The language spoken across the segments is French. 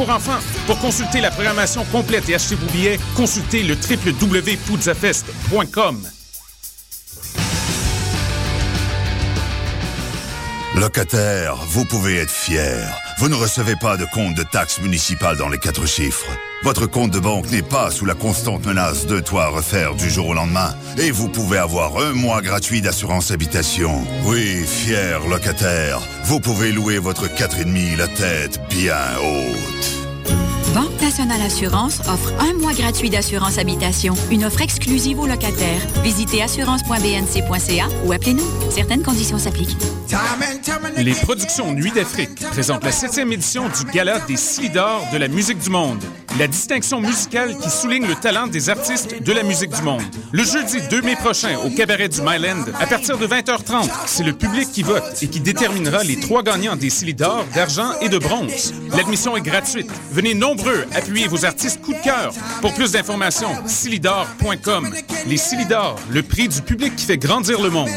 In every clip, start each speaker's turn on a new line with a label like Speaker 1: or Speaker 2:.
Speaker 1: pour enfants. Pour consulter la programmation complète et acheter vos billets, consultez le www.poudzafest.com.
Speaker 2: Locataire, vous pouvez être fier. Vous ne recevez pas de compte de taxes municipales dans les quatre chiffres. Votre compte de banque n'est pas sous la constante menace de toit à refaire du jour au lendemain. Et vous pouvez avoir un mois gratuit d'assurance habitation. Oui, fier locataire, vous pouvez louer votre 4,5 la tête bien haute.
Speaker 3: Banque Nationale Assurance offre un mois gratuit d'assurance habitation, une offre exclusive aux locataires. Visitez assurance.bnc.ca ou appelez-nous. Certaines conditions s'appliquent.
Speaker 1: Les productions Nuit d'Afrique présentent la septième édition du Gala des Silidors de la musique du monde. La distinction musicale qui souligne le talent des artistes de la musique du monde. Le jeudi 2 mai prochain au cabaret du Myland, à partir de 20h30, c'est le public qui vote et qui déterminera les trois gagnants des Silidors d'argent et de bronze. L'admission est gratuite. Venez nombreux appuyer vos artistes coup de cœur. Pour plus d'informations, silidor.com. Les Silidors, le prix du public qui fait grandir le monde.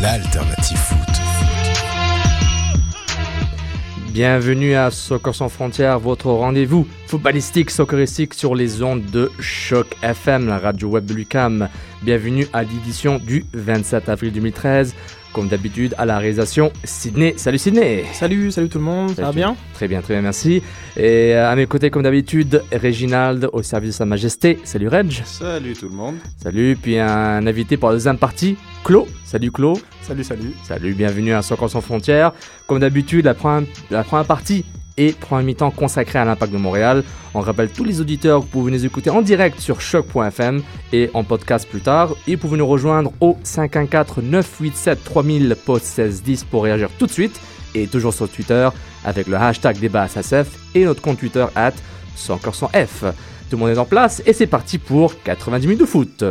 Speaker 4: L'alternative
Speaker 5: foot.
Speaker 6: Bienvenue à Soccer sans frontières, votre rendez-vous footballistique, socceristique sur les ondes de Choc FM, la radio web de Lucam. Bienvenue à l'édition du 27 avril 2013. Comme d'habitude, à la réalisation, Sydney. Salut Sydney
Speaker 7: Salut, salut tout le monde, ça va bien?
Speaker 6: Très bien, très bien, merci. Et à mes côtés, comme d'habitude, Réginald au service de Sa Majesté. Salut Reg.
Speaker 8: Salut tout le monde.
Speaker 6: Salut, puis un invité pour la deuxième partie, Claude. Salut Claude.
Speaker 7: Salut, salut.
Speaker 6: Salut, bienvenue à Soccer sans frontières. Comme d'habitude, la première, la première partie et première mi-temps consacrée à l'impact de Montréal. On rappelle tous les auditeurs que vous pouvez nous écouter en direct sur choc.fm et en podcast plus tard. Et vous pouvez nous rejoindre au 514 987 3000 post 1610 pour réagir tout de suite. Et toujours sur Twitter avec le hashtag débat SSF et notre compte Twitter at 100 F. Tout le monde est en place et c'est parti pour 90 minutes de foot.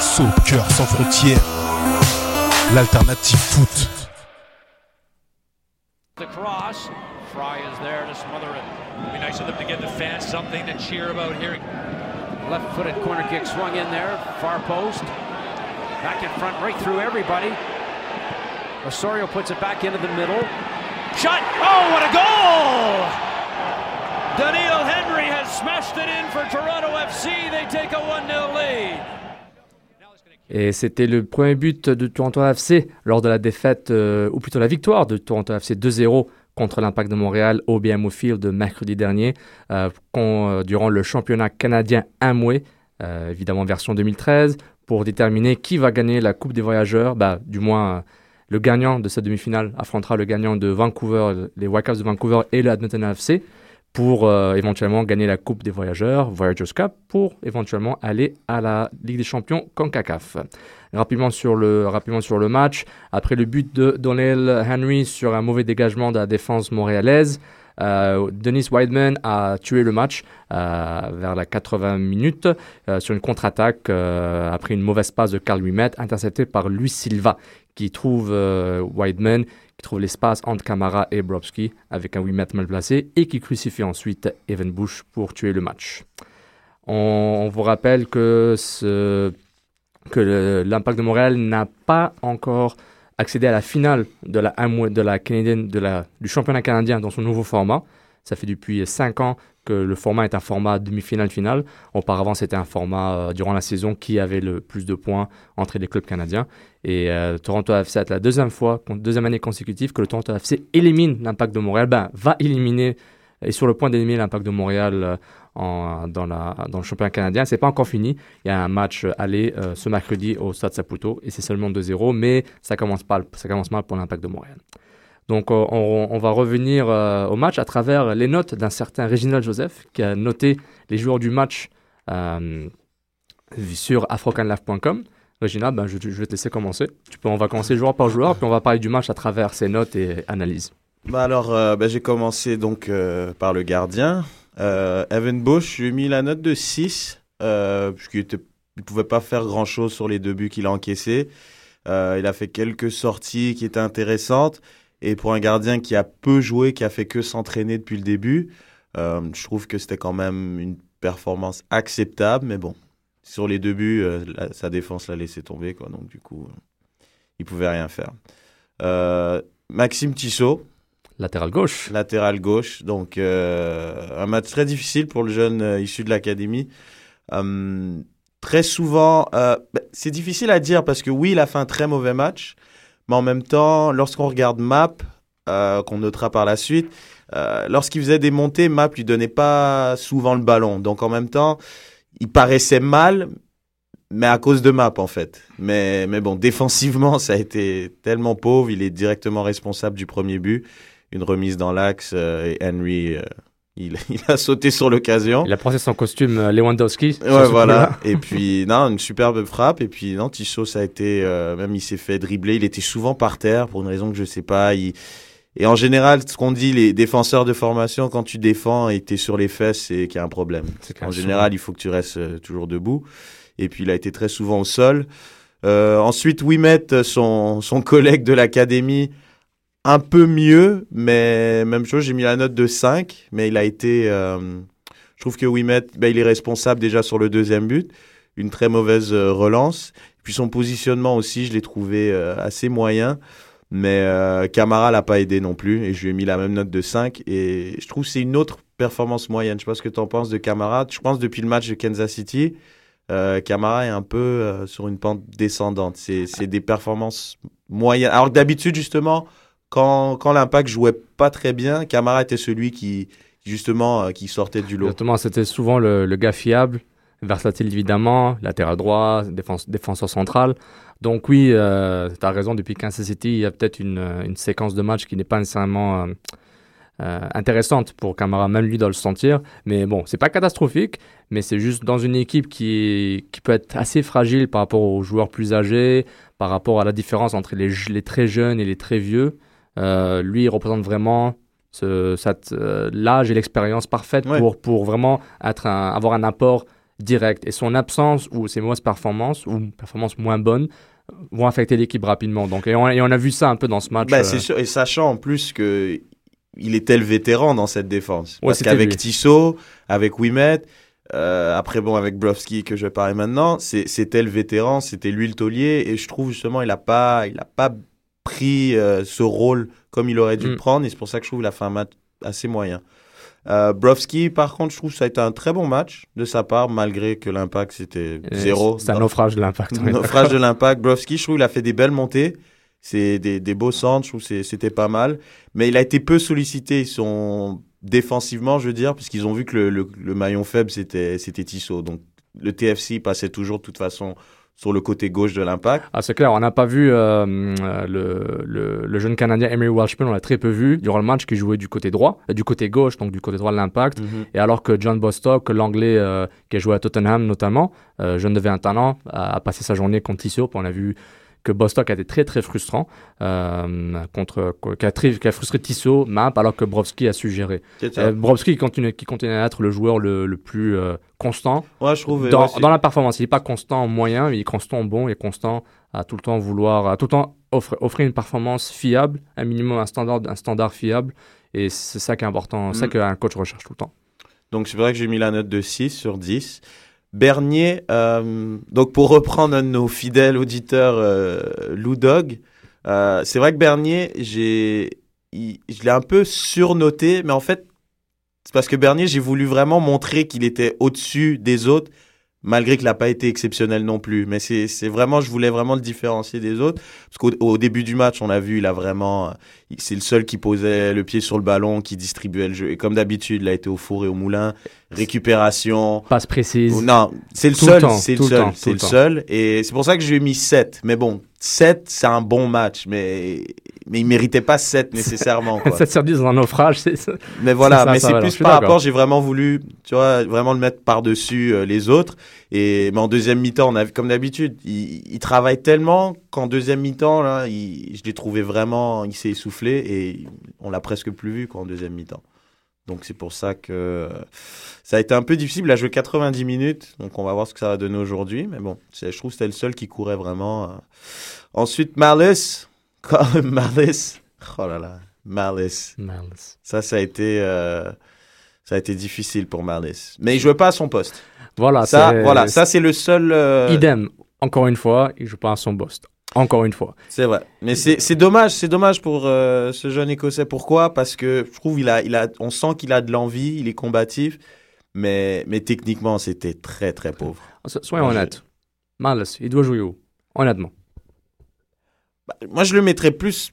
Speaker 5: Soccer sans frontières, l'alternative foot.
Speaker 9: The cross. Fry is there to smother it. It'd be nice of them to give the fans something to cheer about here. Left-footed corner kick swung in there. Far post. Back in front, right through everybody. Osorio puts it back into the middle. Shot! Oh, what a goal! Daniel Henry has smashed it in for Toronto FC. They take a 1-0 lead.
Speaker 6: Et c'était le premier but de Toronto FC lors de la défaite, euh, ou plutôt la victoire de Toronto FC 2-0 contre l'Impact de Montréal au BMO Field mercredi dernier, durant le championnat canadien Amway, évidemment version 2013, pour déterminer qui va gagner la Coupe des Voyageurs, bah, du moins le gagnant de cette demi-finale affrontera le gagnant de Vancouver, les Whitecaps de Vancouver et le Edmonton AFC pour euh, éventuellement gagner la Coupe des Voyageurs, Voyagers Cup, pour éventuellement aller à la Ligue des Champions CONCACAF. Rapidement sur le, match, après le but de Donnell Henry sur un mauvais dégagement de la défense montréalaise, euh, Denis Wideman a tué le match euh, vers la 80 minutes sur une contre-attaque après une mauvaise passe de Carl Wimet interceptée par Luis Silva qui trouve Wideman qui trouve l'espace entre Kamara et Brobski avec un 8 mètres mal placé et qui crucifie ensuite Evan Bush pour tuer le match. On, vous rappelle que, l'Impact de Montréal n'a pas encore accédé à la finale de la du championnat canadien dans son nouveau format. Ça fait depuis 5 ans que le format est un format demi-finale-finale. Auparavant, c'était un format euh, durant la saison qui avait le plus de points entre les clubs canadiens. Et euh, Toronto FC est la deuxième fois, deuxième année consécutive que le Toronto FC élimine l'Impact de Montréal. Ben, va éliminer, est sur le point d'éliminer l'Impact de Montréal euh, dans, le championnat canadien. C'est pas encore fini. Il y a un match aller ce mercredi au Stade Saputo et c'est seulement 2-0, mais ça commence, pas, ça commence mal pour l'Impact de Montréal. Donc euh, on, va revenir euh, au match à travers les notes d'un certain Reginald Joseph qui a noté les joueurs du match euh, sur afrocanlife.com. Reginald, ben, je, vais te laisser commencer. Tu peux, on va commencer joueur par joueur, puis on va parler du match à travers ses notes et analyses.
Speaker 8: Bah alors, ben, j'ai commencé donc par le gardien. Evan Bush, j'ai mis la note de 6, puisqu'il ne pouvait pas faire grand-chose sur les deux buts qu'il a encaissés. il a fait quelques sorties qui étaient intéressantes. Et pour un gardien qui a peu joué, qui a fait que s'entraîner depuis le début, euh, je trouve que c'était quand même une performance acceptable. Mais bon, sur les deux buts, euh, sa défense l'a laissé tomber. Quoi, donc du coup, euh, il pouvait rien faire. Maxime Tissot.
Speaker 6: Latéral gauche.
Speaker 8: Latéral gauche. Donc un match très difficile pour le jeune issu de l'académie. très souvent, bah, c'est difficile à dire parce que oui, il a fait un très mauvais match. Mais en même temps, lorsqu'on regarde Map, euh, qu'on notera par la suite, euh, lorsqu'il faisait des montées, Map lui donnait pas souvent le ballon. Donc en même temps, il paraissait mal, mais à cause de Map en fait. Mais, mais bon, défensivement, ça a été tellement pauvre. Il est directement responsable du premier but. Une remise dans l'axe euh, et Henry il, a sauté sur l'occasion.
Speaker 6: Il a pensé son costume euh, Lewandowski.
Speaker 8: Ouais, voilà. et puis, non, une superbe frappe. Et puis, non, Tissot, ça a été, euh, même il s'est fait dribbler. Il était souvent par terre pour une raison que je sais pas. Il... Et en général, ce qu'on dit, les défenseurs de formation, quand tu défends et t'es sur les fesses, c'est qu'il y a un problème. En général, il faut que tu restes euh, toujours debout. Et puis, il a été très souvent au sol. Euh, ensuite, Wimet, son, son collègue de l'académie, un peu mieux, mais même chose, j'ai mis la note de 5, mais il a été... Euh, je trouve que Wimet, ben, il est responsable déjà sur le deuxième but, une très mauvaise euh, relance. Puis son positionnement aussi, je l'ai trouvé euh, assez moyen, mais Camara l'a pas aidé non plus, et je lui ai mis la même note de 5, et je trouve que c'est une autre performance moyenne. Je sais pas ce que tu en penses de Camara. Je pense depuis le match de Kansas City, Camara est un peu sur une pente descendante. C'est des performances moyennes. Alors d'habitude, justement, quand, quand l'impact jouait pas très bien, Camara était celui qui, justement, euh, qui sortait du lot.
Speaker 6: Exactement, c'était souvent le, gars fiable, versatile évidemment, latéral droit, défense, défenseur central. Donc oui, euh, tu as raison, depuis Kansas City, il y a peut-être une, séquence de match qui n'est pas nécessairement euh, intéressante pour Camara, même lui doit le sentir. Mais bon, c'est pas catastrophique, mais c'est juste dans une équipe qui, qui peut être assez fragile par rapport aux joueurs plus âgés, par rapport à la différence entre les très jeunes et les très vieux. Euh, lui, il représente vraiment euh, l'âge et l'expérience parfaite pour, pour vraiment être avoir un apport direct. Et son absence ou ses mauvaises performances ou performances moins bonnes vont affecter l'équipe rapidement. Donc, et on, a vu ça un peu dans ce match.
Speaker 8: Bah, c'est euh. sûr, et sachant en plus que il était le vétéran dans cette défense. Parce qu'avec Tissot, avec Wimet, après bon avec Brovski que je vais parler maintenant, c'était le vétéran, c'était lui le taulier et je trouve justement il a pas il a pas pris euh, ce rôle comme il aurait dû le mm. prendre et c'est pour ça que je trouve qu'il a fait un match assez moyen. Euh, Brovski, par contre, je trouve que ça a été un très bon match de sa part, malgré que l'impact c'était zéro.
Speaker 6: C'est un naufrage de l'impact.
Speaker 8: naufrage de l'impact. Brovski, je trouve qu'il a fait des belles montées. c'est des, des beaux centres, je trouve que c'était pas mal. Mais il a été peu sollicité. Ils sont défensivement, je veux dire, puisqu'ils ont vu que le, le, le maillon faible, c'était c'était Tissot. Donc le TFC passait toujours de toute façon sur le côté gauche de l'impact.
Speaker 6: Ah, c'est clair, on n'a pas vu euh, le, le, le, jeune Canadien Emery Welshman, on l'a très peu vu durant le match qui jouait du côté droit, euh, du côté gauche, donc du côté droit de l'impact. Mm -hmm. Et alors que John Bostock, l'anglais euh, qui a joué à Tottenham notamment, jeune de 21 ans, a, a, passé sa journée contre Tissot. On a vu que Bostock a été très très frustrant euh, contre qui a, très, qui a frustré Tissot, Map, alors que Brovski a su gérer. Euh, Brovski qui continue, qui continue à être le joueur le, le plus euh, constant
Speaker 8: ouais, je trouve,
Speaker 6: dans,
Speaker 8: ouais,
Speaker 6: dans la performance. Il n'est pas constant en moyen, mais il est constant en bon, il est constant à tout le temps vouloir, à tout le temps offrir, offrir une performance fiable, un minimum, un standard, un standard fiable. Et c'est ça qui est important, c'est mm. ça qu'un coach recherche tout le temps.
Speaker 8: Donc c'est vrai que j'ai mis la note de 6 sur 10. Bernier, euh, donc pour reprendre un de nos fidèles auditeurs, euh, Lou Dog, euh, c'est vrai que Bernier, j'ai, je l'ai un peu surnoté, mais en fait, c'est parce que Bernier, j'ai voulu vraiment montrer qu'il était au-dessus des autres, malgré qu'il n'a pas été exceptionnel non plus. Mais c'est, c'est vraiment, je voulais vraiment le différencier des autres, parce qu'au au début du match, on a vu, il a vraiment, c'est le seul qui posait le pied sur le ballon, qui distribuait le jeu. Et comme d'habitude, il a été au four et au moulin, récupération.
Speaker 6: Passe précise.
Speaker 8: Non, c'est le
Speaker 6: tout
Speaker 8: seul, c'est le seul, c'est le
Speaker 6: le
Speaker 8: seul. Et c'est pour ça que je lui ai mis 7. Mais bon, 7, c'est un bon match, mais, mais il méritait pas 7 nécessairement. Quoi.
Speaker 6: 7 sur 10 dans un naufrage, c'est ça.
Speaker 8: Mais voilà,
Speaker 6: ça,
Speaker 8: mais c'est plus par rapport, j'ai vraiment voulu, tu vois, vraiment le mettre par-dessus euh, les autres. Et, mais en deuxième mi-temps, on a comme d'habitude, il, il, travaille tellement qu'en deuxième mi-temps, là, il, je l'ai trouvé vraiment, il s'est essoufflé et on l'a presque plus vu qu'en deuxième mi-temps. Donc c'est pour ça que ça a été un peu difficile. Il a joué 90 minutes, donc on va voir ce que ça va donner aujourd'hui. Mais bon, je trouve que c'était le seul qui courait vraiment. Ensuite, Malice. Malice. Oh là là, Malice.
Speaker 6: Malice.
Speaker 8: Ça, ça a été, euh, ça a été difficile pour Malice. Mais il jouait pas à son poste.
Speaker 6: Voilà,
Speaker 8: ça, voilà, ça c'est le seul. Euh...
Speaker 6: Idem. Encore une fois, il joue pas à son poste. Encore une fois.
Speaker 8: C'est vrai. Mais c'est dommage, c'est dommage pour euh, ce jeune Écossais. Pourquoi? Parce que je trouve il a, il a, on sent qu'il a de l'envie, il est combatif, mais, mais techniquement c'était très très pauvre.
Speaker 6: Soyons honnêtes. Malice, il doit jouer où? Honnêtement.
Speaker 8: Bah, moi je le mettrais plus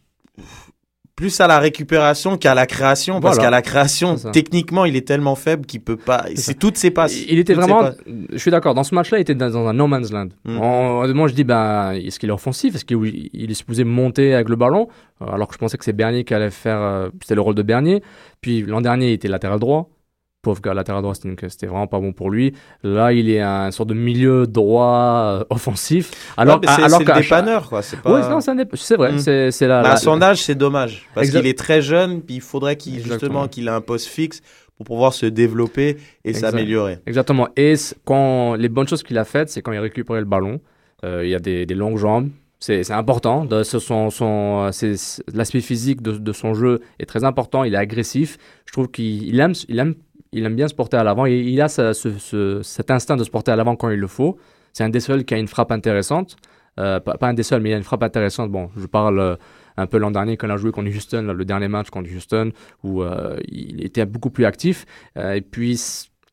Speaker 8: plus à la récupération qu'à la création parce
Speaker 6: Voilà.
Speaker 8: qu'à la création techniquement il est tellement faible qu'il peut pas c'est toutes ses passes
Speaker 6: Il était
Speaker 8: toutes
Speaker 6: vraiment. Je suis d'accord. Dans ce match-là, il était dans, un no man's land.
Speaker 8: Mm.
Speaker 6: En- Honnêtement, je dis, ben, est-ce qu'il est offensif? Est-ce qu'il il est supposé monter avec le ballon? Euh, Alors que je pensais que c'est Bernier qui allait faire. euh, C'était le rôle de Bernier. Puis l'an dernier, il était latéral droit. Pauvre gars, latéral droit, c'était vraiment pas bon pour lui. Là, il est un sorte de milieu droit euh, offensif. Alors,
Speaker 8: Ouais,
Speaker 6: alors
Speaker 8: c'est le dépanneur quoi c'est pas
Speaker 6: Ouais, vrai.
Speaker 8: Mm.
Speaker 6: C'est la. La-
Speaker 8: à son âge c'est dommage parce qu'il est très jeune puis il faudrait qu'il justement qu'il ait un poste fixe pour pouvoir se développer et s'améliorer
Speaker 6: Exactement. Et quand les bonnes choses qu'il a faites, c'est quand il récupérait le ballon. Euh, il y a des, des longues jambes. C'est important. De, son, son, euh, L'aspect physique de, de son jeu est très important. Il est agressif. Je trouve qu'il il aime, il aime, il aime bien se porter à l'avant. Il, il a ce- ce- ce- cet instinct de se porter à l'avant quand il le faut. C'est un des seuls qui a une frappe intéressante. Euh, pas, un des seuls, mais il a une frappe intéressante. Bon, je parle euh, un peu l'an dernier quand il a joué contre Houston, le dernier match contre Houston, où euh, il était beaucoup plus actif. Et puis,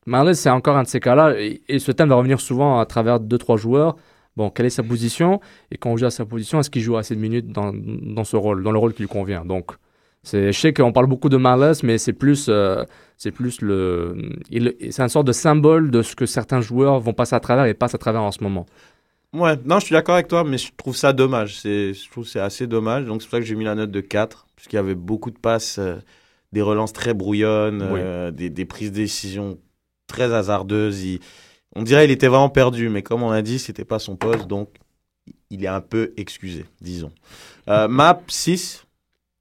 Speaker 6: Marley, c'est encore un de ces cas-là. Et, et ce thème va revenir souvent à travers deux, trois joueurs. Bon, quelle est sa position? Et quand on joue à sa position, est-ce qu'il joue assez de minutes dans, dans ce rôle, dans le rôle qui lui convient? Donc, je sais qu'on parle beaucoup de Marles, mais c'est plus, euh, c'est plus le, il- c'est une sorte de symbole de ce que certains joueurs vont passer à travers et passent à travers en ce moment.
Speaker 8: Ouais, non, je suis d'accord avec toi, mais je trouve ça dommage. C'est, je trouve que c'est assez dommage. Donc, c'est pour ça que j'ai mis la note de 4, puisqu'il y avait beaucoup de passes, euh, des relances très brouillonnes,
Speaker 6: Oui.
Speaker 8: euh, des, des prises de décision très hasardeuses. Il- on dirait qu'il était vraiment perdu, mais comme on a dit, c'était pas son poste, donc il est un peu excusé, disons. Map 6.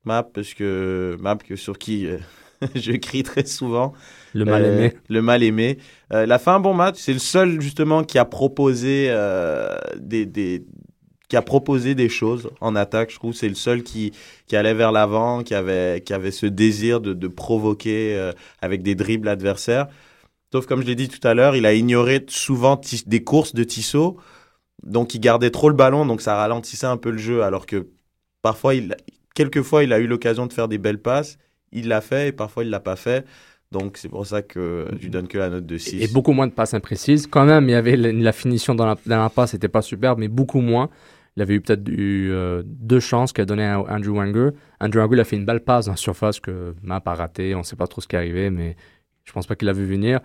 Speaker 8: Map, parce que, map que sur qui euh, je crie très souvent.
Speaker 6: Le mal
Speaker 8: Euh,
Speaker 6: aimé.
Speaker 8: le mal aimé. Euh, il a fait un bon match. C'est le seul justement qui a proposé euh, des, des qui a proposé des choses en attaque. Je trouve c'est le seul qui qui allait vers l'avant, qui avait qui avait ce désir de, de provoquer avec des dribbles adversaires. Sauf comme je l'ai dit tout à l'heure, il a ignoré souvent des courses de Tissot, donc il gardait trop le ballon, donc ça ralentissait un peu le jeu. Alors que parfois, il, quelquefois, il a eu l'occasion de faire des belles passes. Il l'a fait et parfois il l'a pas fait. Donc c'est pour ça que je lui donne que la note de 6.
Speaker 6: Et beaucoup moins de passes imprécises. Quand même, il y avait la, finition dans la, dans la passe, c'était pas superbe, mais beaucoup moins. il avait eu peut-être eu deux chances qu'il a donné à Andrew Wenger. Andrew Wenger a fait une belle passe la surface que Map a raté. On ne sait pas trop ce qui est arrivé, mais je pense pas qu'il l'a vu venir.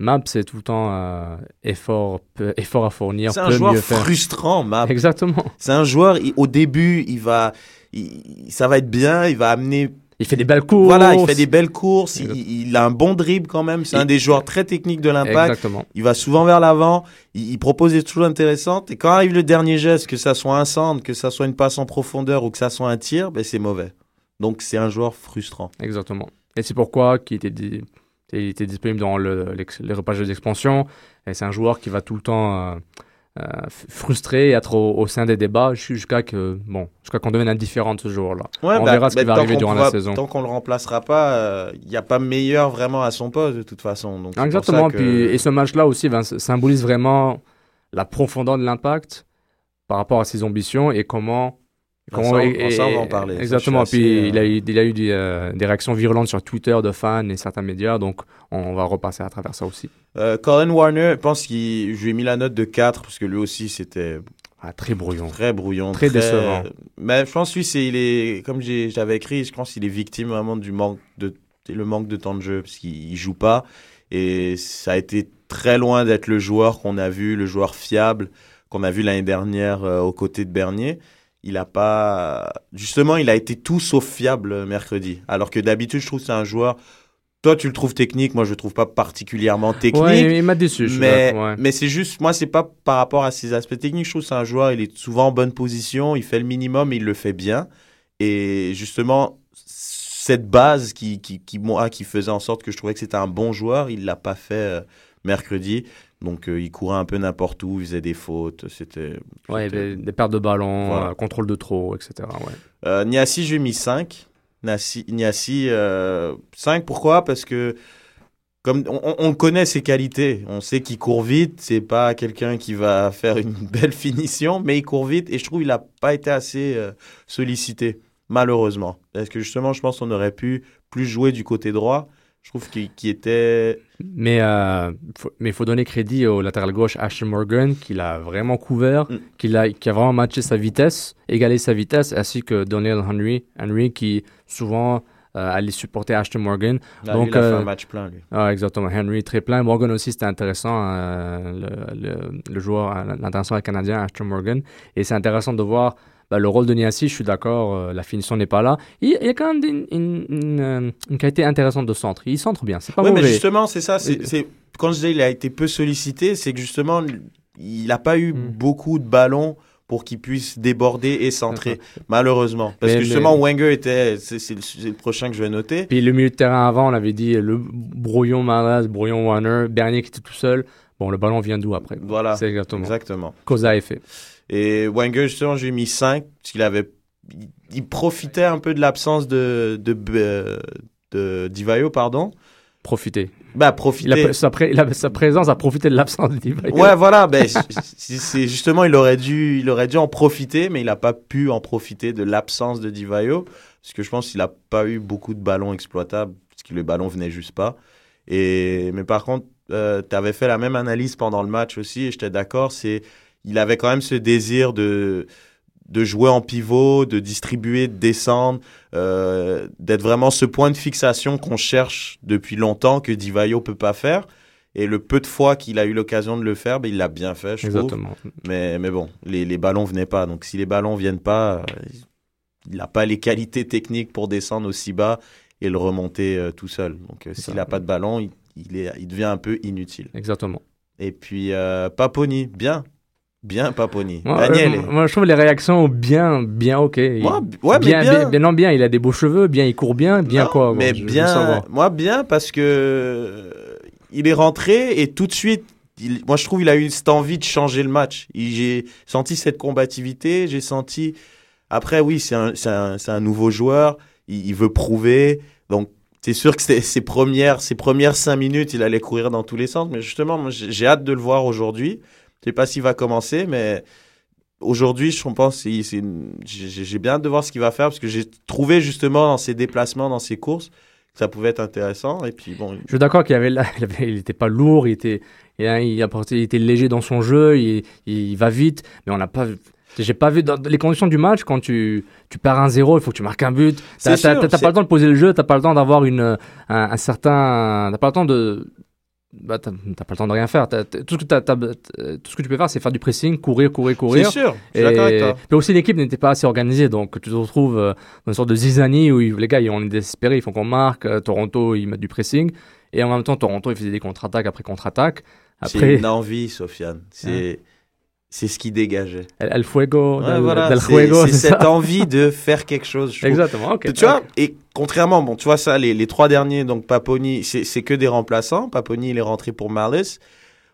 Speaker 6: Map, c'est tout le temps euh, effort, effort à fournir.
Speaker 8: C'est un
Speaker 6: peut
Speaker 8: joueur
Speaker 6: mieux faire.
Speaker 8: frustrant, Map.
Speaker 6: Exactement.
Speaker 8: C'est un joueur, il- au début, il va, il- ça va être bien, il va amener.
Speaker 6: Il fait des belles courses.
Speaker 8: Voilà, il fait des belles courses, il, il a un bon dribble quand même. C'est un des joueurs très techniques de l'impact.
Speaker 6: Exactement.
Speaker 8: Il va souvent vers l'avant, il, propose des choses intéressantes. Et quand arrive le dernier geste, que ça soit un centre, que ça soit une passe en profondeur ou que ça soit un tir, ben c'est mauvais. Donc c'est un joueur frustrant.
Speaker 6: Exactement. Et c'est pourquoi qu'il était, di- il était disponible dans le, les repages d'expansion. Et c'est un joueur qui va tout le temps euh, euh, frustré être au, au sein des débats ju- jusqu'à que bon, jusqu'à qu'on devienne indifférent de ce joueur-là.
Speaker 8: Ouais,
Speaker 6: On
Speaker 8: bah,
Speaker 6: verra ce qui
Speaker 8: bah,
Speaker 6: va
Speaker 8: tant
Speaker 6: arriver durant
Speaker 8: pourra-
Speaker 6: la saison.
Speaker 8: Tant qu'on le remplacera pas, il n'y a pas meilleur vraiment à son poste de toute façon. Donc,
Speaker 6: Exactement.
Speaker 8: ça que-
Speaker 6: Puis, et ce match-là aussi ben, symbolise vraiment la profondeur de l'impact par rapport à ses ambitions et comment.
Speaker 8: On-
Speaker 6: et-
Speaker 8: ça, on en parler.
Speaker 6: Exactement.
Speaker 8: assez,
Speaker 6: Puis
Speaker 8: euh,
Speaker 6: il, a eu, il a eu des, euh, des réactions virulentes sur Twitter de fans et certains médias, donc on va repasser à travers ça aussi.
Speaker 8: Euh, Colin Warner, je pense qu'il, je lui ai mis la note de 4 parce que lui aussi c'était
Speaker 6: Ah, très brouillon.
Speaker 8: très brouillon,
Speaker 6: Très décevant.
Speaker 8: Mais je pense lui c'est il est comme j'avais écrit, je pense qu'il est victime vraiment du manque de le manque de temps de jeu parce qu'il il joue pas et ça a été très loin d'être le joueur qu'on a vu, le joueur fiable qu'on a vu l'année dernière euh, aux côtés de Bernier. Il a pas justement, il a été tout sauf fiable mercredi. Alors que d'habitude, je trouve que c'est un joueur toi, tu le trouves technique, moi je le trouve pas particulièrement technique.
Speaker 6: Ouais, il- m'a déçu,
Speaker 8: Mais,
Speaker 6: d'accord, ouais.
Speaker 8: mais c'est juste, moi, c'est pas par rapport à ses aspects techniques. Je trouve que c'est un joueur, il est souvent en bonne position, il fait le minimum et il le fait bien. Et justement, cette base qui, qui, qui, moi, qui faisait en sorte que je trouvais que c'était un bon joueur, il l'a pas fait euh, mercredi. Donc, euh, il courait un peu n'importe où, il faisait des fautes. C'était.
Speaker 6: Ouais, des, des pertes de ballon,
Speaker 8: Voilà.
Speaker 6: euh, contrôle de trop, etc. Ouais.
Speaker 8: Euh, Niassi, j'ai mis 5. Niassi, Niassi, euh, 5, pourquoi? Parce que comme on, on- on connaît ses qualités, on sait qu'il court vite, c'est pas quelqu'un qui va faire une belle finition, mais il court vite et je trouve qu'il a pas été assez sollicité, malheureusement. Parce que justement, je pense qu'on aurait pu plus jouer du côté droit. Je trouve qu'il était...
Speaker 6: Mais euh, faut- mais il faut donner crédit au latéral gauche Ashton Morgan, qui l'a vraiment couvert,
Speaker 8: Mm.
Speaker 6: qui, a, qui a vraiment matché sa vitesse, égalé sa vitesse, ainsi que Daniel Henry, Henry qui souvent euh, allait supporter Ashton Morgan.
Speaker 8: Ah, lui, il a fait
Speaker 6: euh,
Speaker 8: un match plein, lui.
Speaker 6: Ah, exactement. Henry très plein. Morgan aussi, c'était intéressant, euh, le, le, le joueur, l'international canadien, Ashton Morgan. Et c'est intéressant de voir bah, le rôle de Niassi, je suis d'accord, euh, la finition n'est pas là. Il, il y a quand même une, une, une, euh, une qualité intéressante de centre. Il centre bien, c'est pas
Speaker 8: Oui,
Speaker 6: mauvais.
Speaker 8: mais justement, c'est ça. C'est, c'est- quand je disais il a été peu sollicité, c'est que justement, il n'a pas eu
Speaker 6: Hmm.
Speaker 8: beaucoup de ballons pour qu'il puisse déborder et centrer, malheureusement. Parce
Speaker 6: Mais-
Speaker 8: que justement, Wenger était, c'est, c'est le, c'est le prochain que je vais noter.
Speaker 6: Puis le milieu de terrain avant, on avait dit le brouillon Maras, brouillon Warner, Bernier qui était tout seul. Bon, le ballon vient d'où après?
Speaker 8: Voilà.
Speaker 6: C'est exactement.
Speaker 8: Exactement.
Speaker 6: Cause à effet.
Speaker 8: Et Wenger, justement, j'ai mis 5, parce qu'il avait, il, il profitait un peu de l'absence de, de, euh, de Divayo, pardon.
Speaker 6: Profiter.
Speaker 8: Bah,
Speaker 6: Il a,
Speaker 8: profiter.
Speaker 6: sa, pré- il a- sa présence a profité de l'absence de Divayo.
Speaker 8: Ouais, voilà. Ben, c'est- justement, il aurait dû, il aurait dû en profiter, mais il n'a pas pu en profiter de l'absence de Divayo, parce que je pense qu'il n'a pas eu beaucoup de ballons exploitables, parce que le ballon venait juste pas. Et mais par contre, tu avais fait la même analyse pendant le match aussi, et j'étais d'accord. C'est, il avait quand même ce désir de de jouer en pivot, de distribuer, de descendre, euh, d'être vraiment ce point de fixation qu'on cherche depuis longtemps que Divayo peut pas faire. Et le peu de fois qu'il a eu l'occasion de le faire, ben, il l'a bien fait, je
Speaker 6: Exactement.
Speaker 8: trouve. Mais, mais bon, les, les ballons venaient pas. Donc si les ballons viennent pas, euh, il n'a pas les qualités techniques pour descendre aussi bas et le remonter euh, tout seul. Donc euh, s'il n'a pas de ballon, il, il, est, il devient un peu inutile.
Speaker 6: Exactement.
Speaker 8: Et puis Paponi, bien. Bien Paponi.
Speaker 6: Moi,
Speaker 8: Daniel.
Speaker 6: euh, moi, je trouve les réactions bien, bien ok.
Speaker 8: Moi, ouais, mais
Speaker 6: bien,
Speaker 8: bien.
Speaker 6: bien, non, bien, il a des beaux cheveux, bien, il court bien, bien
Speaker 8: Non,
Speaker 6: quoi.
Speaker 8: Mais
Speaker 6: je-
Speaker 8: bien, moi bien parce que euh, il est rentré et tout de suite, il- moi je trouve il a eu cette envie de changer le match. J'ai senti cette combativité, j'ai senti. Après oui, c'est un, nouveau joueur, il, il veut prouver, donc. C'est sûr que ses premières, ses premières cinq minutes, il allait courir dans tous les sens. Mais justement, j'ai hâte de le voir aujourd'hui. Je sais pas s'il va commencer, mais aujourd'hui, je pense, j'ai bien hâte de voir ce qu'il va faire parce que j'ai trouvé justement dans ses déplacements, dans ses courses, que ça pouvait être intéressant. Et puis bon,
Speaker 6: Je suis d'accord qu'il avait, là- il avait- il était pas lourd, il était, il, a- il apportait- il était léger dans son jeu, il, il va vite, mais on n'a pas. J'ai pas vu dans les conditions du match quand tu, tu perds un 0 il faut que tu marques un but. T'as pas le temps de poser le jeu, t'as pas le temps d'avoir une un, un certain, t'as pas le temps de bah, t'as pas le temps de rien faire. T'as- t'as- tout, ce que t'as- t'as- tout ce que tu peux faire, c'est faire du pressing, courir, courir, courir.
Speaker 8: C'est sûr, je suis
Speaker 6: Et
Speaker 8: d'accord avec toi.
Speaker 6: puis aussi, l'équipe n'était pas assez organisée, donc tu te retrouves euh, dans une sorte de zizanie où ils- les gars, ils, on est désespérés, il faut qu'on marque. euh, Toronto, ils mettent du pressing. Et en même temps, Toronto, ils faisaient des contre-attaques après contre-attaques.
Speaker 8: C'est
Speaker 6: Après,
Speaker 8: une envie, Sofiane. C'est c'est ce qui dégageait.
Speaker 6: El, El Fuego,
Speaker 8: Ouais,
Speaker 6: del,
Speaker 8: voilà,
Speaker 6: del
Speaker 8: c'est- cette envie de faire quelque chose. je.
Speaker 6: Exactement.
Speaker 8: Tu vois, et contrairement, bon, tu vois ça, les, les trois derniers, donc Paponi, c'est que des remplaçants. Paponi, il est rentré pour Malice.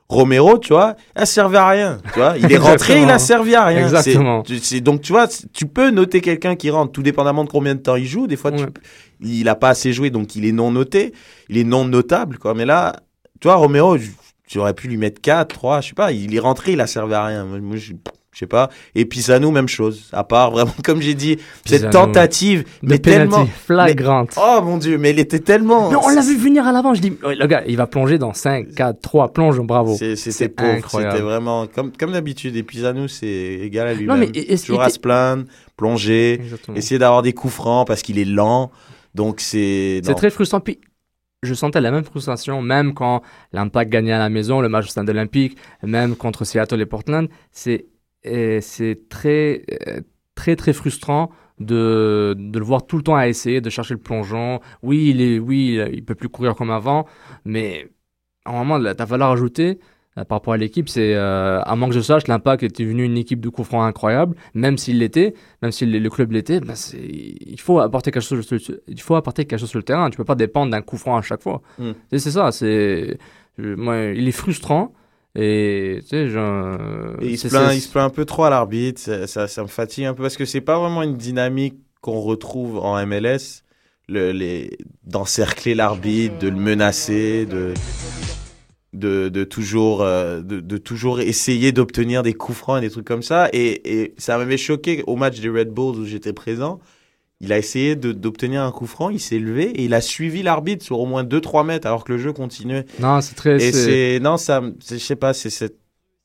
Speaker 8: Romero, tu vois, il servait à rien. Tu vois, il est rentré, il a servi à rien.
Speaker 6: Exactement.
Speaker 8: tu- donc, tu vois, tu peux noter quelqu'un qui rentre, tout dépendamment de combien de temps il joue. Des fois, tu- il a pas assez joué, donc il est non noté. Il est non notable, quoi. Mais là, tu vois, Romero, tu aurais pu lui mettre 4, 3, je sais pas. Il est rentré, il a servi à rien. Moi, je je sais pas. Et Pisano, même chose. À part vraiment, comme j'ai dit, cette tentative, mais tellement
Speaker 6: flagrante.
Speaker 8: mais- oh mon dieu, mais il était tellement.
Speaker 6: Mais on l'a vu venir à l'avant. Je dis, le gars, il va plonger dans 5, 4, 3, plonge, bravo.
Speaker 8: C'est- C'était
Speaker 6: incroyable.
Speaker 8: c'était vraiment comme, comme d'habitude. Et Pisano, c'est égal à lui-même. Toujours à se plaindre, plonger,
Speaker 6: Exactement.
Speaker 8: essayer d'avoir des coups francs parce qu'il est lent. Donc c'est.
Speaker 6: C'est très frustrant. Puis, je sentais la même frustration, même quand l'Impact gagnait à la maison, le match au stade olympique, même contre Seattle et Portland. C'est très, très, très frustrant de, de le voir tout le temps à essayer, de chercher le plongeon. Oui, il est, oui, il peut plus courir comme avant, mais à un moment, ta valeur ajoutée par rapport à l'équipe, c'est, euh, à moins que je sache, l'Impact était venu une équipe de coups francs incroyable, même s'il l'était, même si le, club l'était, ben il faut apporter quelque chose, sur le- il faut apporter quelque chose sur le terrain. Tu peux pas dépendre d'un coup franc à chaque fois.
Speaker 8: Mm.
Speaker 6: Et C'est ça, c'est, moi, il est frustrant. Et tu sais,
Speaker 8: Et il, se plaint, il se plaint un peu trop à l'arbitre, ça, ça, ça me fatigue un peu parce que c'est pas vraiment une dynamique qu'on retrouve en MLS, le, les, d'encercler l'arbitre, de le menacer, de, de, de, toujours, euh, de, de toujours essayer d'obtenir des coups francs et des trucs comme ça. Et, et ça m'avait choqué au match des Red Bulls où j'étais présent. Il a essayé d'obtenir un coup franc, il s'est levé et il a suivi l'arbitre sur au moins 2-3 mètres alors que le jeu continuait.
Speaker 6: Non, c'est très.
Speaker 8: Et
Speaker 6: c'est-
Speaker 8: non, ça, je sais pas, c'est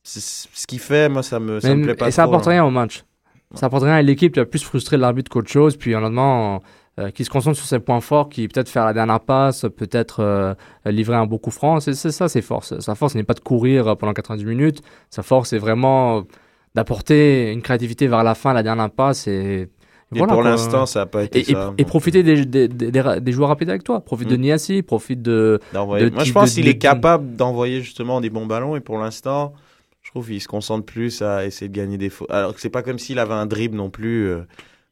Speaker 8: ce qu'il fait, moi ça me, ça me plaît pas
Speaker 6: et ça apporte
Speaker 8: hein.
Speaker 6: rien au match. Ça apporte rien à l'équipe. Tu as plus frustré l'arbitre qu'autre chose. Puis honnêtement, euh, qui se concentre sur ses points forts, qui peut-être faire la dernière passe, peut-être euh, livrer un beau coup franc. C'est ça ses forces. Sa force n'est pas de courir euh, pendant 90 minutes. Sa force est vraiment d'apporter une créativité vers la fin, la dernière passe. Et,
Speaker 8: Et pour l'instant, ça a pas été
Speaker 6: et,
Speaker 8: ça.
Speaker 6: et profiter des, des, des- des ra- des joueurs rapides avec toi. Profite de
Speaker 8: Mm.
Speaker 6: Niassi, profite de.
Speaker 8: Moi, je pense qu'il est capable d'envoyer justement des bons ballons et pour l'instant, je trouve qu'il se concentre plus à essayer de gagner des fautes. Alors que c'est pas comme s'il avait un dribble non plus, euh,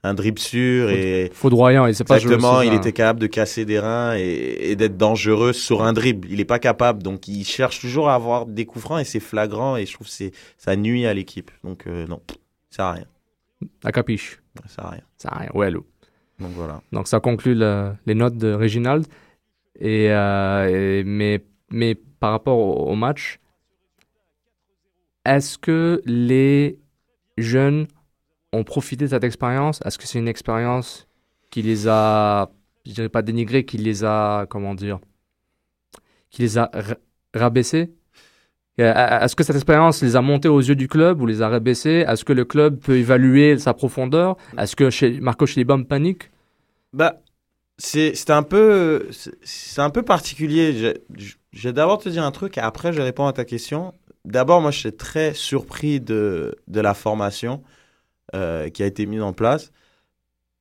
Speaker 8: un dribble sûr et
Speaker 6: Foudroyant. Pas jouer,
Speaker 8: exactement,
Speaker 6: c'est
Speaker 8: il était capable de casser des reins et, et d'être dangereux sur un dribble. Il est pas capable, donc il cherche toujours à avoir des coups francs et c'est flagrant et je trouve que c'est ça nuit à l'équipe. Donc euh, non, ça à rien.
Speaker 6: La capiche.
Speaker 8: Ça sert à rien.
Speaker 6: Ça à rien. Ouais, Lou.
Speaker 8: Donc voilà.
Speaker 6: Donc ça conclut le- les notes de Reginald. Et, euh, et- mais, mais par rapport au, au match, est-ce que les jeunes ont profité de cette expérience? Est-ce que c'est une expérience qui les a, je dirais pas dénigrés, qui les a, comment dire, qui les a ra- rabaissés? Euh, Est-ce que cette expérience les a montés aux yeux du club ou les a rabaissés? Est-ce que le club peut évaluer sa profondeur? Est-ce que chez Marco Schliebaum panique?
Speaker 8: Bah, c'est un peu un peu particulier. Je vais d'abord te dire un truc et après je réponds à ta question. D'abord, moi, je suis très surpris de, de la formation euh, qui a été mise en place.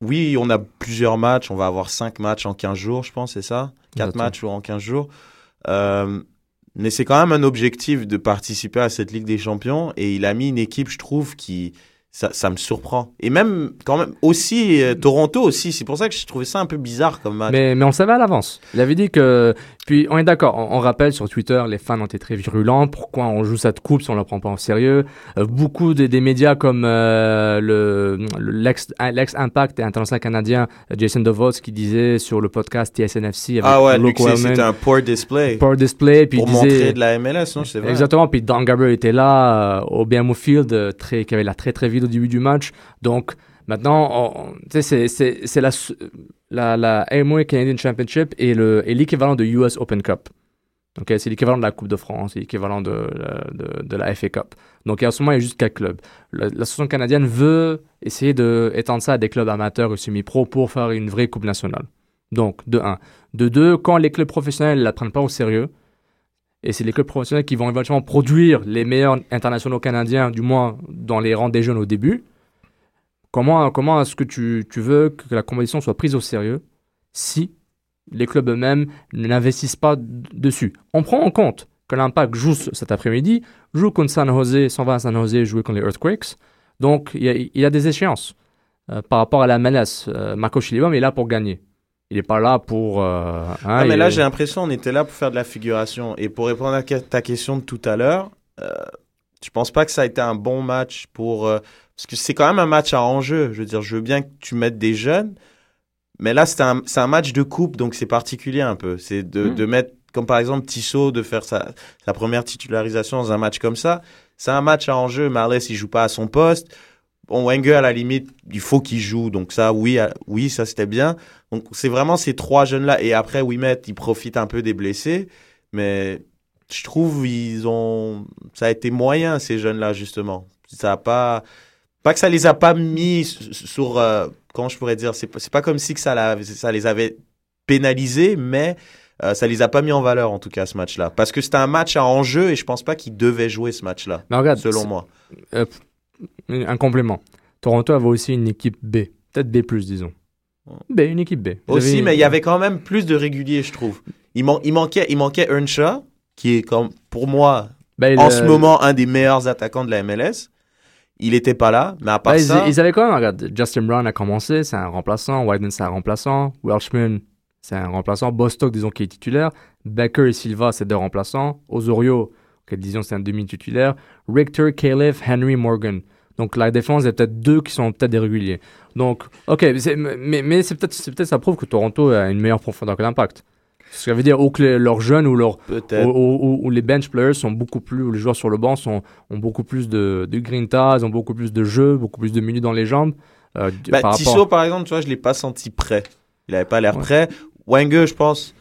Speaker 8: Oui, on a plusieurs matchs. On va avoir cinq matchs en 15 jours, je pense, c'est ça? Quatre
Speaker 6: Exactement.
Speaker 8: matchs en 15 jours. Euh, mais c'est quand même un objectif de participer à cette Ligue des Champions. Et il a mis une équipe, je trouve, qui... Ça, ça me surprend. Et même, quand même, aussi, euh, Toronto aussi. C'est pour ça que j'ai trouvé ça un peu bizarre comme match.
Speaker 6: Mais, mais on le savait à l'avance. Il avait dit que. Puis on est d'accord, on, on rappelle sur Twitter, les fans ont été très virulents. Pourquoi on joue cette coupe si on la prend pas en sérieux? Euh, Beaucoup des, des médias comme euh, le le- l'ex l'ex Impact et international canadien Jason DeVos qui disait sur le podcast TSNFC avec
Speaker 8: Ah ouais, c'était un poor display.
Speaker 6: poor display, puis
Speaker 8: pour
Speaker 6: il disait-
Speaker 8: montrer de la MLS, non, c'est vrai.
Speaker 6: Exactement. Puis Dan Garber était là au BMO Field, très, qui avait l'air très très au début du match. Donc maintenant, c'est- la, la, la AMO Canadian Championship et le- et l'équivalent de US Open Cup. Ok, c'est l'équivalent de la Coupe de France, c'est l'équivalent de, de, de, la FA Cup. Donc en ce moment, il y a juste quatre clubs. L'association canadienne veut essayer d'étendre ça à des clubs amateurs ou semi-pro pour faire une vraie Coupe nationale. Donc, de un. De deux, quand les clubs professionnels ne la prennent pas au sérieux, et c'est les clubs professionnels qui vont éventuellement produire les meilleurs internationaux canadiens, du moins dans les rangs des jeunes au début, comment, comment est-ce que tu, tu veux que la compétition soit prise au sérieux si les clubs eux-mêmes n'investissent pas dessus? On prend en compte que l'Impact joue cet après-midi, joue contre San Jose, s'en va à San Jose jouer contre les Earthquakes. Donc il y, a des échéances euh, par rapport à la menace. Euh, Marco Chilibom est là pour gagner. Il n'est pas là pour. Euh,
Speaker 8: hein, mais là, j'ai l'impression qu'on était là pour faire de la figuration. Et pour répondre à ta question de tout à l'heure, euh, je pense pas que ça a été un bon match pour. parce que c'est quand même un match à enjeu. Je veux dire, je veux bien que tu mettes des jeunes, mais là, c'est un, un, match de coupe, donc c'est particulier un peu. C'est de, hmm. de, mettre, comme par exemple Tissot, de faire sa, sa, première titularisation dans un match comme ça. C'est un match à enjeu. Marles, il joue pas à son poste. Bon, Wenger, à la limite, il faut qu'il joue. Donc ça, oui, oui ça c'était bien. Donc c'est vraiment ces trois jeunes-là. Et après, Wimet, il profite un peu des blessés. Mais je trouve ils ont ça a été moyen ces jeunes là justement ça a pas pas que ça les a pas mis sur euh, comment je pourrais dire, c'est pas, pas comme si que ça, ça les avait pénalisés, mais euh, ça les a pas mis en valeur en tout cas ce match-là. Parce que c'était un match à enjeu et je pense pas qu'ils devaient jouer ce match-là, selon moi.
Speaker 6: Euh, un complément. Toronto avait aussi une équipe B, peut-être B+, disons. B, une équipe B.
Speaker 8: aussi, mais il y avait quand même plus de réguliers, je trouve. Il, il manquait, il manquait Earnshaw, qui est comme, pour moi, ben, en ce moment, un des meilleurs attaquants de la MLS il était pas là, mais à part ça...
Speaker 6: Ils, avaient quand même, regarde, Justin Brown a commencé, c'est un remplaçant, Whiteman c'est un remplaçant, Welshman c'est un remplaçant, Bostock disons qui est titulaire, Becker et Silva c'est deux remplaçants, Osorio, disons c'est un demi-titulaire, Richter, Caleb, Henry, Morgan. Donc la défense, il y a peut-être deux qui sont peut-être des réguliers. Donc, ok, mais, mais c'est peut-être peut ça prouve que Toronto a une meilleure profondeur que l'impact. Ce qui veut dire que leurs jeunes ou, leurs, ou, les bench players sont beaucoup plus, ou les joueurs sur le banc sont, ont beaucoup plus de, de grinta, ils ont beaucoup plus de jeux, beaucoup plus de minutes dans les jambes.
Speaker 8: Euh, bah, par, Tissot, par exemple, tu vois, je l'ai pas senti prêt. Il avait pas l'air prêt. Wenger, je pense,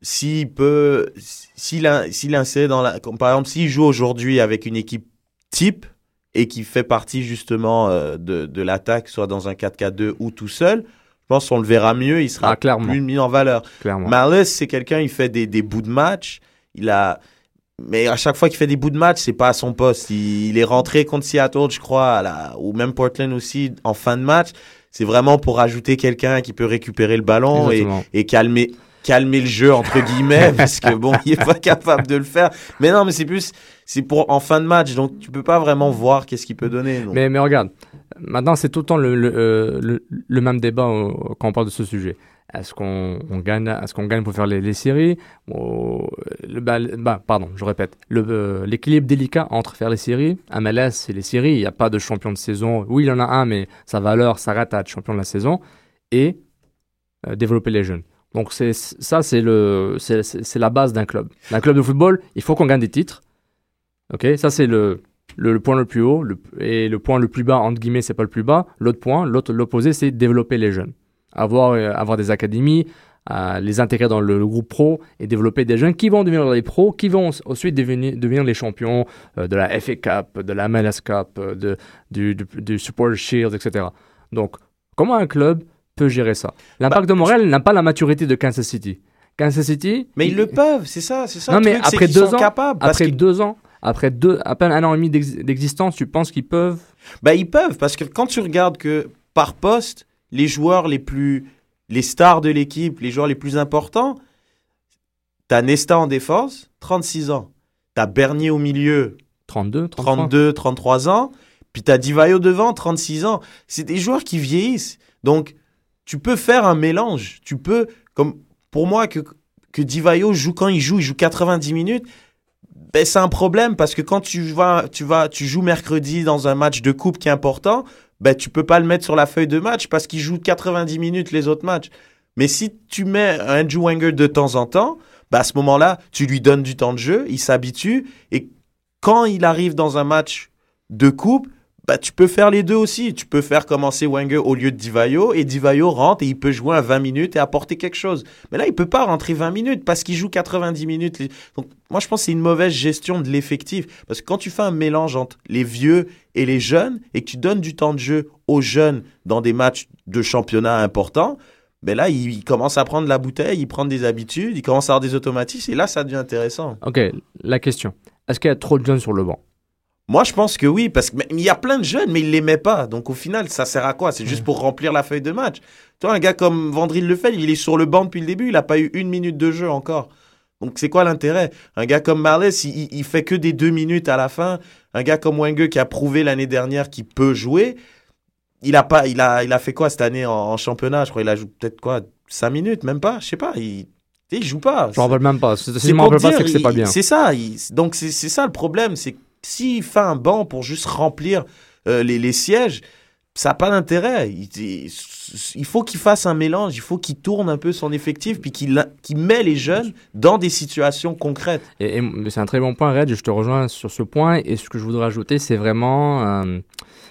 Speaker 8: s'il peut, s'il dans la, par exemple, s'il joue aujourd'hui avec une équipe type et qui fait partie justement euh, de, de l'attaque, soit dans un 4-4-2 ou tout seul, je pense qu'on le verra mieux, il sera ah, plus mis en valeur. Clairement. c'est quelqu'un, il fait des, des, bouts de match. Il a, mais à chaque fois qu'il fait des bouts de match, c'est pas à son poste. Il, est rentré contre Seattle, je crois, à ou même Portland aussi, en fin de match. C'est vraiment pour ajouter quelqu'un qui peut récupérer le ballon et, et, calmer calmer le jeu entre guillemets parce que bon il est pas capable de le faire mais non mais c'est plus c'est pour en fin de match donc tu peux pas vraiment voir qu'est-ce qu'il peut donner
Speaker 6: mais regarde Maintenant, c'est tout le temps le, euh, même débat quand on parle de ce sujet. Est-ce qu'on gagne, est-ce gagne pour faire les, séries? Bah, Pardon, je répète. Euh, l'équilibre délicat entre faire les séries, MLS c'est les séries, il n'y a pas de champion de saison. Oui, il y en a un, mais sa valeur s'arrête à être champion de la saison. Et euh, développer les jeunes. Donc ça, c'est la base d'un club. D'un club de football, il faut qu'on gagne des titres. Ok, ça c'est le, le, point le plus haut et le point le plus bas, entre guillemets, c'est pas le plus bas. L'autre point, l'autre, l'opposé, c'est développer les jeunes. Avoir, euh, avoir des académies, euh, les intégrer dans le, groupe pro et développer des jeunes qui vont devenir les pros, qui vont ensuite devenir, devenir les champions euh, de la FA Cup, de la MLS Cup, de, du, du, Support Shield, etc. Donc, comment un club peut gérer ça? L'impact bah, de Montréal n'a pas la maturité de Kansas City. Kansas City.
Speaker 8: Mais ils, le peuvent, c'est ça, c'est ça.
Speaker 6: Non, mais après deux ans, capables, après deux ans, après deux, à peine un an et demi d'existence, tu penses qu'ils peuvent?
Speaker 8: Bah ils peuvent parce que quand tu regardes que par poste, les joueurs les plus, les stars de l'équipe, les joueurs les plus importants, t'as Nesta en défense, 36 ans. T'as Bernier au milieu,
Speaker 6: 32,
Speaker 8: 32, 33 ans. Puis t'as Divayo devant, 36 ans. C'est des joueurs qui vieillissent. Donc tu peux faire un mélange. Tu peux, comme pour moi que que Divayo joue quand il joue, il joue 90 minutes ben, c'est un problème parce que quand tu vas, tu vas, tu joues mercredi dans un match de coupe qui est important, ben tu peux pas le mettre sur la feuille de match parce qu'il joue 90 minutes les autres matchs. Mais si tu mets un Andrew Wenger de temps en temps, ben à ce moment-là, tu lui donnes du temps de jeu, il s'habitue et quand il arrive dans un match de coupe, bah, tu peux faire les deux aussi. Tu peux faire commencer Wenger au lieu de Divayo et Divayo rentre et il peut jouer à 20 minutes et apporter quelque chose. Mais là, il peut pas rentrer 20 minutes parce qu'il joue 90 minutes. Donc, moi, je pense que c'est une mauvaise gestion de l'effectif. Parce que quand tu fais un mélange entre les vieux et les jeunes et que tu donnes du temps de jeu aux jeunes dans des matchs de championnat importants, ben là, il, commence à prendre la bouteille, il prend des habitudes, il commence à avoir des automatismes et là, ça devient intéressant.
Speaker 6: Ok, la question. Est-ce qu'il y a trop de jeunes sur le banc?
Speaker 8: Moi, je pense que oui, parce qu'il y a plein de jeunes, mais ils ne l'aimaient pas. Donc, au final, ça sert à quoi? C'est juste pour remplir la feuille de match. Toi, un gars comme Vandril Lefebvre, il est sur le banc depuis le début, il n'a pas eu une minute de jeu encore. Donc, c'est quoi l'intérêt? Un gars comme Marles, il, il, fait que des deux minutes à la fin. Un gars comme Wenger, qui a prouvé l'année dernière qu'il peut jouer, il a, pas, il, a, il a fait quoi cette année en, championnat? Je crois qu'il a joué peut-être quoi? Cinq minutes, même pas? Je sais pas. Il, il joue pas.
Speaker 6: Je m'en rappelle même pas. Si je m'en rappelle pas, c'est que c'est pas bien.
Speaker 8: C'est ça. donc, c'est ça le problème. C'est s'il fait un banc pour juste remplir euh, les, sièges, ça n'a pas d'intérêt. Il, faut qu'il fasse un mélange, il faut qu'il tourne un peu son effectif, puis qu'il met les jeunes dans des situations concrètes.
Speaker 6: Et, c'est un très bon point, Red, je te rejoins sur ce point. Et ce que je voudrais ajouter, c'est vraiment euh,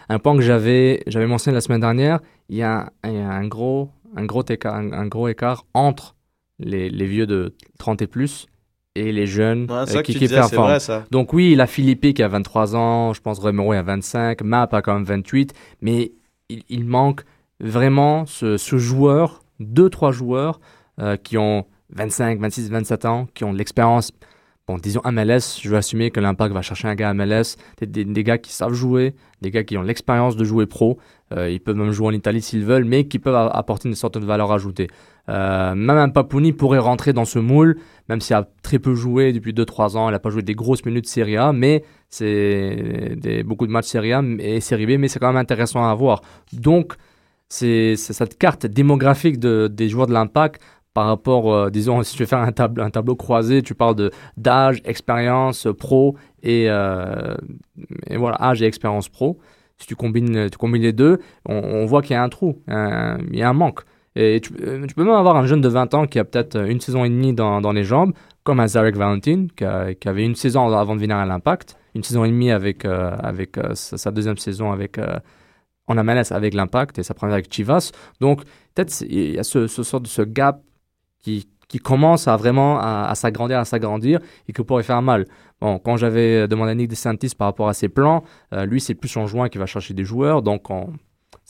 Speaker 6: un point que j'avais mentionné la semaine dernière. Il y a, un, gros, un, gros écart, entre les vieux de 30 et plus et les jeunes
Speaker 8: euh, qui, qui performent. ça.
Speaker 6: Donc oui, il a Philippe qui a 23 ans, je pense Romero a 25, Map a quand même 28, mais il, manque vraiment ce, joueur, deux, trois joueurs euh, qui ont 25, 26, 27 ans, qui ont de l'expérience. Bon, disons MLS, je vais assumer que l'Impact va chercher un gars MLS, des, des, gars qui savent jouer, des gars qui ont l'expérience de jouer pro. Euh, ils peuvent même jouer en Italie s'ils veulent, mais qui peuvent apporter une sorte de valeur ajoutée. Euh, même un Papouni pourrait rentrer dans ce moule, même s'il a très peu joué depuis 2-3 ans. Il n'a pas joué des grosses minutes Serie A, mais c'est beaucoup de matchs Serie A et Serie B, mais c'est quand même intéressant à voir. Donc, c'est cette carte démographique de, des joueurs de l'Impact par rapport, euh, disons, si tu veux faire un, tableau, un tableau croisé, tu parles d'âge, expérience pro et, euh, et, voilà, âge et expérience pro. Si tu combines les deux, on, voit qu'il y a un trou, il y a un manque. Et euh, tu, peux même avoir un jeune de 20 ans qui a peut-être une saison et demie dans, dans les jambes, comme un Zarek Valentin, qui, avait une saison avant de venir à l'Impact, une saison et demie avec, euh, avec euh, sa, deuxième saison avec, en MLS avec l'Impact et sa première avec Chivas. Donc, peut-être il y a ce, ce sort de ce gap qui, qui commence à vraiment à, s'agrandir, à s'agrandir et qui pourrait faire mal. Bon, quand j'avais demandé à Nick DeSantis par rapport à ses plans, lui, c'est plus en juin qu'il va chercher des joueurs. Donc, on,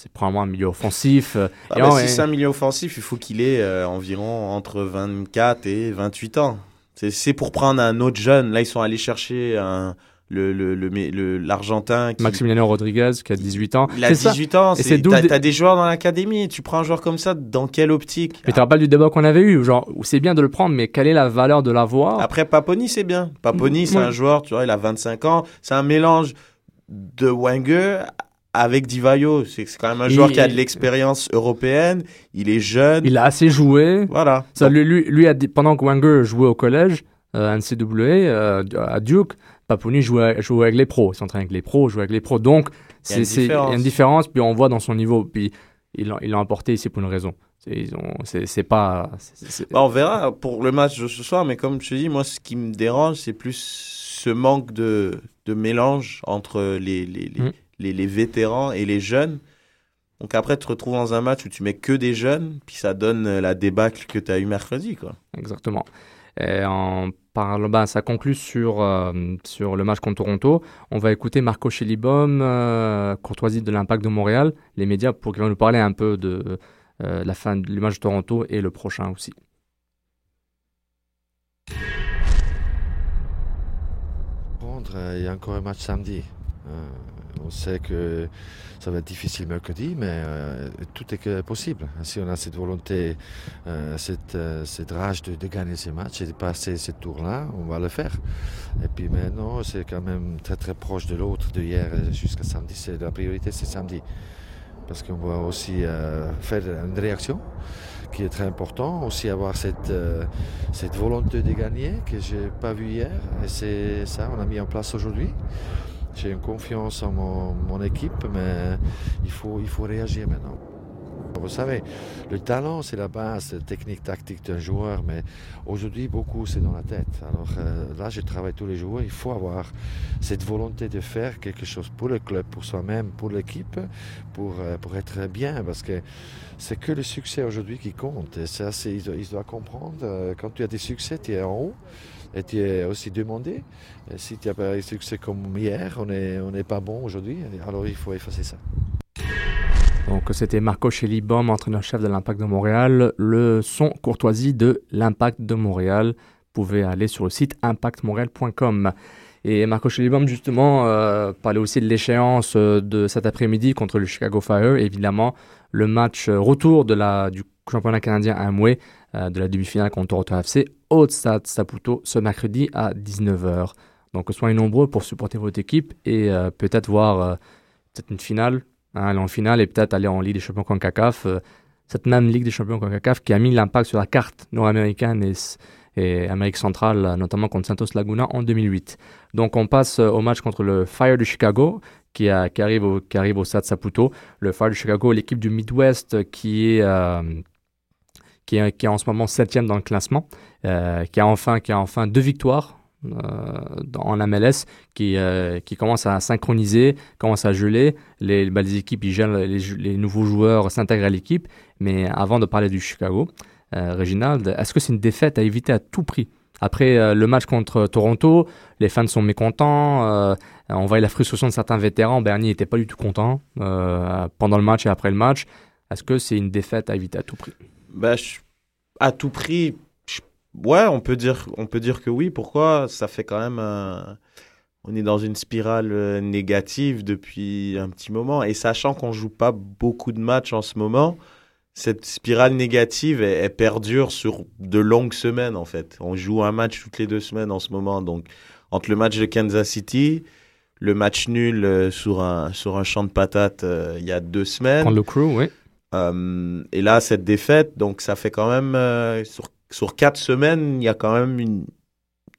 Speaker 6: c'est probablement un milieu offensif. Euh,
Speaker 8: ah bah, si c'est un milieu offensif, il faut qu'il ait euh, environ entre 24 et 28 ans. C'est pour prendre un autre jeune. Là, ils sont allés chercher un, le, le, l'Argentin.
Speaker 6: Maximiliano Rodriguez, qui a 18 ans.
Speaker 8: Il a 18 ans. T'as, as des joueurs dans l'académie. Tu prends un joueur comme ça, dans quelle optique?
Speaker 6: Mais tu te rappelles du débat qu'on avait eu, genre, c'est bien de le prendre, mais quelle est la valeur de l'avoir
Speaker 8: Après, Paponi, c'est bien. Paponi, c'est un joueur, tu vois, il a 25 ans. C'est un mélange de Wenger avec Divayo. C'est quand même un joueur qui a de l'expérience européenne. Il est jeune.
Speaker 6: Il a assez joué.
Speaker 8: Voilà.
Speaker 6: Ça, lui, lui, a, pendant que Wenger jouait au collège, euh, NCAA, euh, à Duke, Paponi jouait, jouait avec les pros. Il s'entraînait avec les pros, jouait avec les pros. Donc, c'est il y a une différence. Puis on voit dans son niveau. Puis il l'a emporté ici pour une raison. C'est pas.
Speaker 8: Bah, on verra pour le match de ce soir, mais comme je te dis, moi, ce qui me dérange, c'est plus ce manque de, de mélange entre les, les, les, mm les, vétérans et les jeunes. Donc après, tu te retrouves dans un match où tu mets que des jeunes, puis ça donne euh, la débâcle que tu as eu mercredi. Quoi.
Speaker 6: Exactement. Et en parlant, ben, ça conclut sur, euh, sur le match contre Toronto. On va écouter Marco Schellibaum, euh, courtoisie de l'Impact de Montréal, les médias, pour qu'il nous parler un peu de la fin du match de Toronto et le prochain aussi.
Speaker 10: Il y a encore un match samedi. On sait que ça va être difficile mercredi, mais euh, tout est possible. Si on a cette volonté, euh, cette, euh, cette, rage de, gagner ces matchs et de passer ce tour-là, on va le faire. Et puis maintenant, c'est quand même très très proche de l'autre, de hier jusqu'à samedi. La priorité, c'est samedi. Parce qu'on va aussi faire une réaction qui est très important. Aussi avoir cette, cette volonté de gagner que je n'ai pas vu hier. Et c'est ça, on a mis en place aujourd'hui. J'ai une confiance en mon, équipe, mais il faut, il faut réagir maintenant. Vous savez, le talent, c'est la base technique, tactique d'un joueur, mais aujourd'hui, beaucoup, c'est dans la tête. Alors euh, là, je travaille tous les jours. Il faut avoir cette volonté de faire quelque chose pour le club, pour soi-même, pour l'équipe, pour, euh, pour être bien, parce que c'est que le succès aujourd'hui qui compte. Et ça, il, doit, il doit comprendre, euh, quand tu as des succès, tu es en haut. Es aussi demandé. Et si tu n'as pas eu succès comme hier, on n'est pas bon aujourd'hui. Alors il faut effacer ça.
Speaker 6: Donc c'était Marco Chelibom, entraîneur-chef de l'Impact de Montréal. Le son courtoisie de l'Impact de Montréal. Vous pouvez aller sur le site impactmontréal.com. Et Marco Chelibom, justement, euh, parlait aussi de l'échéance euh, de cet après-midi contre le Chicago Fire. Évidemment, le match euh, retour de la, du championnat canadien Amway, euh, de la demi-finale contre Toronto FC, au Stade Saputo, ce mercredi à 19h. Donc soyez nombreux pour supporter votre équipe et euh, peut-être voir euh, une finale, hein, aller en finale et peut-être aller en Ligue des Champions CONCACAF. euh, cette même Ligue des Champions CONCACAF qui a mis l'impact sur la carte nord-américaine et, et Amérique centrale, notamment contre Santos Laguna en 2008. Donc on passe au match contre le Fire de Chicago qui, arrive, au, qui arrive au Stade Saputo. Le Fire de Chicago, l'équipe du Midwest qui est, qui est, en ce moment septième dans le classement, euh, qui, a enfin, qui a enfin deux victoires euh, en MLS, qui, euh, qui commence à synchroniser, commence à geler. Les, bah, équipes, ils gèlent, les, nouveaux joueurs s'intègrent à l'équipe. Mais avant de parler du Chicago, Réginald, est-ce que c'est une défaite à éviter à tout prix? Après le match contre Toronto, les fans sont mécontents. on voit la frustration de certains vétérans. Bernier n'était pas du tout content pendant le match et après le match. Est-ce que c'est une défaite à éviter à tout prix?
Speaker 8: Bah, à tout prix, ouais, on peut dire, on peut dire que oui. Pourquoi? Ça fait quand même, un- on est dans une spirale euh, négative depuis un petit moment, et sachant qu'on joue pas beaucoup de matchs en ce moment, cette spirale négative, perdure sur de longues semaines en fait. On joue un match toutes les deux semaines en ce moment, donc entre le match de Kansas City, le match nul euh, sur un sur un champ de patates euh, il y a deux semaines.
Speaker 6: Le crew, oui.
Speaker 8: Euh, et là, cette défaite, donc ça fait quand même euh, sur, sur quatre semaines, il y a quand même une,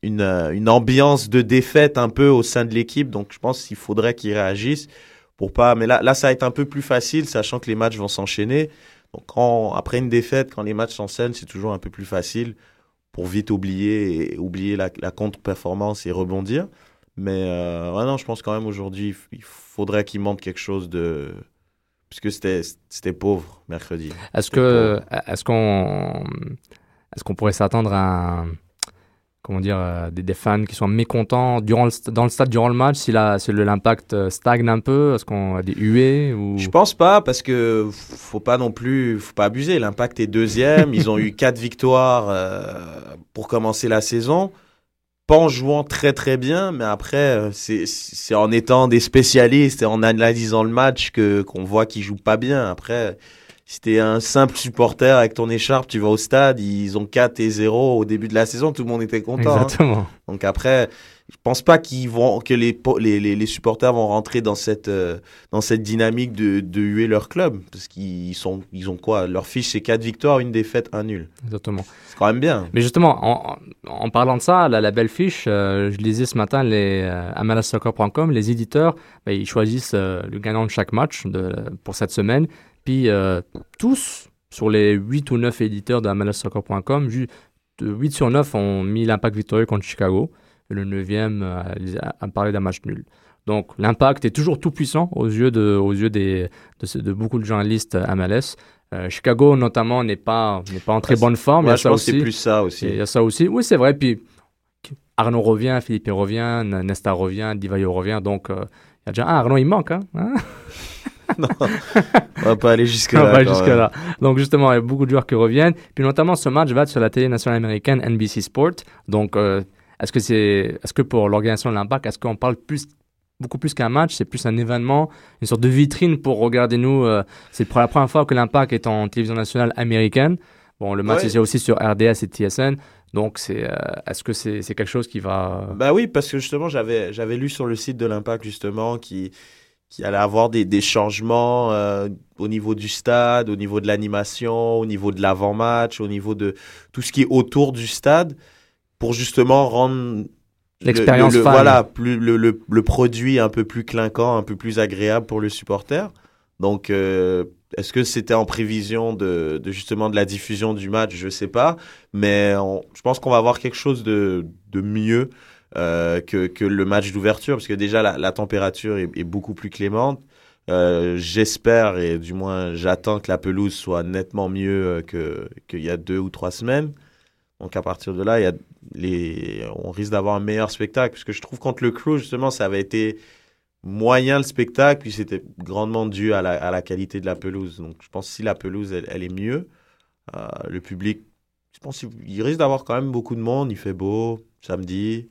Speaker 8: une, euh, une ambiance de défaite un peu au sein de l'équipe. Donc je pense qu'il faudrait qu'ils réagissent pour pas. Mais là, là, ça va être un peu plus facile, sachant que les matchs vont s'enchaîner. Donc quand, après une défaite, quand les matchs s'enchaînent, c'est toujours un peu plus facile pour vite oublier et oublier la, contre-performance et rebondir. Mais euh, ouais, non, je pense quand même aujourd'hui, il faudrait qu'ils montrent quelque chose de puisque c'était c'était pauvre mercredi.
Speaker 6: Est-ce que est-ce qu'on est-ce qu'on pourrait s'attendre à comment dire euh, des, des fans qui sont mécontents durant le, dans le stade durant le match si la si l'impact euh, stagne un peu? Est-ce qu'on a des huées ou?
Speaker 8: Je pense pas parce que faut pas non plus, faut pas abuser. L'impact est deuxième, ils ont eu quatre victoires euh, pour commencer la saison, pas en jouant très très bien, mais après euh, c'est c'est en étant des spécialistes et en analysant le match que qu'on voit qu'ils jouent pas bien. Après, si t'es un simple supporter avec ton écharpe, tu vas au stade, ils ont 4 et 0 au début de la saison, tout le monde était content. hein.
Speaker 6: Exactement.
Speaker 8: Donc après, je pense pas qu'ils vont que les, les, les, supporters vont rentrer dans cette euh, dans cette dynamique de, de huer leur club parce qu'ils sont ils ont quoi? Leur fiche c'est quatre victoires, une défaite, un nul.
Speaker 6: Exactement.
Speaker 8: C'est quand même bien.
Speaker 6: Mais justement, en, en parlant de ça, la, la belle fiche, euh, je lisais ce matin les euh, les éditeurs, ben, ils choisissent euh, le gagnant de chaque match de, pour cette semaine. Puis tous, sur les 8 ou 9 éditeurs de 8 sur 9 ont mis l'impact victorieux contre Chicago. Et le 9e a, a parlé d'un match nul. Donc l'impact est toujours tout puissant aux yeux de, aux yeux des, de, beaucoup de journalistes MLS. Euh, Chicago notamment n'est pas, n'est pas en très
Speaker 8: Ouais,
Speaker 6: bonne forme. il y
Speaker 8: ouais,
Speaker 6: a
Speaker 8: je
Speaker 6: ça
Speaker 8: pense que c'est
Speaker 6: aussi.
Speaker 8: plus ça aussi.
Speaker 6: Il y a ça aussi. Oui, c'est vrai. Puis Arnaud revient, Philippe revient, Nesta revient, Divayo revient. Donc euh, il y a déjà ah, Arnaud, il manque. Hein Hein
Speaker 8: non, on va pas aller jusque
Speaker 6: On
Speaker 8: là.
Speaker 6: va
Speaker 8: quand
Speaker 6: jusque là. Donc justement, il y a beaucoup de joueurs qui reviennent. Puis notamment, ce match va être sur la télé nationale américaine NBC Sport. Donc, euh, est-ce que c'est, est-ce que pour l'organisation de l'Impact, est-ce qu'on parle plus, beaucoup plus qu'un match, c'est plus un événement, une sorte de vitrine pour regarder nous. euh, c'est pour la première fois que l'Impact est en télévision nationale américaine. Bon, le match
Speaker 8: Ouais.
Speaker 6: est aussi sur RDS et TSN. Donc, c'est, euh, est-ce que c'est, c'est quelque chose qui va
Speaker 8: Bah oui, parce que justement, j'avais, j'avais lu sur le site de l'Impact, justement, qui, qui allait avoir des, des changements euh, au niveau du stade, au niveau de l'animation, au niveau de l'avant-match, au niveau de tout ce qui est autour du stade, pour justement rendre le-
Speaker 6: L'expérience
Speaker 8: le, voilà, plus, le, le, produit un peu plus clinquant, un peu plus agréable pour le supporter. Donc, euh, est-ce que c'était en prévision de, de, justement de la diffusion du match? Je sais pas, mais je pense qu'on va avoir quelque chose de, de mieux euh, que, que le match d'ouverture, parce que déjà la, la température est, est, beaucoup plus clémente. Euh, J'espère et du moins j'attends que la pelouse soit nettement mieux que qu'il y a deux ou trois semaines. Donc à partir de là, y a les, on risque d'avoir un meilleur spectacle, parce que je trouve contre le Crew justement ça avait été moyen le spectacle, puis c'était grandement dû à la, qualité de la pelouse. Donc je pense que si la pelouse elle, elle est mieux, euh, le public, je pense qu'il risque d'avoir quand même beaucoup de monde. Il fait beau samedi.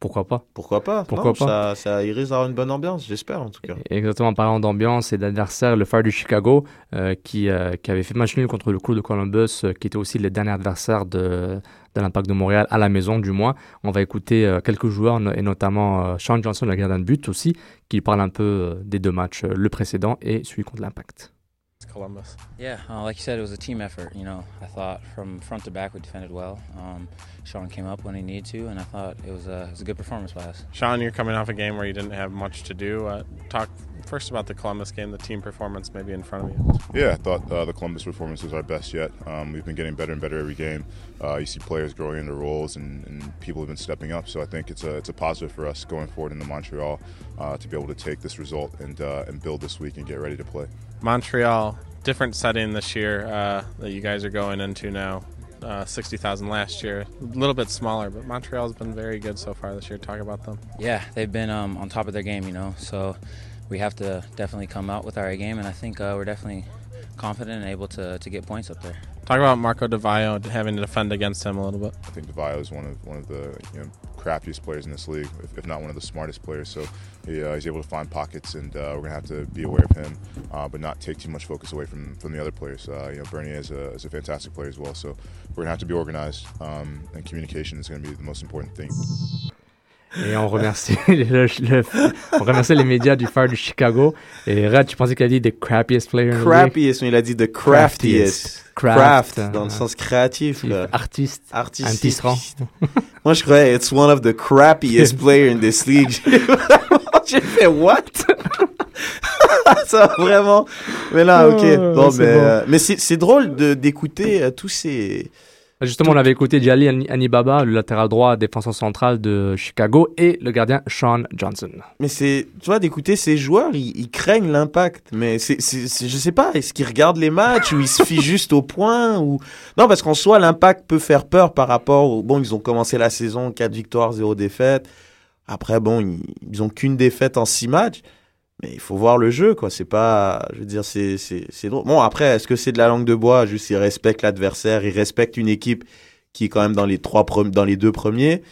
Speaker 6: Pourquoi pas
Speaker 8: Pourquoi pas?
Speaker 6: Pourquoi
Speaker 8: non,
Speaker 6: pas
Speaker 8: ça, ça, d'avoir une bonne ambiance, j'espère en tout cas.
Speaker 6: Exactement, en parlant d'ambiance et d'adversaire, le Fire du Chicago, euh, qui, euh, qui avait fait match nul contre le Crew de Columbus, euh, qui était aussi le dernier adversaire de, de l'Impact de Montréal, à la maison du moins. On va écouter quelques joueurs, et notamment Sean Johnson, le gardien de but aussi, qui parle un peu des deux matchs, le précédent et celui contre l'Impact.
Speaker 11: Columbus. Yeah, uh, like you said, it was a team effort. You know, I thought from front to back we defended well. Um, Sean came up when he needed to, and I thought it was a, it was a good performance by us.
Speaker 7: Sean, you're coming off a game where you didn't have much to do. Uh, talk first about the Columbus game, the team performance maybe in front of you.
Speaker 12: Yeah, I thought uh, the Columbus performance was our best yet. Um, we've been getting better and better every game. Uh, you see players growing into roles, and, and, people have been stepping up. So I think it's a it's a positive for us going forward into Montreal uh, to be able to take this result and uh, and build this week and get ready to play.
Speaker 7: Montreal different setting this year uh, that you guys are going into now. Uh, 60,000 last year, a little bit smaller, but Montreal's been very good so far this year. Talk about them.
Speaker 11: Yeah, they've been um, on top of their game, you know, so we have to definitely come out with our A game, and I think uh, we're definitely confident and able to, to get points up there.
Speaker 7: Talk about Marco DeVio having to defend against him a little bit.
Speaker 12: I think DeVio is one of one of the you know, crappiest players in this league, if, if, not one of the smartest players. So he, uh, he's able to find pockets, and uh, we're gonna have to be aware of him, uh, but not take too much focus away from, from the other players. Uh, you know, Bernier is a, is a fantastic player as well. So we're gonna have to be organized, um, and communication is gonna be the most important thing.
Speaker 6: Et on remercie, le, le, on remercie les médias du Fire du Chicago. Et Red, tu pensais qu'il a dit the crappiest player in
Speaker 8: Crappiest, mais il a dit the craftiest. Craft, Craft dans le sens créatif. Là.
Speaker 6: Artiste.
Speaker 8: Artiste. Moi, je croyais, it's one of the crappiest players in this league. J'ai fait what? ça vraiment. Mais là, ok.
Speaker 6: Oh,
Speaker 8: bon, mais, bon. euh, mais c'est drôle d'écouter euh, tous ces.
Speaker 6: Justement, on avait écouté Jali Anibaba, le latéral droit défenseur central de Chicago, et le gardien Sean Johnson.
Speaker 8: Mais c'est, tu vois, d'écouter ces joueurs, ils, ils craignent l'impact. Mais c'est, je sais pas, est-ce qu'ils regardent les matchs ou ils se fient juste au point ou non parce qu'en soi, l'impact peut faire peur par rapport. Au... Bon, ils ont commencé la saison 4 victoires, 0 défaites. Après, bon, ils, ils ont qu'une défaite en 6 matchs. Mais il faut voir le jeu, quoi. C'est pas, je veux dire, c'est, c'est, drôle. Bon, après, est-ce que c'est de la langue de bois? Juste, ils respectent l'adversaire, ils respectent une équipe qui est quand même dans les trois dans les deux premiers.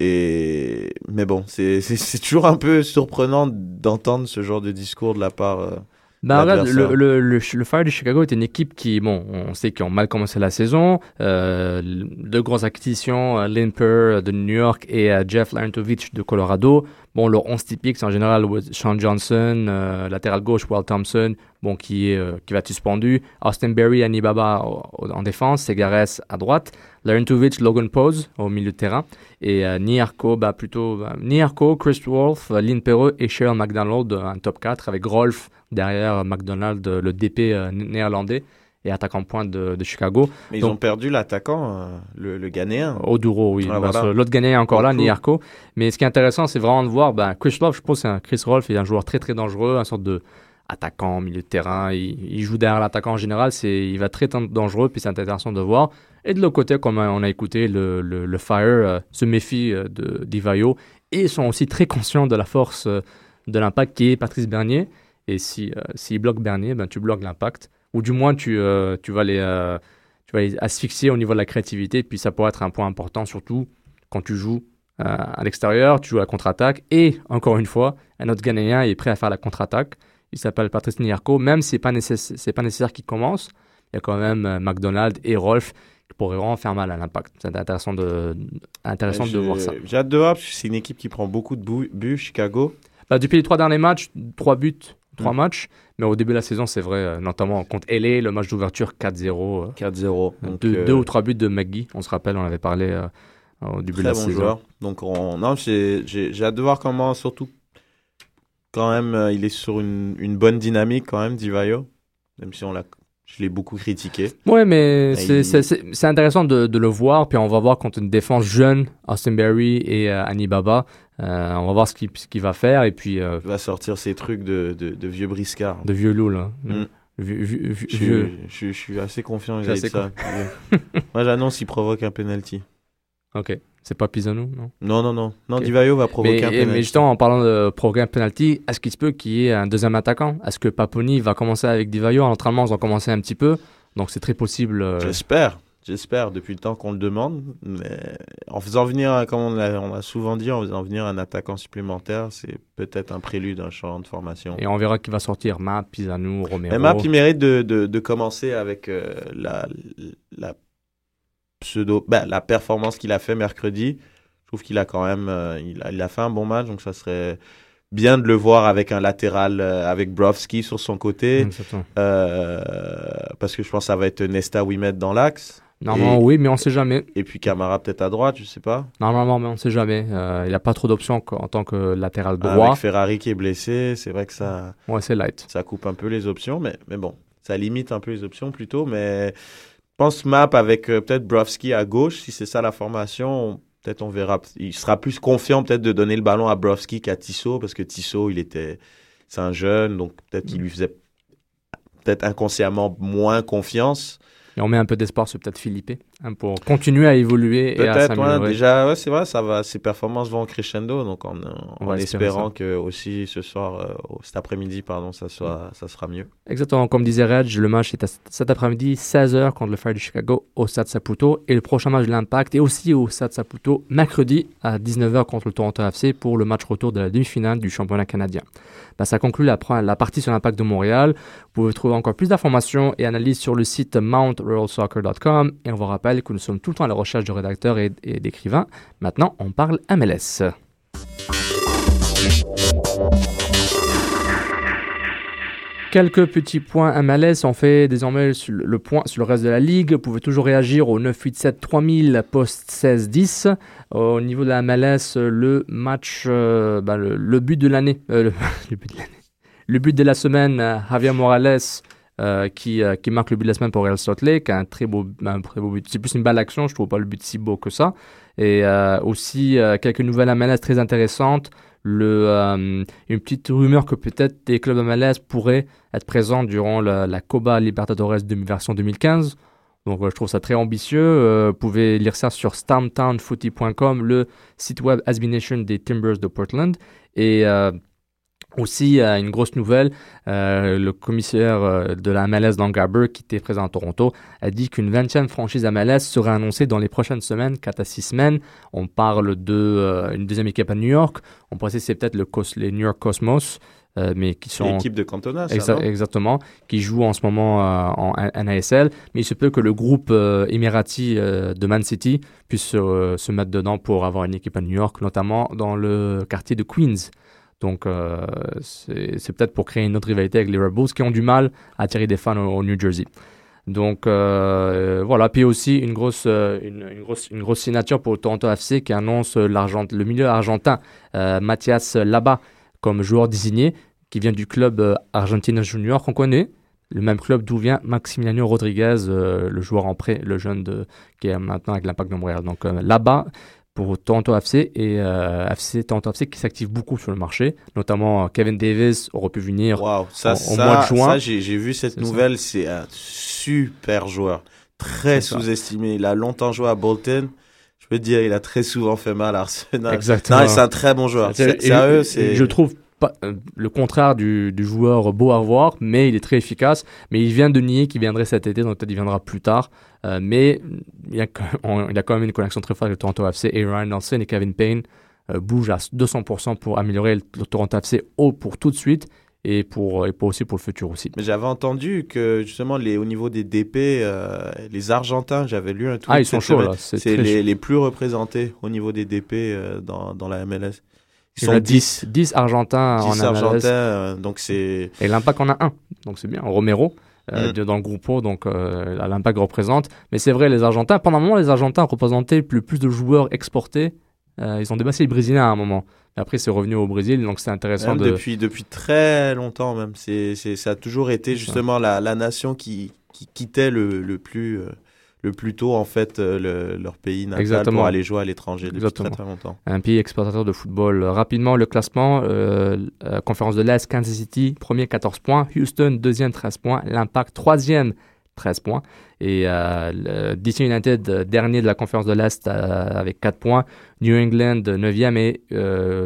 Speaker 8: Et, mais bon, c'est, c'est, c'est toujours un peu surprenant d'entendre ce genre de discours de la part, euh,
Speaker 6: Regarde, le, le, le, le, Fire de Chicago est une équipe qui, bon, on sait qu'ils ont mal commencé la saison. Euh, deux grosses acquisitions, euh, Limper de New York et euh, Jeff Larentovich de Colorado. Bon, leur 11 typique, c'est en général Sean Johnson, euh, latéral gauche, Walt Thompson, bon, qui, euh, qui va être suspendu. Austin Berry, Anibaba en défense, Segares à droite. Larentovich, Logan Pose au milieu de terrain. Et euh, Niarco, bah, plutôt, bah, Niarco, Chris Wolf, Lynn Perreux et Cheryl McDonald, un top 4 avec Rolf derrière McDonald, le DP néerlandais et attaquant point de, de Chicago.
Speaker 8: Mais ils ont perdu l'attaquant, euh, le, le Ghanéen.
Speaker 6: Oduro, oui. Ah, voilà. L'autre Ghanéen est encore là, Niarco. Mais ce qui est intéressant, c'est vraiment de voir, ben, Chris Love, je pense c'est un Chris Rolf, il est un joueur très très dangereux, un sorte de attaquant, milieu de terrain. Il, il joue derrière l'attaquant en général, il va très dangereux, puis c'est intéressant de voir. Et de l'autre côté, comme on a écouté, le, le, Fire euh, se méfie euh, de d'Ivaio et sont aussi très conscients de la force euh, de l'impact qui est Patrice Bernier. Et si, euh, s'il bloque Bernier, ben, tu bloques l'impact. Ou du moins tu, tu, vas les, tu vas asphyxier au niveau de la créativité, puis ça pourrait être un point important, surtout quand tu joues à l'extérieur, tu joues à contre-attaque, et encore une fois, un autre Ghanéen est prêt à faire la contre-attaque, il s'appelle Patrice Niarco, même si ce n'est pas, nécess pas nécessaire qu'il commence, il y a quand même McDonald et Rolf qui pourraient vraiment faire mal à l'impact. C'est intéressant de, intéressant de voir ça.
Speaker 8: J'ai hâte de voir, c'est une équipe qui prend beaucoup de buts, Chicago.
Speaker 6: Bah, depuis les trois derniers matchs, trois buts trois mmh. matchs. Mais au début de la saison, c'est vrai, euh, notamment contre LA, le match d'ouverture 4-0.
Speaker 8: 4-0.
Speaker 6: Deux, euh... deux, ou trois buts de McGee, on se rappelle, on avait parlé euh, au début
Speaker 8: Très
Speaker 6: de la
Speaker 8: bon
Speaker 6: saison.
Speaker 8: Joueur. Donc, on... non, j'ai hâte de voir comment, surtout, quand même, euh, il est sur une, une bonne dynamique, quand même, Divayo. même si on l'a, je l'ai beaucoup critiqué.
Speaker 6: Ouais, mais c'est
Speaker 8: il-
Speaker 6: intéressant de, de le voir. Puis on va voir contre une défense jeune, Austin Berry et euh, Annie Baba. Euh, on va voir ce qu'il qu'il va faire. Et puis, euh,
Speaker 8: Il va sortir ses trucs de, de, de vieux briscard.
Speaker 6: de vieux loup, là.
Speaker 8: Mm.
Speaker 6: Vieux- vieux- vieux-
Speaker 8: Je,
Speaker 6: vieux.
Speaker 8: suis- je, je suis assez confiant vis-à-vis de. Moi, j'annonce, il provoque un penalty.
Speaker 6: Ok. C'est pas Pisano, non?
Speaker 8: Non, non, non. Non,
Speaker 6: Ok.
Speaker 8: Divayo va provoquer
Speaker 6: mais,
Speaker 8: un penalty.
Speaker 6: Mais justement, en parlant de provoquer un penalty, est-ce qu'il se peut qu'il y ait un deuxième attaquant? Est-ce que Paponi va commencer avec Divayo? En entraînement, ils ont commencé un petit peu. Donc c'est très possible. euh,
Speaker 8: J'espère, j'espère, depuis le temps qu'on le demande. Mais en faisant venir, comme on l'a on l'a souvent dit, en faisant venir un attaquant supplémentaire, c'est peut-être un prélude, un champ de formation.
Speaker 6: Et on verra qui va sortir. Map, Pisano, Romero.
Speaker 8: Mais Map, il mérite de, de, de commencer avec euh, la, la pseudo, ben, la performance qu'il a fait mercredi. Je trouve qu'il a quand même, euh, il, a, il a fait un bon match, donc ça serait bien de le voir avec un latéral, euh, avec Brovski sur son côté,
Speaker 6: Exactement.
Speaker 8: Euh, parce que je pense que ça va être Nesta Wimet dans l'axe.
Speaker 6: Normalement,
Speaker 8: Et-
Speaker 6: oui, mais on sait jamais.
Speaker 8: Et puis Camara peut-être à droite, je sais pas.
Speaker 6: Normalement, mais on sait jamais. Euh, il n'y a pas trop d'options en tant que latéral droit.
Speaker 8: Avec Ferrari qui est blessé, c'est vrai que ça.
Speaker 6: Ouais, c'est light.
Speaker 8: Ça coupe un peu les options, mais, mais bon, ça limite un peu les options plutôt. Mais pense Map avec euh, peut-être Brovski à gauche, si c'est ça la formation, peut-être on verra. Il sera plus confiant peut-être de donner le ballon à Brovski qu'à Tissot, parce que Tissot, il était. C'est un jeune, donc peut-être qu'il lui faisait peut-être inconsciemment moins confiance.
Speaker 6: Et on met un peu d'espoir sur peut-être Philippe pour continuer à évoluer et à
Speaker 8: Peut-être, ouais,
Speaker 6: s'améliorer.
Speaker 8: déjà, ouais, c'est vrai, ça va, ses performances vont en crescendo, donc en, en, espérant
Speaker 6: ça.
Speaker 8: que aussi ce soir, euh, cet après-midi, pardon, ça soit, ça sera mieux.
Speaker 6: Exactement, comme disait Reg, le match est à cet après-midi, 16h contre le Fire de Chicago au Stade Saputo. Et le prochain match de l'Impact est aussi au Stade Saputo, mercredi à 19h contre le Toronto FC pour le match retour de la demi-finale du championnat canadien. Ben, ça conclut la, la partie sur l'Impact de Montréal. Vous pouvez trouver encore plus d'informations et analyses sur le site mountroyalsoccer.com. Et on vous rappelle que nous sommes tout le temps à la recherche de rédacteurs et, d'écrivains. Maintenant, on parle MLS. Quelques petits points MLS. On fait désormais le point sur le reste de la ligue. Vous pouvez toujours réagir au 987 3000 post 16 10. Au niveau de la MLS, le match, euh, le, le but de l'année, euh, le, le but de l'année, le but de la semaine, euh, Javier Morales euh, qui, euh, qui marque le but de la semaine pour Real Salt Lake, un très beau, un très beau but. C'est plus une balle d'action, je trouve pas le but si beau que ça. Et euh, aussi quelques nouvelles MLS très intéressantes. Le, une petite rumeur que peut-être des clubs MLS pourraient être présents durant la, la Copa Libertadores version 2015. Donc je trouve ça très ambitieux. Vous pouvez lire ça sur starmtownfooty.com, le site web SB Nation des Timbers de Portland. Et aussi, euh, une grosse nouvelle, euh, le commissaire euh, de la MLS, Dan Garber, qui était présent à Toronto, a dit qu'une 20e franchise MLS serait annoncée dans les prochaines semaines, 4 à 6 semaines. On parle de euh, deuxième équipe à New York. On dire que c'est peut-être le les New York Cosmos, mais qui sont...
Speaker 8: L'équipe de Cantona, ça,
Speaker 6: Exa-
Speaker 8: non?
Speaker 6: Exactement, qui joue en ce moment euh, en NASL. Mais il se peut que le groupe émirati euh, de Man City puisse se mettre dedans pour avoir une équipe à New York, notamment dans le quartier de Queens. Donc, euh, c'est peut-être pour créer une autre rivalité avec les Red Bulls qui ont du mal à attirer des fans au, New Jersey. Donc euh, voilà, puis aussi une grosse, euh, une, grosse, une grosse signature pour Toronto FC qui annonce le milieu argentin euh, Mathias Laba comme joueur désigné, qui vient du club Argentina Junior qu'on connaît, le même club d'où vient Maximiliano Rodriguez, le joueur en prêt, le jeune qui est maintenant avec l'Impact de Montréal. Donc là-bas, pour Toronto FC et euh, FC Toronto FC qui s'active beaucoup sur le marché, notamment euh, Kevin Davis aurait pu venir
Speaker 8: Ça,
Speaker 6: en- au mois de juin.
Speaker 8: ça, j'ai vu cette nouvelle. C'est un super joueur, très sous-estimé. Il a longtemps joué à Bolton. Je peux te dire, il a très souvent fait mal à Arsenal.
Speaker 6: Exactement.
Speaker 8: C'est un très bon joueur.
Speaker 6: C'est- Je trouve pas, euh, le contraire du, du joueur beau à voir, mais il est très efficace. Mais il vient de nier qu'il viendrait cet été, donc peut-être il viendra plus tard. Euh, mais il y, a, on- il a quand même une connexion très forte avec le Toronto FC. Et Ryan Nelson et Kevin Payne euh, bougent à 200% pour améliorer le, le Toronto FC au, pour tout de suite et pour, et pour aussi pour le futur aussi.
Speaker 8: Mais j'avais entendu que justement les, au niveau des DP, euh, les Argentins, j'avais lu un tweet.
Speaker 6: Ah, ils sont chauds, là, c'est
Speaker 8: les,
Speaker 6: chaud.
Speaker 8: les plus représentés au niveau des DP euh, dans, dans la MLS. Ils
Speaker 6: en
Speaker 8: sont
Speaker 6: a 10, 10 Argentins
Speaker 8: 10
Speaker 6: en.
Speaker 8: Argentins, donc c'est.
Speaker 6: Et l'Impact en a un, donc c'est bien. Romero, euh,
Speaker 8: Mm.
Speaker 6: dans le groupe donc euh, l'Impact représente. Mais c'est vrai, les Argentins, pendant un moment, les Argentins représentaient le plus de joueurs exportés Euh, ils ont dépassé les Brésiliens à un moment. Après, c'est revenu au Brésil, donc c'est intéressant
Speaker 8: Même
Speaker 6: de.
Speaker 8: depuis, depuis très longtemps même. C'est, c'est, ça a toujours été justement la, la nation qui, qui quittait le, le plus... le plus tôt en fait euh, le- leur pays natal
Speaker 6: Exactement.
Speaker 8: pour aller jouer à l'étranger depuis
Speaker 6: Exactement.
Speaker 8: très très longtemps.
Speaker 6: Un pays exportateur de football. Euh, Rapidement, le classement, euh, euh, conférence de l'Est, Kansas City, premier 14 points. Houston, deuxième 13 points. L'Impact, troisième 13 points. Et euh, DC United, dernier de la conférence de l'Est avec 4 points. New England, 9e et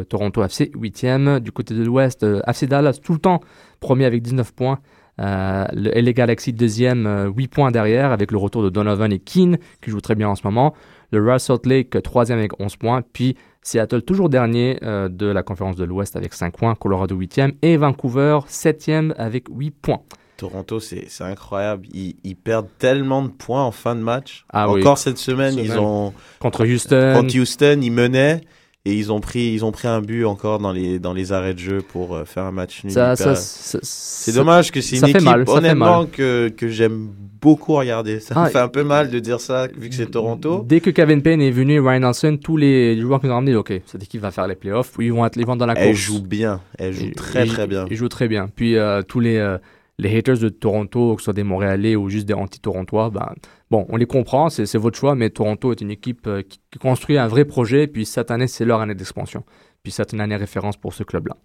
Speaker 6: Toronto FC, 8e. Du côté de l'Ouest, FC Dallas, tout le temps, premier avec 19 points. Euh, le LA Galaxy, deuxième, euh, 8 points derrière, avec le retour de Donovan et Keane, qui jouent très bien en ce moment. Le Real Salt Lake, troisième avec 11 points. Puis Seattle, toujours dernier euh, de la conférence de l'Ouest avec 5 points. Colorado, 8e. Et Vancouver, 7e avec 8 points.
Speaker 8: Toronto, c'est c'est incroyable. Ils, ils perdent tellement de points en fin de match.
Speaker 6: Ah oui.
Speaker 8: Encore cette semaine,
Speaker 6: Semaine.
Speaker 8: ils ont
Speaker 6: Contre Houston.
Speaker 8: Contre Houston, ils menaient et ils ont pris ils ont pris un but encore dans les dans les arrêts de jeu pour euh, faire un match nul.
Speaker 6: Ça-
Speaker 8: hyper-
Speaker 6: ça- ça-
Speaker 8: c'est dommage que c'est une équipe
Speaker 6: mal,
Speaker 8: honnêtement que que j'aime beaucoup regarder. Ça
Speaker 6: Ah,
Speaker 8: me fait un peu mal de dire ça vu que c'est Toronto.
Speaker 6: Dès que Kevin Payne est venu, Ryan Nelson, tous les joueurs qui nous ont ramenés, ok, cette équipe va faire les playoffs, ils vont être vont être dans la course.
Speaker 8: Elle joue bien, elle joue très très bien.
Speaker 6: Ils jouent très bien. Puis euh, tous les, euh, les haters de Toronto, que ce soit des Montréalais ou juste des anti-Torontois, ben, bon, on les comprend, c'est votre choix, mais Toronto est une équipe euh, qui, construit un vrai projet, puis cette année, c'est leur année d'expansion. Puis c'est une année référence pour ce club-là.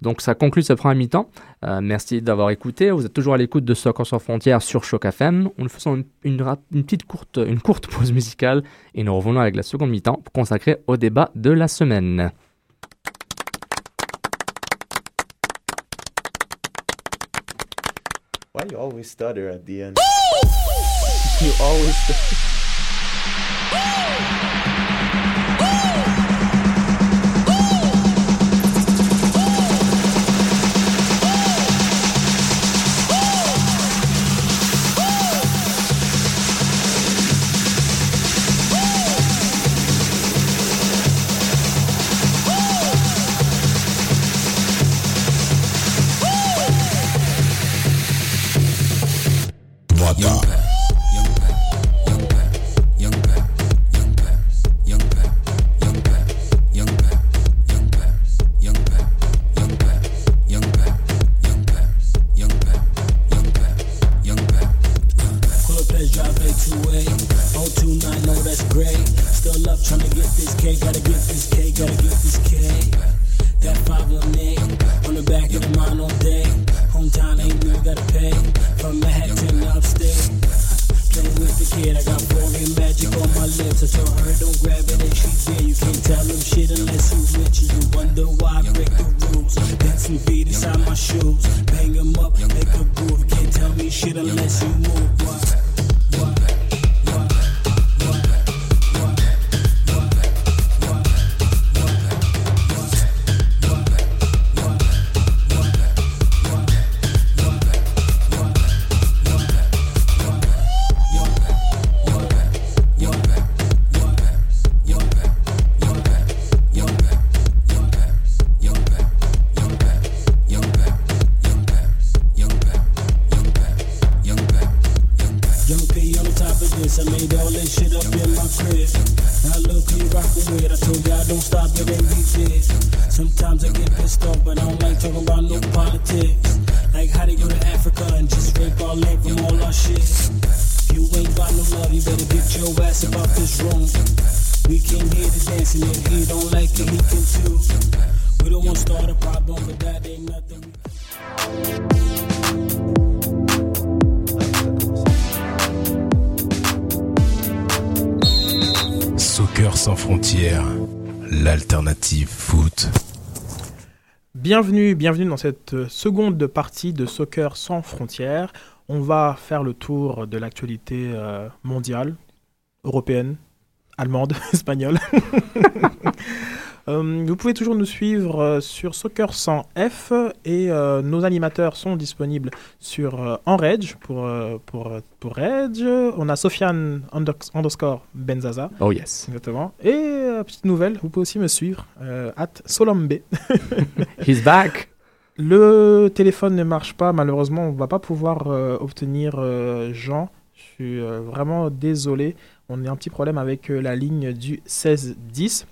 Speaker 6: Donc ça conclut ce premier mi-temps. Euh, merci d'avoir écouté. Vous êtes toujours à l'écoute de Soccer sans frontières sur Choc FM. Nous faisons une, une petite courte, une courte pause musicale et nous revenons avec la seconde mi-temps consacrée au débat de la semaine.
Speaker 8: Why you always stutter at the end? you always
Speaker 13: Pull
Speaker 14: Bienvenue, bienvenue dans cette seconde partie de Soccer sans frontières. On va faire le tour de l'actualité euh, mondiale, européenne, allemande, espagnole. Euh, vous pouvez toujours nous suivre euh, sur Soccer sans F et euh, nos animateurs sont disponibles sur Enrage pour, pour, pour Rage. On a Sofiane under- underscore Benzaza.
Speaker 6: Oh yes.
Speaker 14: Exactement. Et petite nouvelle, vous pouvez aussi me suivre at Solambe.
Speaker 6: He's back.
Speaker 14: Le téléphone ne marche pas, malheureusement, on va pas pouvoir obtenir Jean. Je suis vraiment désolé. On a un petit problème avec la ligne du 1610.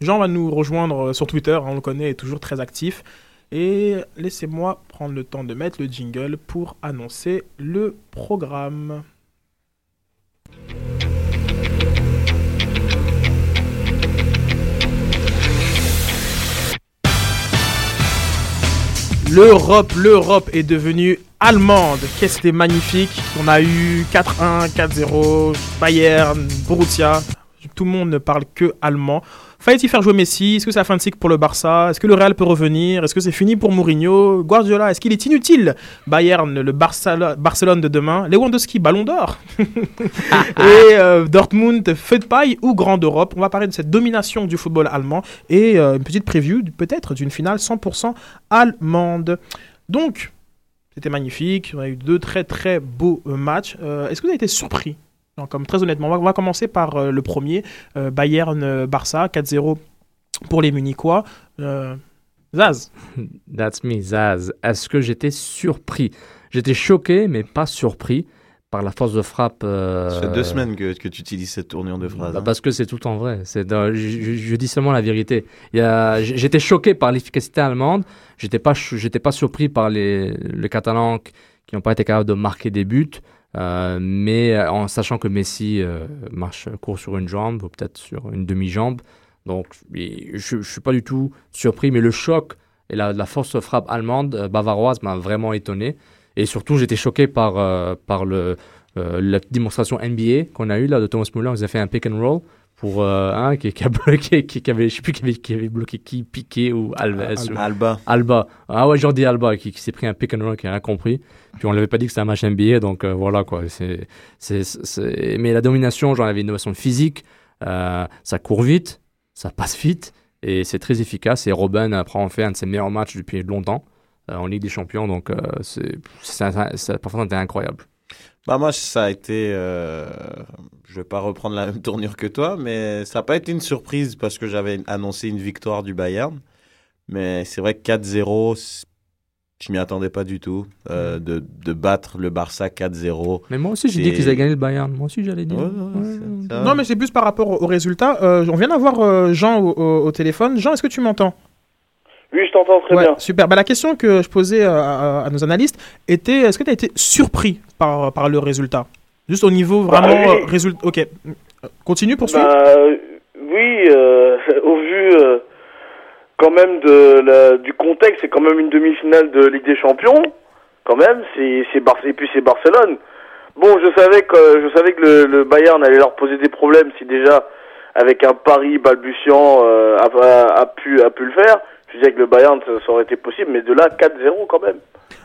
Speaker 14: Jean va nous rejoindre sur Twitter, on le connaît, est toujours très actif. Et laissez-moi prendre le temps de mettre le jingle pour annoncer le programme. L'Europe, l'Europe est devenue allemande. Qu'est-ce que magnifique. On a eu 4-1, 4-0, Bayern, Borussia. Tout le monde ne parle que allemand. Fallait-il faire jouer Messi? Est-ce que c'est la fin de cycle pour le Barça? Est-ce que le Real peut revenir? Est-ce que c'est fini pour Mourinho? Guardiola, est-ce qu'il est inutile? Bayern, le Barça- Barcelone de demain. Lewandowski, ballon d'or. et euh, Dortmund, feu de paille ou grande Europe? On va parler de cette domination du football allemand et euh, une petite preview peut-être d'une finale 100% allemande. Donc, c'était magnifique. On a eu deux très très beaux euh, matchs. Euh, Est-ce que vous avez été surpris Non, comme Très honnêtement, on va, on va commencer par euh, le premier euh, Bayern-Barça 4-0 pour les Munichois. Euh, Zaz
Speaker 6: That's me, Zaz. Est-ce que j'étais surpris? J'étais choqué, mais pas surpris par la force de frappe. euh,
Speaker 8: Ça fait deux semaines que, que tu utilises cette tournure de phrase.
Speaker 6: bah,
Speaker 8: hein.
Speaker 6: parce que c'est tout le temps vrai. C'est je, je- je dis seulement la vérité. J'étais choqué par l'efficacité allemande. J'étais pas, ch- j'étais pas surpris par les, les Catalans qui- qui n'ont pas été capables de marquer des buts. Euh, mais euh, en sachant que Messi euh, marche court sur une jambe ou peut-être sur une demi-jambe, donc je, je suis pas du tout surpris. Mais le choc et la, force frappe allemande bavaroise m'a vraiment étonné. Et surtout, j'étais choqué par, par le, la démonstration NBA qu'on a eue là de Thomas Muller. Ils ont fait un pick and roll pour euh, un qui, qui a bloqué, qui, qui avait, je sais plus qui avait, qui avait bloqué qui, Piqué ou Alves.
Speaker 8: Alba.
Speaker 6: ou-
Speaker 8: Alba.
Speaker 6: Alba. Ah ouais, Jordi Alba qui, s'est pris un pick and roll qui a rien compris. Puis on l'avait pas dit que c'était un match NBA, donc euh, voilà quoi. C'est, Mais la domination, genre, y avait une innovation physique, euh, ça court vite, ça passe vite et c'est très efficace. Et Robin après en fait un de ses meilleurs matchs depuis longtemps euh, en Ligue des Champions, donc c'est, c'est, c'est, c'est- parfois c'était incroyable.
Speaker 8: Bah moi, ça a été... euh, Je vais pas reprendre la même tournure que toi, mais ça n'a pas été une surprise parce que j'avais annoncé une victoire du Bayern. Mais c'est vrai que 4-0, c- je m'y attendais pas du tout. euh, de, de battre le Barça 4-0.
Speaker 6: Mais moi aussi j'ai dit qu'ils avaient gagné le Bayern. Moi aussi j'allais dire.
Speaker 14: Non, mais c'est plus par rapport au, au résultat. Euh, on vient d'avoir euh, Jean au, au- au téléphone. Jean, est-ce que tu m'entends?
Speaker 15: Oui, je t'entends très
Speaker 14: Ouais,
Speaker 15: bien.
Speaker 14: Super. Bah, la question que je posais euh, à, à nos analystes était est-ce que tu as été surpris par, par le résultat? Juste au niveau
Speaker 15: Bah,
Speaker 14: vraiment
Speaker 15: oui.
Speaker 14: euh, résultat. Ok. Euh, Continue, poursuis.
Speaker 15: Bah, euh, oui, euh, au vu euh, quand même de la- du contexte, c'est quand même une demi-finale de Ligue des Champions. Quand même, c'est et puis c'est Barcelone. Bon, je savais que je savais que le, le Bayern allait leur poser des problèmes si déjà avec un pari balbutiant euh, a pu a pu le faire. Je disais que le Bayern ça, ça aurait été possible, mais de là 4-0 quand même.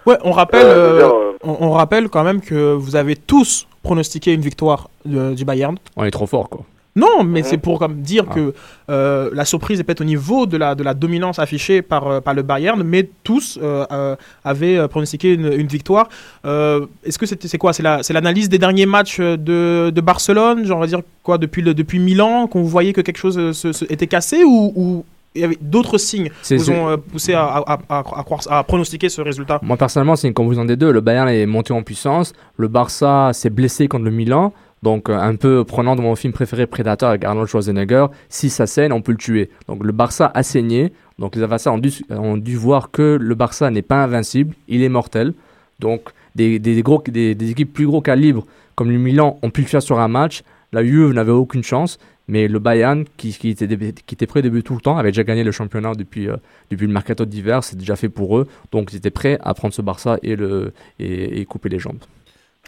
Speaker 14: Ouais, on rappelle,
Speaker 15: Euh,
Speaker 14: euh,
Speaker 15: dire, euh,
Speaker 14: on, on rappelle quand même que vous avez tous pronostiqué une victoire du Bayern.
Speaker 6: On est trop fort quoi.
Speaker 14: Non, mais
Speaker 15: Mhm.
Speaker 14: c'est pour comme dire que euh, la surprise est peut-être au niveau de la, de la dominance affichée par, euh, par le Bayern, mais tous euh, euh, avaient pronostiqué une, une victoire. Euh, Est-ce que c'est quoi? C'est la- c'est l'analyse des derniers matchs de, de Barcelone, genre on va dire quoi depuis, le, depuis Milan, qu'on voyait que quelque chose se- se- était cassé ou, ou il y avait d'autres signes
Speaker 6: C'est-
Speaker 14: vous ont euh, poussé à, à, à- à croire- à pronostiquer ce résultat
Speaker 6: Moi personnellement, c'est une confusion des deux. Le Bayern est monté en puissance, le Barça s'est blessé contre le Milan. Donc euh, un peu prenant de mon film préféré Predator avec Arnold Schwarzenegger, si ça saigne, on peut le tuer. Donc le Barça a saigné. Donc les adversaires ont dû, ont dû voir que le Barça n'est pas invincible, il est mortel. Donc des, des, gros, des, des équipes plus gros calibre comme le Milan ont pu le faire sur un match. La Juve n'avait aucune chance. Mais le Bayern, qui, qui, était, dé- qui était prêt au début tout le temps, avait déjà gagné le championnat depuis, euh, depuis le mercato d'hiver, c'est déjà fait pour eux. Donc ils étaient prêts à prendre ce Barça et, le, et, et couper les jambes.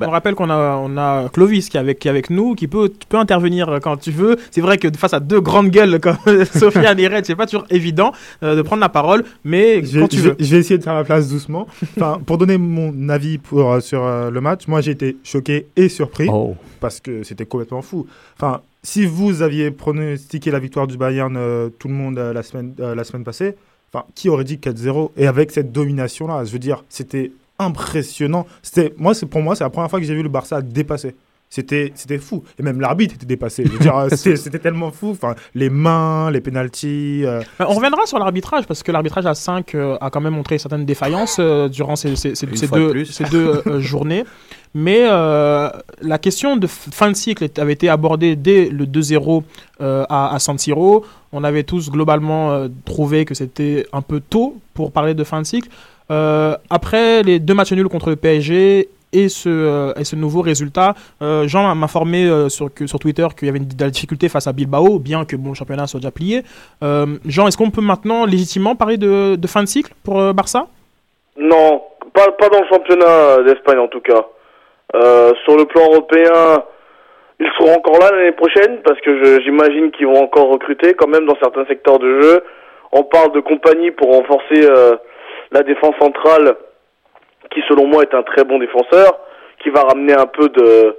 Speaker 14: On rappelle qu'on a, on a Clovis qui est, avec, qui est avec nous, qui peut, tu peux intervenir quand tu veux. C'est vrai que face à deux grandes gueules comme Sofiane et Red, c'est pas toujours évident euh, de prendre la parole, mais
Speaker 16: Je,
Speaker 14: quand tu
Speaker 16: je-
Speaker 14: veux.
Speaker 16: je vais essayer de faire ma place doucement. Enfin, pour donner mon avis pour, euh, sur euh, le match, moi j'ai été choqué et surpris
Speaker 6: Oh.
Speaker 16: parce que c'était complètement fou. Enfin, si vous aviez pronostiqué la victoire du Bayern euh, tout le monde euh, la, semaine, euh, la semaine passée, enfin, qui aurait dit 4-0 Et avec cette domination-là, je veux dire, c'était impressionnant. C'était, moi, c'est pour moi, c'est la première fois que j'ai vu le Barça dépasser. C'était, c'était fou. Et même l'arbitre était dépassé. Je veux dire, c'était, c'était tellement fou. Enfin, les mains, les pénalties. euh,
Speaker 14: On reviendra sur l'arbitrage parce que l'arbitrage à 5 a quand même montré certaines défaillances euh, durant ces, ces- ces- deux,
Speaker 8: plus.
Speaker 14: ces deux euh, journées. Mais euh, la question de fin de cycle avait été abordée dès le 2-0 euh, à, à San Siro. On avait tous globalement euh, trouvé que c'était un peu tôt pour parler de fin de cycle. Après les deux matchs nuls contre le PSG et ce, et ce nouveau résultat, Jean m'a informé sur, sur Twitter qu'il y avait une, de la difficulté face à Bilbao, bien que bon, le championnat soit déjà plié. Jean, est-ce qu'on peut maintenant légitimement parler de, fin de cycle pour Barça?
Speaker 15: Non, pas dans le championnat d'Espagne en tout cas. Euh, sur le plan européen, ils seront encore là l'année prochaine parce que je- j'imagine qu'ils vont encore recruter quand même dans certains secteurs de jeu. On parle de compagnie pour renforcer euh, la défense centrale qui selon moi est un très bon défenseur, qui va ramener un peu de,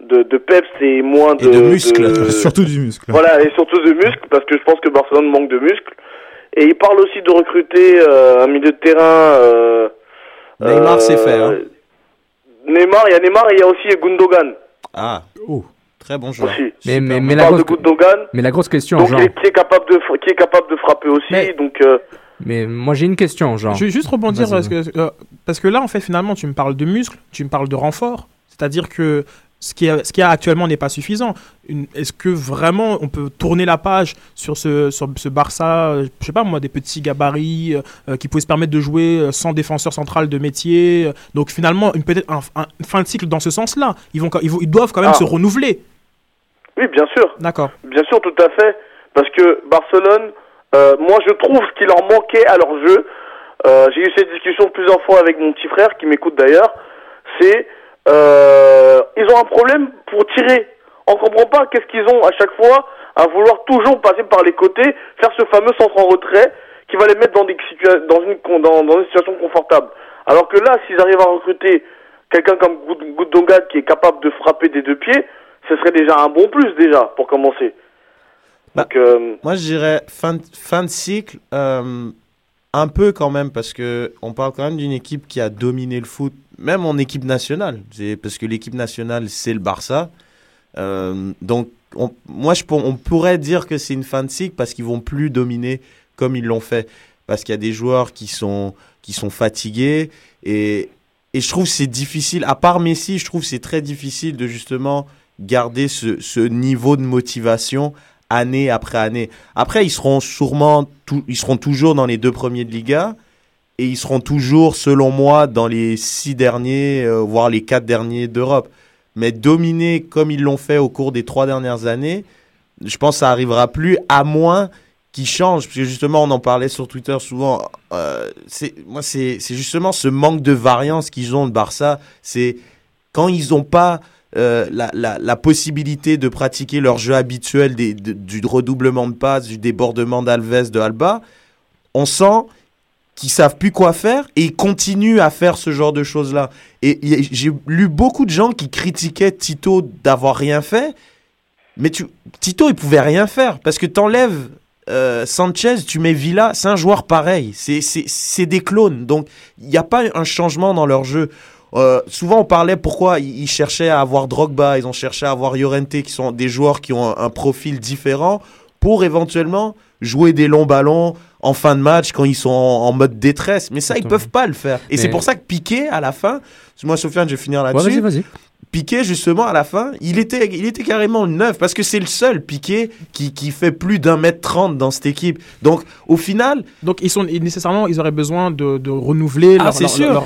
Speaker 15: de, de peps et moins de,
Speaker 16: Et de muscles,
Speaker 15: de-
Speaker 16: surtout du muscle.
Speaker 15: Voilà, et surtout de muscles, parce que je pense que Barcelone manque de muscles. Et il parle aussi de recruter euh, un milieu de terrain. euh,
Speaker 8: Neymar
Speaker 15: euh,
Speaker 8: sait faire, hein.
Speaker 15: Neymar, il y a Neymar et il y a aussi Gundogan.
Speaker 8: Ah, très bon joueur.
Speaker 15: Aussi.
Speaker 6: Mais, mais, mais, la grosse,
Speaker 15: Gundogan,
Speaker 6: mais la grosse question,
Speaker 15: donc est- qui est capable de qui est capable de frapper aussi. Donc euh,
Speaker 6: Mais moi j'ai une question, Jean.
Speaker 14: Je vais juste rebondir parce que, euh, parce que là, en fait, finalement, tu me parles de muscles, tu me parles de renfort. C'est-à-dire que ce qui, a, ce qui a actuellement n'est pas suffisant. Est-ce que vraiment on peut tourner la page sur ce, sur ce Barça, euh, je sais pas moi, des petits gabarits euh, euh, qui pouvaient se permettre de jouer euh, sans défenseur central de métier Donc finalement, peut-être un, fin de cycle dans ce sens-là. Ils, vont, ils, vont- ils doivent quand même
Speaker 15: Ah.
Speaker 14: se renouveler.
Speaker 15: oui, bien sûr.
Speaker 14: D'accord.
Speaker 15: Bien sûr, tout à fait. Parce que Barcelone, euh, moi je trouve ce qui leur manquait à leur jeu, j'ai eu cette discussion plusieurs fois avec mon petit frère qui m'écoute d'ailleurs, c'est euh, ils ont un problème pour tirer. On comprend pas qu'est-ce qu'ils ont à chaque fois à vouloir toujours passer par les côtés, faire ce fameux centre en retrait qui va les mettre dans, des dans, une, con- dans, dans une situation confortable. Alors que là, s'ils arrivent à recruter quelqu'un comme Goud- Goudonga qui est capable de frapper des deux pieds, ce serait déjà un bon plus déjà pour commencer. Donc, euh,
Speaker 8: Moi, je dirais fin de, fin de cycle, euh, un peu quand même, parce que on parle quand même d'une équipe qui a dominé le foot, même en équipe nationale. Parce que l'équipe nationale, c'est le Barça. Euh, donc, on, moi, on pourrait dire que c'est une fin de cycle parce qu'ils vont plus dominer comme ils l'ont fait. Parce qu'il y a des joueurs qui sont, fatigués. Et, je trouve c'est difficile, à part Messi, je trouve c'est très difficile de justement garder ce, niveau de motivation année après année. Après, ils seront sûrement, ils seront toujours dans les deux premiers de Liga et ils seront toujours, selon moi, dans les six derniers, euh, voire les quatre derniers d'Europe. Mais dominer comme ils l'ont fait au cours des trois dernières années, je pense que ça arrivera plus, à moins qu'ils changent. Parce que justement, on en parlait sur Twitter souvent. euh, moi, c'est, justement ce manque de variance qu'ils ont, le Barça. C'est quand ils n'ont pas euh, la, possibilité de pratiquer leur jeu habituel du redoublement de passes, du débordement d'Alves, de Alba, on sent qu'ils savent plus quoi faire et ils continuent à faire ce genre de choses-là. Et j'ai lu beaucoup de gens qui critiquaient Tito d'avoir rien fait, mais tu, Tito, il pouvait rien faire parce que t'enlèves euh, Sanchez, tu mets Villa, c'est un joueur pareil. C'est- des clones. Donc, il n'y a pas un changement dans leur jeu. Euh, souvent, on parlait pourquoi ils, cherchaient à avoir Drogba, ils ont cherché à avoir Llorente, qui sont des joueurs qui ont un profil différent pour éventuellement jouer des longs ballons en fin de match quand ils sont en, en mode détresse. Mais ça, ils peuvent pas le faire. Et
Speaker 6: Mais-
Speaker 8: c'est pour ça que Piqué, à la fin, moi, Sofiane, je vais finir
Speaker 6: Ouais,
Speaker 8: là-dessus.
Speaker 6: vas-y, vas-y.
Speaker 8: Piqué, justement, à la fin, il était, il était carrément le neuf parce que c'est le seul Piqué qui, qui fait plus d'un mètre trente dans cette équipe. Donc, au final.
Speaker 14: Donc, ils sont nécessairement, ils auraient besoin de, de renouveler
Speaker 8: Ah,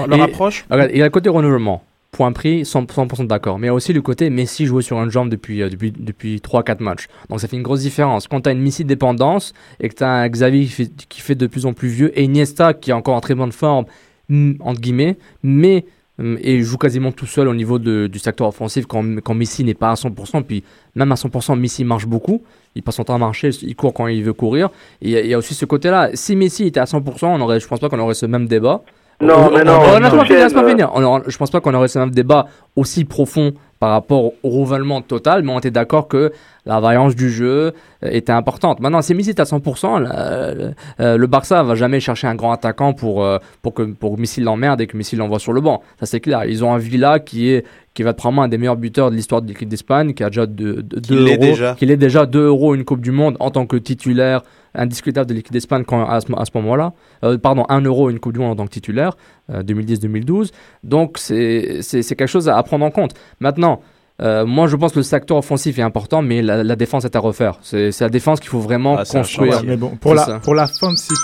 Speaker 14: leur, approche.
Speaker 6: Il y a le côté renouvellement. Point pris, 100%, 100% d'accord. Mais il y a aussi le côté Messi jouer sur une jambe depuis, euh, depuis, depuis 3-4 matchs. Donc ça fait une grosse différence. Quand tu as une Messi dépendance et que tu as un Xavi qui fait, de plus en plus vieux et Iniesta qui est encore en très bonne forme, mm, entre guillemets, mais mm, et joue quasiment tout seul au niveau du secteur offensif quand, quand Messi n'est pas à 100%. Puis même à 100%, Messi marche beaucoup. Il passe son temps à marcher, il court quand il veut courir. Et il y a aussi ce côté-là. Si Messi était à 100%, on aurait, je pense pas qu'on aurait ce même débat.
Speaker 15: Non, mais non,
Speaker 6: laisse-moi
Speaker 15: Sofiane,
Speaker 6: finir, laisse-moi
Speaker 15: euh,
Speaker 6: finir. On je pense pas qu'on aurait ce même débat aussi profond par rapport au renouvellement total, mais on était d'accord que la variance du jeu euh, était importante. Maintenant, si Messi est à 100%, là, le, euh, le Barça va jamais chercher un grand attaquant pour, euh, pour que pour Messi l'emmerde et que Messi l'envoie sur le banc. Ça, c'est clair. Ils ont un Villa qui est qui va être probablement un des meilleurs buteurs de l'histoire de l'équipe d'Espagne, qui a déjà 2
Speaker 8: l'est
Speaker 6: euros,
Speaker 8: déjà.
Speaker 6: qu'il est déjà 2 euros une Coupe du Monde en tant que titulaire indiscutable de l'équipe d'Espagne quand- à ce, moment-là. Euh, pardon, 1 euro, une Coupe du Monde en tant que titulaire, euh, 2010-2012. Donc c'est c'est- c'est quelque chose à, à prendre en compte. Maintenant, euh, moi je pense que le secteur offensif est important, mais la, la défense est à refaire. C'est c'est la défense qu'il faut vraiment
Speaker 8: Ah,
Speaker 6: construire.
Speaker 16: Ouais, mais bon, pour la,
Speaker 6: ça.
Speaker 16: pour la fin de cycle.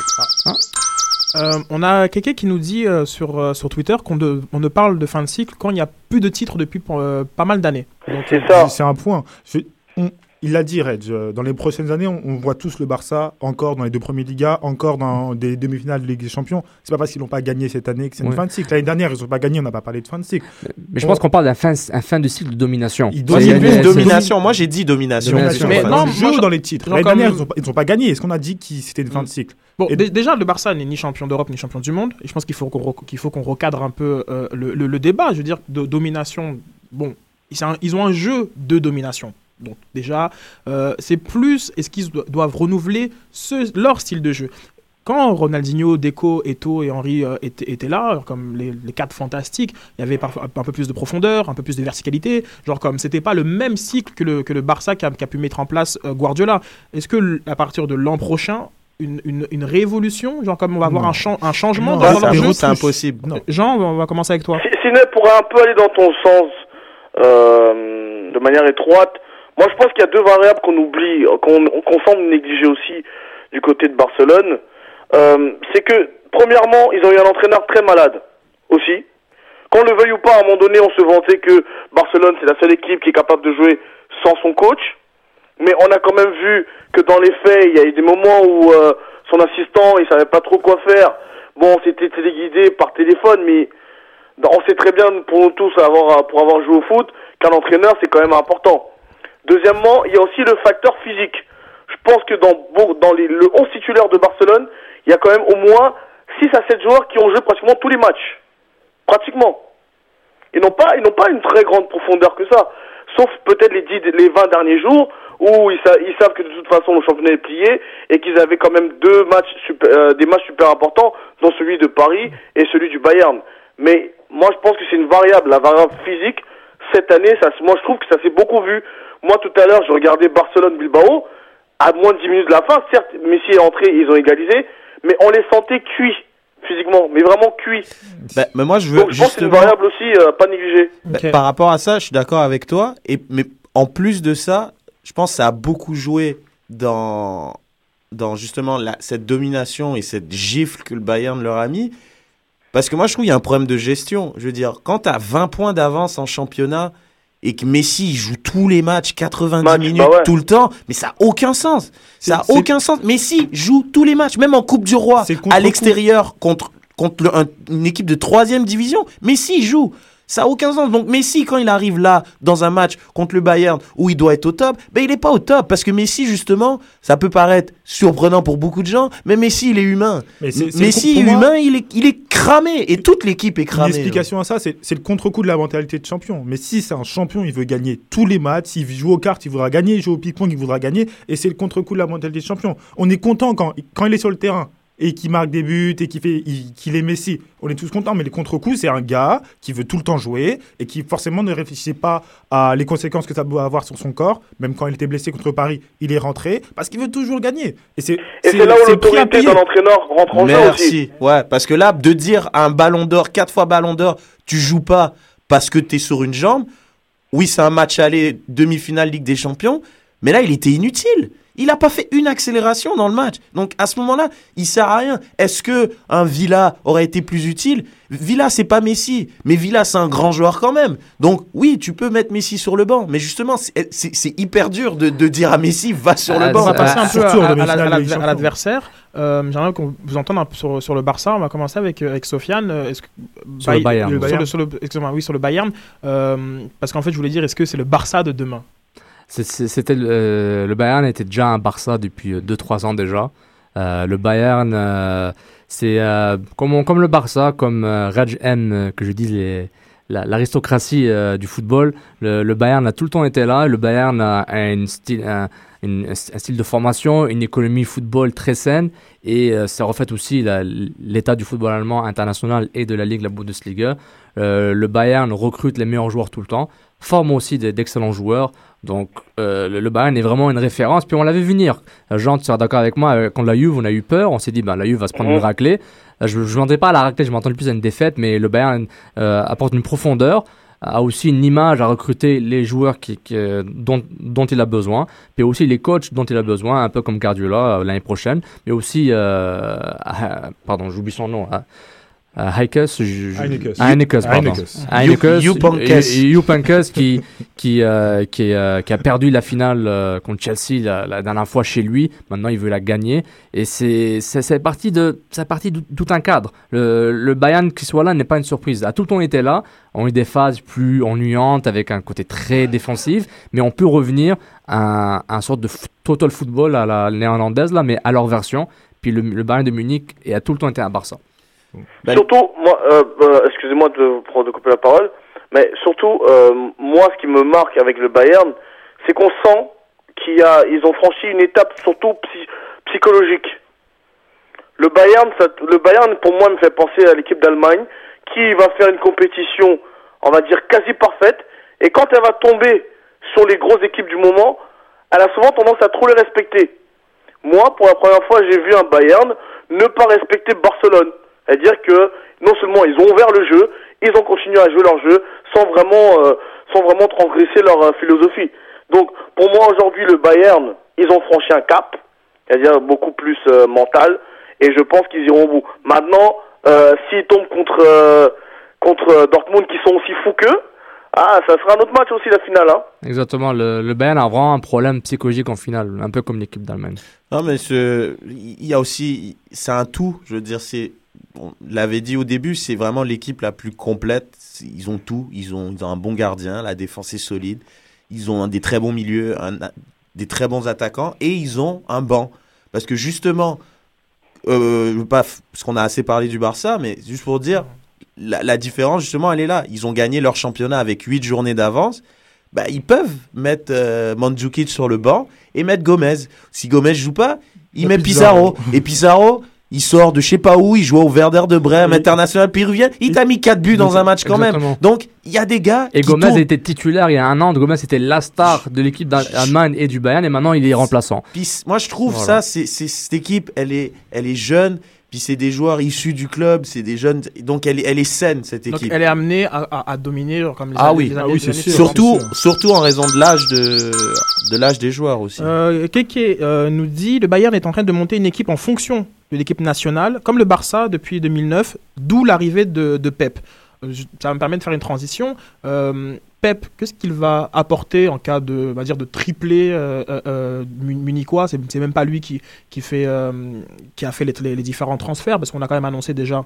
Speaker 14: Ah. Euh, on a quelqu'un qui nous dit euh, sur, euh, sur Twitter qu'on de- on ne parle de fin de cycle quand il n'y a plus de titres depuis euh, pas mal d'années. Donc,
Speaker 15: C'est
Speaker 14: euh,
Speaker 15: ça.
Speaker 16: C'est un point. Je- on- il l'a dit, Reg. euh, Dans les prochaines années, on, on voit tous le Barça encore dans les deux premiers Ligas, encore dans des demi-finales de Ligue des Champions. C'est pas parce qu'ils n'ont pas gagné cette année que c'est une
Speaker 6: Ouais.
Speaker 16: fin de cycle. L'année dernière, ils n'ont pas gagné, on n'a pas parlé de fin de cycle.
Speaker 6: Mais je pense qu'on parle d'un fin, un fin de cycle de domination.
Speaker 16: Il
Speaker 8: Moi,
Speaker 16: doit-
Speaker 8: j'ai
Speaker 16: il
Speaker 8: plus domination. Moi, j'ai dit domination.
Speaker 6: Domination.
Speaker 16: Mais non,
Speaker 14: non,
Speaker 16: joue
Speaker 14: moi, je-
Speaker 16: dans les titres. L'année dernière, ils n'ont pas, ils ont pas gagné. Est-ce qu'on a dit que c'était une fin de cycle?
Speaker 14: Bon,
Speaker 16: Et-
Speaker 14: déjà, le Barça n'est ni champion d'Europe ni champion du monde. Et je pense qu'il faut qu'on recadre un peu euh, le, le- le débat. Je veux dire, de domination. Bon, un- ils ont un jeu de domination. Donc déjà, euh, c'est plus est-ce qu'ils do- doivent renouveler ce- leur style de jeu. Quand Ronaldinho, Deco, Eto'o et Henry euh, étaient, étaient là, comme les, les quatre fantastiques, il y avait parfois un peu plus de profondeur, un peu plus de verticalité. Genre comme c'était pas le même cycle que le, que le Barça qu'a qu'a pu mettre en place euh, Guardiola. Est-ce que à partir de l'an prochain, une, une, une révolution, genre comme on va avoir
Speaker 8: Non.
Speaker 14: un, chan- un changement
Speaker 8: Non,
Speaker 14: dans
Speaker 8: c'est
Speaker 14: leur
Speaker 8: c'est impossible.
Speaker 14: Euh, Jean, on va commencer avec toi.
Speaker 15: Si- Siné pourrait un peu aller dans ton sens euh, de manière étroite. Moi, je pense qu'il y a deux variables qu'on oublie, qu'on semble négliger aussi du côté de Barcelone. Euh, c'est que, premièrement, ils ont eu un entraîneur très malade aussi. Qu'on le veuille ou pas, à un moment donné, on se vantait que Barcelone, c'est la seule équipe qui est capable de jouer sans son coach. Mais on a quand même vu que dans les faits, il y a eu des moments où euh, son assistant, il savait pas trop quoi faire. Bon, c'était téléguidé par téléphone, mais on sait très bien pour nous tous avoir, pour avoir joué au foot qu'un entraîneur c'est quand même important. Deuxièmement, il y a aussi le facteur physique. Je pense que dans, dans les, le 11 titulaire de Barcelone, il y a quand même au moins 6 à 7 joueurs qui ont joué pratiquement tous les matchs. Pratiquement. Ils n'ont pas, ils n'ont pas une très grande profondeur que ça. Sauf peut-être les, 10, les 20 derniers jours où ils, sa- ils savent que de toute façon le championnat est plié et qu'ils avaient quand même deux matchs super- euh, des matchs super importants, dont celui de Paris et celui du Bayern. Mais moi je pense que c'est une variable, la variable physique. Cette année, ça, moi je trouve que ça s'est beaucoup vu. Moi tout à l'heure, je regardais Barcelone-Bilbao. À moins de 10 minutes de la fin, certes, Messi est entré, ils ont égalisé, mais on les sentait cuits physiquement, mais vraiment cuits.
Speaker 8: Bah, mais moi, je veux
Speaker 15: Donc je pense que c'est une variable aussi euh, pas négligée.
Speaker 8: Bah, Par rapport à ça, je suis d'accord avec toi. Et, mais en plus de ça, je pense que ça a beaucoup joué dans, dans justement la- cette domination et cette gifle que le Bayern leur a mis. Parce que moi, je trouve qu'il y a un problème de gestion. Je veux dire, quand tu as 20 points d'avance en championnat et que Messi il joue tous les matchs, 90
Speaker 15: Match,
Speaker 8: minutes
Speaker 15: bah ouais.
Speaker 8: tout le temps, mais ça n'a aucun sens. Ça n'a
Speaker 16: C'est-
Speaker 8: aucun sens. Messi joue tous les matchs, même en Coupe du Roi, à l'extérieur, contre, contre le- un- une équipe de troisième division. Messi joue. Ça n'a aucun sens. Donc Messi, quand il arrive là, dans un match contre le Bayern, où il doit être au top, ben il n'est pas au top. Parce que Messi, justement, ça peut paraître surprenant pour beaucoup de gens, mais Messi, il est humain.
Speaker 16: Mais
Speaker 8: Messi, humain, il est, il est cramé. Et toute l'équipe est cramée.
Speaker 16: explication à ça, c'est c'est le contre-coup de la mentalité de champion. Mais si c'est un champion, il veut gagner tous les matchs. S'il joue aux cartes, il voudra gagner. Il joue au ping-pong, il voudra gagner. Et c'est le contre-coup de la mentalité de champion. On est content quand, quand il est sur le terrain et qu'il marque des buts et qu'il fait- il- qu'il est Messi. On est tous contents. Mais les contre-coups, c'est un gars qui veut tout le temps jouer et qui forcément ne réfléchissait pas à les conséquences que ça doit avoir sur son corps. Même quand il était blessé contre Paris, il est rentré parce qu'il veut toujours gagner. Et c'est
Speaker 15: là où l'autorité
Speaker 16: payer.
Speaker 15: d'un entraîneur rentre en jeu aussi.
Speaker 8: Merci. Ouais, parce que là, de dire à un ballon d'or, quatre fois ballon d'or, tu joues pas parce que tu es sur une jambe. Oui, c'est un match aller, demi-finale Ligue des Champions. Mais là, il était inutile. Il n'a pas fait une accélération dans le match. Donc à ce moment-là, il sert à rien. Est-ce que un Villa aurait été plus utile? Villa, c'est pas Messi, mais Villa, c'est un grand joueur quand même. Donc oui, tu peux mettre Messi sur le banc, mais justement, c'est hyper dur de, de dire à Messi va sur le
Speaker 14: on
Speaker 8: banc.
Speaker 14: va passer un peu à, à- à l'adversaire. Euh, J'aimerais qu'on vous entende un peu sur, sur le Barça. On va commencer avec, euh, avec Sofiane. Euh, est-ce que-
Speaker 6: Sur le Bayern.
Speaker 14: Sur
Speaker 16: Bayern.
Speaker 14: le, sur le- excusez-moi, oui, sur le Bayern. Euh, parce qu'en fait, je voulais dire, est-ce que c'est le Barça de demain?
Speaker 6: C'était euh, le Bayern était déjà un Barça depuis 2-3 ans déjà. Euh, le Bayern, euh, c'est euh, comme, comme le Barça, comme euh, Raj euh, que je la- l'aristocratie euh, du football. Le, Bayern a tout le temps été là. Le Bayern a un style, un, un style de formation, une économie football très saine et euh, ça reflète aussi l'état du football allemand international et de la Ligue, la Bundesliga. Euh, le Bayern recrute les meilleurs joueurs tout le temps. forme aussi de- d'excellents joueurs. Donc, euh, le, le Bayern est vraiment une référence. Puis on l'avait vu venir. Euh, Jean, tu seras d'accord avec moi, euh, contre la Juve, on a eu peur. On s'est dit, ben, la Juve va se prendre
Speaker 15: Mhm.
Speaker 6: une raclée. Euh, je ne m'attendais pas à la raclée, je m'attendais plus à une défaite. Mais le Bayern euh, apporte une profondeur, a aussi une image à recruter les joueurs qui, qui, dont, dont il a besoin. Puis aussi les coachs dont il a besoin, un peu comme Guardiola l'année prochaine. Mais aussi, euh, pardon, j'oublie son nom. hein. Euh, je-
Speaker 16: Heinekes.
Speaker 6: Heinekes, pardon. Et Youpankes qui, qui, euh, qui, euh, qui a perdu la finale euh, contre Chelsea la, la dernière fois chez lui. Maintenant, il veut la gagner. Et c'est c'est- parti de c'est parti de tout un cadre. Le, le Bayern qui soit là n'est pas une surprise. À tout le temps, était là. On a eu des phases plus ennuyantes avec un côté très défensif, mais on peut revenir à un, un sorte de total football à la néerlandaise là, mais à leur version. Puis le, le Bayern de Munich et a tout le temps été un Barça.
Speaker 15: Surtout, moi, euh, euh, excusez-moi de vous prendre de couper la parole, mais surtout, euh, moi, ce qui me marque avec le Bayern, c'est qu'on sent qu'il y a, ils ont franchi une étape surtout psy- psychologique. Le Bayern, le Bayern, pour moi, me fait penser à l'équipe d'Allemagne, qui va faire une compétition, on va dire quasi parfaite, et quand elle va tomber sur les grosses équipes du moment, elle a souvent tendance à trop les respecter. Moi, pour la première fois, j'ai vu un Bayern ne pas respecter Barcelone. C'est-à-dire que non seulement ils ont ouvert le jeu, ils ont continué à jouer leur jeu sans vraiment, euh, sans vraiment transgresser leur euh, philosophie. Donc, pour moi, aujourd'hui, le Bayern, ils ont franchi un cap, c'est-à-dire beaucoup plus euh, mental, et je pense qu'ils iront au bout. Maintenant, euh, s'ils tombent contre, euh, contre Dortmund, qui sont aussi fous qu'eux, ah, ça sera un autre match aussi, la finale. Hein.
Speaker 6: Exactement. Le, le Bayern a vraiment un problème psychologique en finale, un peu comme l'équipe d'Allemagne.
Speaker 8: Non, mais il y a aussi, c'est un tout. Je veux dire, c'est, on l'avait dit au début, c'est vraiment l'équipe la plus complète. Ils ont tout. Ils ont, ils ont un bon gardien, la défense est solide. Ils ont un- des très bons milieux, un- des très bons attaquants, et ils ont un banc. Parce que justement, euh, pas, parce qu'on a assez parlé du Barça, mais juste pour dire, la, la différence justement, elle est là. Ils ont gagné leur championnat avec 8 journées d'avance. Bah, ils peuvent mettre euh, Mandzukic sur le banc et mettre Gomez. Si Gomez joue pas, il
Speaker 16: Et
Speaker 8: met
Speaker 16: Pizarro.
Speaker 8: Pizarro. Et Pizarro, il sort de je sais pas où, il joue au Werder de Brême, international péruvien. Il t'a mis 4 buts dans un match quand même. Donc, il y a des gars.
Speaker 6: Et
Speaker 8: qui
Speaker 6: Gomez
Speaker 8: tournent.
Speaker 6: était titulaire il y a un an. Gomez était la star de l'équipe d'Allemagne et du Bayern et maintenant il est remplaçant.
Speaker 8: Puis moi, je trouve
Speaker 6: Voilà.
Speaker 8: ça, c'est- cette équipe, elle est, elle est jeune. Puis c'est des joueurs issus du club, c'est des jeunes. Donc elle est, elle est saine cette
Speaker 14: Donc
Speaker 8: équipe.
Speaker 14: elle est amenée à, à- à dominer comme les
Speaker 8: Ah
Speaker 14: années-
Speaker 8: oui,
Speaker 14: les années- les années
Speaker 8: surtout, en raison de l'âge de, de l'âge des joueurs aussi.
Speaker 14: Euh, Keke euh, nous dit le Bayern est en train de monter une équipe en fonction de l'équipe nationale, comme le Barça depuis 2009, d'où l'arrivée de, de Pep. Je- ça me permet de faire une transition. Euh, Pep, qu'est-ce qu'il va apporter en cas de, on va dire, de triplé euh, euh, euh, mu- munichois? C'est c'est même pas lui qui, qui, fait, euh, qui a fait les, les- les différents transferts, parce qu'on a quand même annoncé déjà,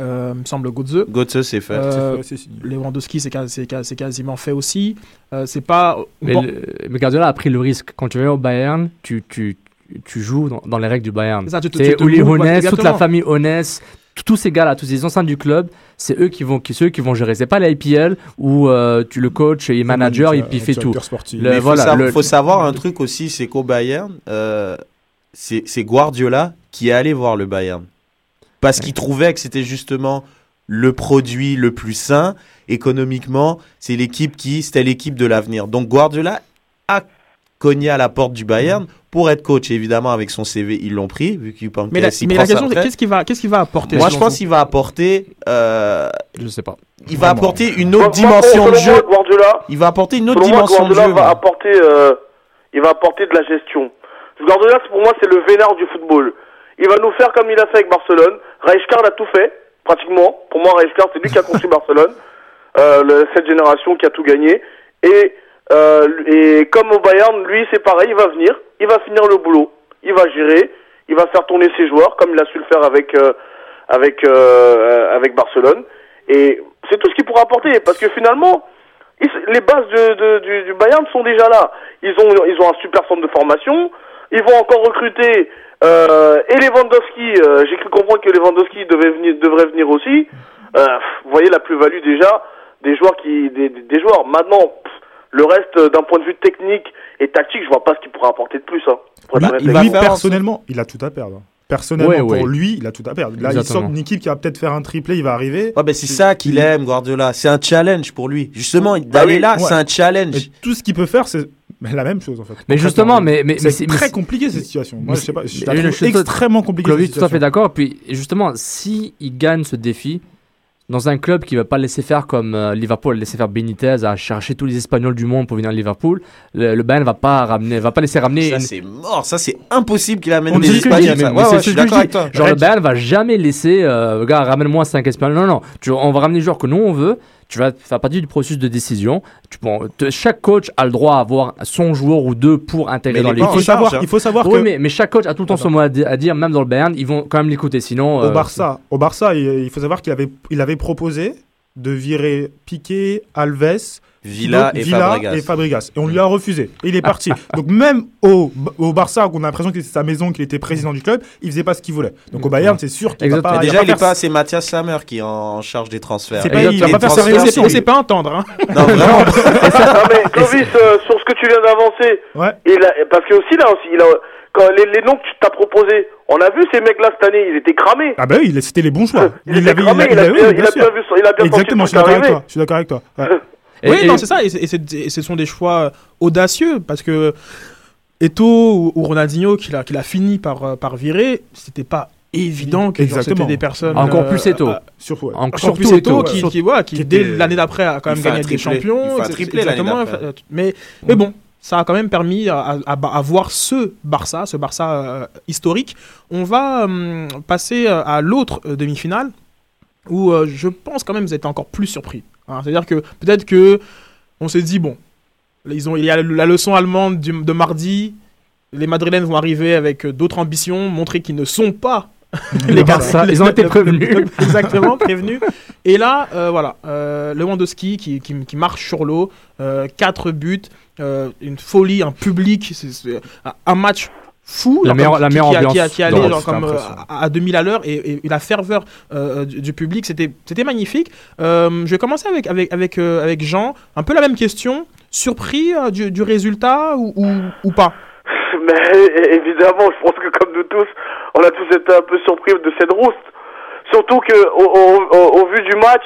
Speaker 14: euh, me semble, Götze.
Speaker 8: Götze, c'est fait.
Speaker 14: Euh,
Speaker 16: C'est fait.
Speaker 14: Lewandowski, c'est quas- c'est quas- c'est quasiment fait aussi. Euh, c'est pas.
Speaker 6: Mais,
Speaker 14: bon,
Speaker 6: le- mais Guardiola a pris le risque. Quand tu viens au Bayern, tu, tu, tu joues dans, dans les règles du Bayern.
Speaker 14: C'est ça, tu te-
Speaker 6: C'est
Speaker 14: tu te
Speaker 6: Uli
Speaker 14: loues,
Speaker 6: Hoeneß, toute la famille Hoeneß, t- tous ces gars-là, tous les anciens du club, c'est eux qui vont, qui, ceux qui vont gérer. C'est pas la IPL où euh, tu le coach et manager et puis il fait tout. Le-
Speaker 8: Mais il faut,
Speaker 6: voilà,
Speaker 8: sa-
Speaker 6: le-
Speaker 8: faut savoir un truc aussi, c'est qu'au Bayern, euh, c'est c'est Guardiola qui est allé voir le Bayern. Parce qu'il trouvait que c'était justement le produit le plus sain économiquement. C'est l'équipe qui, c'était l'équipe de l'avenir. Donc Guardiola a cogné à la porte du Bayern pour être coach. Évidemment, avec son CV, ils l'ont pris, vu qu'il
Speaker 14: mais la, mais la question, c'est qu'est-ce qu'il va, qu'est-ce qu'il va apporter
Speaker 8: Moi, je pense qu'il va apporter. euh,
Speaker 6: je sais pas.
Speaker 8: Il va
Speaker 15: Vraiment.
Speaker 8: apporter une autre
Speaker 15: moi,
Speaker 8: dimension de jeu.
Speaker 15: Guardiola,
Speaker 8: Il va apporter une autre dimension de jeu.
Speaker 15: va apporter, euh, il va apporter de la gestion. Guardiola, c'est- pour moi, c'est le vénard du football. Il va nous faire comme il a fait avec Barcelone. Rijkaard a tout fait, pratiquement. Pour moi, Rijkaard, c'est lui qui a construit Barcelone. Euh, le- cette génération qui a tout gagné. Et, euh, et comme au Bayern, lui, c'est pareil. Il va venir, il va finir le boulot, il va gérer, il va faire tourner ses joueurs comme il a su le faire avec euh, avec euh, avec Barcelone. Et c'est tout ce qu'il pourra apporter, parce que finalement, les bases du, du Bayern sont déjà là. Ils ont, ils ont un super centre de formation. Ils vont encore recruter euh, et Lewandowski. euh, J'ai cru comprendre que Lewandowski devait venir, devrait venir aussi. Euh, vous voyez la plus-value déjà des joueurs qui, des, des- joueurs. Maintenant, le reste, euh, d'un point de vue technique et tactique, je vois pas ce qu'il pourra apporter de plus. Hein, pour être
Speaker 16: Lui,
Speaker 8: Bah,
Speaker 16: il lui, personnellement, il a tout à perdre. Personnellement,
Speaker 6: Ouais,
Speaker 16: pour lui, il a tout à perdre. Là, il
Speaker 6: Exactement.
Speaker 16: sort d'une équipe qui va peut-être faire un triplé, il va arriver.
Speaker 8: Ouais, ben c'est ça qu'il aime, Guardiola. C'est un challenge pour lui. Justement, d'aller là, c'est un challenge.
Speaker 16: Et tout ce qu'il peut faire, c'est la même chose en fait.
Speaker 6: Mais justement, mais, mais, mais
Speaker 16: c'est très compliqué cette situation. Moi, je sais pas, je
Speaker 6: je suis tout-
Speaker 16: extrêmement cette
Speaker 6: tout à fait d'accord. Puis justement, si il gagne ce défi dans un club qui va pas laisser faire comme euh, Liverpool, laisser faire Benitez à chercher tous les Espagnols du monde pour venir à Liverpool, le, le Bayern va pas ramener, va pas laisser ramener.
Speaker 8: Ça,
Speaker 6: une-
Speaker 8: c'est mort. Ça, c'est impossible qu'il amène des Espagnols. Ouais, ouais,
Speaker 6: c'est
Speaker 8: je suis d'accord avec toi.
Speaker 6: Genre, le Bayern va jamais laisser, euh, gars, ramène-moi 5 Espagnols. Non, non. Tu- on va ramener les joueurs que nous on veut. Tu vas faire partie du processus de décision. Tu, bon, te- chaque coach a le droit à avoir son joueur ou deux pour intégrer
Speaker 16: Mais
Speaker 6: dans
Speaker 16: il
Speaker 6: l'équipe.
Speaker 16: en charge, hein. Il faut savoir
Speaker 6: Oui,
Speaker 16: que-
Speaker 6: mais, mais chaque coach a tout le temps son mot à dire, même dans le Bayern, ils vont quand même l'écouter. Sinon.
Speaker 16: Au
Speaker 6: euh,
Speaker 16: Barça, au Barça, il, il faut savoir qu'il avait, il avait proposé de virer Piqué, Alves,
Speaker 8: Villa
Speaker 16: Thibaut-
Speaker 8: et
Speaker 16: Villa
Speaker 8: Fabregas.
Speaker 16: et Fabregas. Et on lui a refusé. Et il est parti. Donc même au, au Barça, où on a l'impression que c'était sa maison, qu'il était président du club, il faisait pas ce qu'il voulait. Donc au Bayern, c'est sûr qu'il va pas.
Speaker 8: Mais
Speaker 16: il
Speaker 8: déjà, il
Speaker 16: pas
Speaker 8: est
Speaker 16: faire
Speaker 8: pas, c'est Mathias Sammer qui est en charge des transferts.
Speaker 16: C'est pas- il va pas faire sérieux,
Speaker 8: c'est
Speaker 14: On
Speaker 8: lui.
Speaker 14: sait pas entendre. Hein.
Speaker 8: Non, vraiment.
Speaker 15: non mais Clovis, euh, sur ce que tu viens d'avancer, il a- parce que aussi là aussi, il a, quand les, les noms que tu t'as proposés, on a vu ces mecs-là cette année, ils étaient cramés.
Speaker 16: Ah bah oui, il- c'était les bons choix.
Speaker 15: Il était cramé, il a bien- il a bien vu son- il a bien senti
Speaker 16: Exactement, je suis d'accord avec toi. Je suis d'accord avec toi. Ouais.
Speaker 14: Oui,
Speaker 16: Et-
Speaker 14: non,
Speaker 16: et-
Speaker 14: c'est ça. Et, ce sont des choix euh, audacieux parce que Eto ou, ou Ronaldinho, qu'il a, qu'il a fini par, euh, par virer, c'était pas évident que c'était des personnes.
Speaker 6: Encore plus Eto.
Speaker 14: euh,
Speaker 16: Surtout, ouais.
Speaker 6: Encore
Speaker 14: Surtout
Speaker 6: plus
Speaker 14: Eto,
Speaker 6: Eto'o,
Speaker 14: qui,
Speaker 6: ouais.
Speaker 14: qui, qui,
Speaker 6: Qui
Speaker 14: dès
Speaker 6: était-
Speaker 14: l'année d'après a quand même gagné des
Speaker 8: triplé.
Speaker 14: champions.
Speaker 8: Il fait un
Speaker 14: ex-
Speaker 8: triplé l'année
Speaker 14: exactement. Euh, Mais, mais bon, ça a quand même permis à, à, à- voir ce Barça, ce Barça euh, historique. On va hum, passer euh, à l'autre euh, demi-finale où euh, je pense quand même vous êtes encore plus surpris. Hein. C'est-à-dire que peut-être que on s'est dit bon, ils ont, il y a la leçon allemande du- de mardi. Les Madrilènes vont arriver avec euh, d'autres ambitions, montrer qu'ils ne sont pas
Speaker 6: Le Barça, ils ont été prévenus.
Speaker 14: Exactement, prévenus. Et là, euh, voilà, euh, Lewandowski qui, qui, qui marche sur l'eau, 4 buts, euh, une folie, un public, un- un match fou.
Speaker 6: La meilleure-
Speaker 14: comme-
Speaker 6: la
Speaker 14: qui-
Speaker 6: meilleure
Speaker 14: qui, a- qui,
Speaker 6: ambiance
Speaker 14: qui allait genre comme euh, à, à 2000 à l'heure et, et- et la ferveur euh, du, du public, c'était c'était magnifique. Euh, je vais commencer avec, avec, avec, euh, avec Jean. Un peu la même question. Surpris euh, du, du résultat ou, ou, ou pas?
Speaker 15: Mais évidemment, je pense que comme nous tous, on a tous été un peu surpris de cette rouste. Surtout que au, au- au- au vu du match,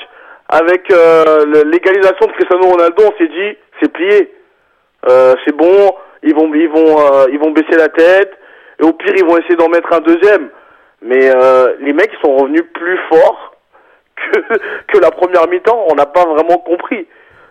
Speaker 15: avec euh, l'égalisation de Cristiano Ronaldo, on s'est dit c'est plié, Euh, c'est bon, ils vont ils vont euh, ils vont baisser la tête et au pire ils vont essayer d'en mettre un deuxième. Mais euh, les mecs ils sont revenus plus forts que que la première mi-temps. On n'a pas vraiment compris.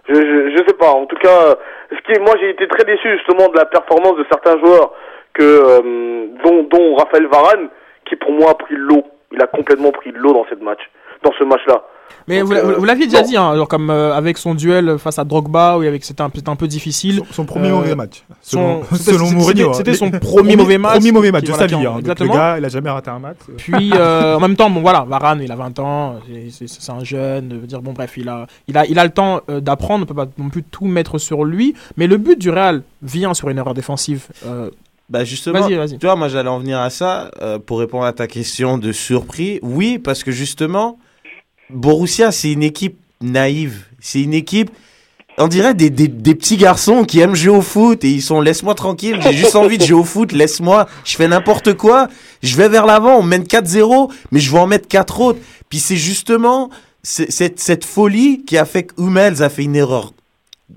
Speaker 15: Je, je, je sais pas. En tout cas, ce qui, moi j'ai été très déçu justement de la performance de certains joueurs que euh, dont, dont Raphaël Varane qui pour moi a pris l'eau. Il a complètement pris l'eau dans cette match, dans ce match-là.
Speaker 14: Mais
Speaker 15: Donc,
Speaker 14: vous,
Speaker 15: euh,
Speaker 14: vous l'aviez déjà
Speaker 15: bon.
Speaker 14: dit, hein, genre comme euh, avec son duel face à Drogba, y avait- c'était un, peu difficile.
Speaker 16: Son premier mauvais match. Selon, Mourinho.
Speaker 14: C'était
Speaker 16: hein.
Speaker 14: son premier mauvais match.
Speaker 16: Premier mauvais match de sa vie. hein. Donc, Le
Speaker 14: exactement.
Speaker 16: gars, il a jamais raté un match.
Speaker 14: Puis euh, en même temps, bon voilà, Varane, il a 20 ans, c'est- un jeune, veut dire bon bref, il a, il a, il a le temps euh, d'apprendre, on peut pas non plus tout mettre sur lui. Mais le but du Real vient sur une erreur défensive. euh,
Speaker 8: Bah justement,
Speaker 14: Vas-y, vas-y.
Speaker 8: tu vois, moi j'allais en venir à ça euh, pour répondre à ta question de surpris. Oui, parce que justement, Borussia, c'est une équipe naïve. C'est une équipe, on dirait des, des, des petits garçons qui aiment jouer au foot et ils sont laisse-moi tranquille, j'ai juste envie de jouer au foot, laisse-moi, je fais n'importe quoi, je vais vers l'avant, on mène 4-0, mais je vais en mettre 4 autres. Puis c'est justement cette, cette folie qui a fait que Hummels a fait une erreur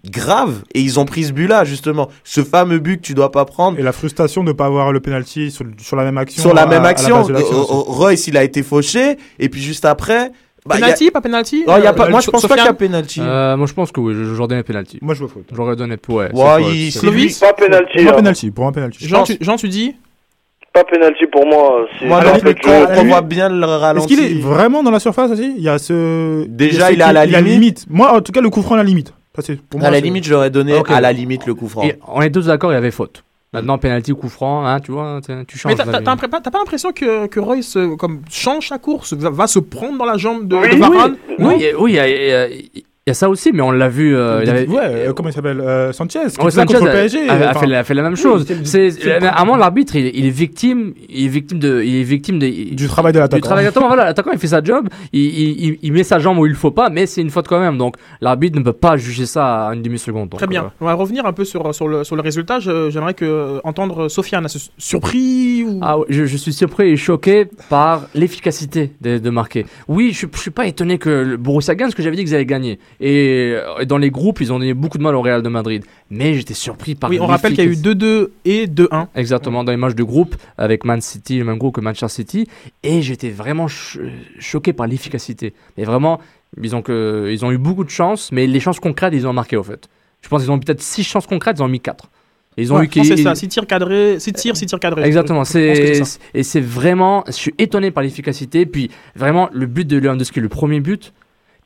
Speaker 8: grave et ils ont pris ce but-là justement ce fameux but que tu dois pas prendre
Speaker 16: Et la frustration de ne pas avoir le penalty sur, sur la même action.
Speaker 8: sur la
Speaker 16: à-
Speaker 8: même action, euh, Royce il a été fauché et puis juste après bah, a-
Speaker 14: penalty, pas penalty
Speaker 8: Non, il y a
Speaker 14: Euh,
Speaker 8: pas- moi je pense pas qu'il y a penalty
Speaker 6: Euh, moi je pense que oui, j'aurais donné penalty.
Speaker 16: Moi je vois faute.
Speaker 6: J'aurais donné ouais. c'est
Speaker 8: Ouais, il-
Speaker 6: c'est
Speaker 8: lui.
Speaker 15: Pas penalty.
Speaker 16: Pour un
Speaker 15: hein.
Speaker 16: penalty, pour un penalty.
Speaker 14: Jean, tu, Jean, tu dis
Speaker 15: Pas penalty pour moi. c'est-
Speaker 8: moi non
Speaker 15: fait,
Speaker 16: à la
Speaker 8: on voit bien le
Speaker 16: Est-ce
Speaker 8: ralenti
Speaker 16: qu'il est vraiment dans la surface aussi Il y a ce.
Speaker 8: Déjà,
Speaker 16: ce
Speaker 8: il est à la limite.
Speaker 16: Moi, en tout cas, le coup franc à la limite. Pour
Speaker 8: à
Speaker 16: moi,
Speaker 8: la
Speaker 16: c'est-
Speaker 8: limite j'aurais donné
Speaker 6: Ok.
Speaker 8: à la limite le coup franc
Speaker 6: Et on est tous d'accord, il y avait faute. Maintenant, penalty, coup franc, hein, tu vois, tu- tu changes.
Speaker 14: Mais t'as- t'as pas l'impression que, que Royce euh, comme change sa course, va, va se prendre dans la jambe de,
Speaker 15: Oui,
Speaker 14: de Varane?
Speaker 6: Oui, et- oui, il y, a- ça aussi, mais on l'a vu. euh, il avait-
Speaker 16: Ouais, euh, comment il s'appelle euh, Sanchez. qui
Speaker 6: Ouais, Sanchez
Speaker 16: le
Speaker 6: a,
Speaker 16: PSG.
Speaker 6: a- a
Speaker 16: enfin,
Speaker 6: fait, la- a fait la même
Speaker 16: oui,
Speaker 6: chose.
Speaker 16: c'est-
Speaker 6: C'est,
Speaker 16: c'est-
Speaker 6: mais à un moment, l'arbitre, il, il est victime, il est victime de, il est victime de,
Speaker 16: Du travail de
Speaker 6: Du
Speaker 16: l'attaquant.
Speaker 6: travail exactement. Voilà, l'attaquant, il fait sa job, il, il, il- il met sa jambe où il faut pas, mais c'est une faute quand même. Donc, l'arbitre ne peut pas juger ça à une demi-seconde. Donc,
Speaker 14: Très bien.
Speaker 6: euh,
Speaker 14: On va revenir un peu sur, sur, le, sur le résultat. Je- J'aimerais que, entendre Sofiane. Surpris ou...
Speaker 6: Ah ouais, je, je suis surpris et choqué par l'efficacité de, de marquer. Oui, je, je suis pas étonné que le Borussia gagne, parce que j'avais dit qu'ils allaient gagner. Et euh, dans les groupes, ils ont donné beaucoup de mal au Real de Madrid. Mais j'étais surpris par
Speaker 14: Oui, on rappelle qu'il y a eu
Speaker 6: l'efficacité.
Speaker 14: 2-2 et 2-1.
Speaker 6: Exactement, dans les matchs de groupe avec Man City, le même groupe que Manchester City. Et j'étais vraiment ch- choqué par l'efficacité. Mais vraiment, ils ont, que, ils ont eu beaucoup de chance, mais les chances concrètes, ils ont marqué au fait. Je pense qu'ils ont eu peut-être 6 chances concrètes, ils ont mis 4. Ils ont
Speaker 14: Ouais,
Speaker 6: eu
Speaker 14: c'est ça. 6 tirs cadrés, 6 tirs, 6 tirs cadrés.
Speaker 6: Exactement, c'est et c'est vraiment, je suis étonné par l'efficacité. Puis vraiment, le but de Lewandowski, le premier but,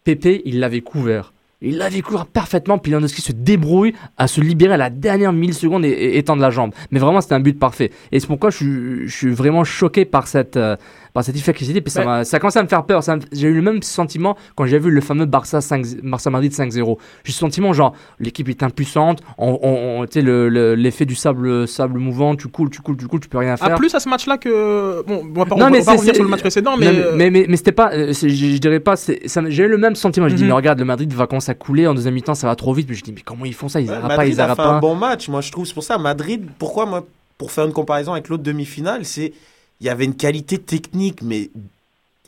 Speaker 6: Pépé, il l'avait couvert. Il l'avait couvert parfaitement, puis Lewandowski se débrouille à se libérer à la dernière milliseconde et, et étendre la jambe. Mais vraiment, c'était un but parfait. Et c'est pourquoi je suis, je suis vraiment choqué par cette, euh, par cette efficacité. Puis ça,
Speaker 14: Ouais.
Speaker 6: m'a- ça a commencé à me faire peur. J'ai eu le même sentiment quand j'ai vu le fameux Barça, 5, Barça Madrid 5-0. J'ai eu ce sentiment genre, l'équipe est impuissante, on, on, on- le- l'effet du sable, sable mouvant, tu coules, tu coules, tu coules, tu peux rien
Speaker 14: Ah,
Speaker 6: faire.
Speaker 14: plus à ce match-là que. Bon, on va pas,
Speaker 6: Non,
Speaker 14: on va
Speaker 6: mais
Speaker 14: pas revenir sur le match précédent, mais.
Speaker 6: Non, mais, mais, mais c'était pas, euh, je, je dirais pas, c'est- ça m'a- j'ai eu le même sentiment. Je dis,
Speaker 14: Mhm.
Speaker 6: mais regarde, le Madrid va commencer à couler en deuxième mi-temps, ça va trop vite. Puis je dis, mais comment ils font ça? Ils
Speaker 8: Ouais,
Speaker 6: arrêtent pas, ils
Speaker 8: a
Speaker 6: pas.
Speaker 8: un bon match, moi je trouve. C'est pour ça, Madrid, pourquoi moi, pour faire une comparaison avec l'autre demi-finale, c'est il y avait une qualité technique, mais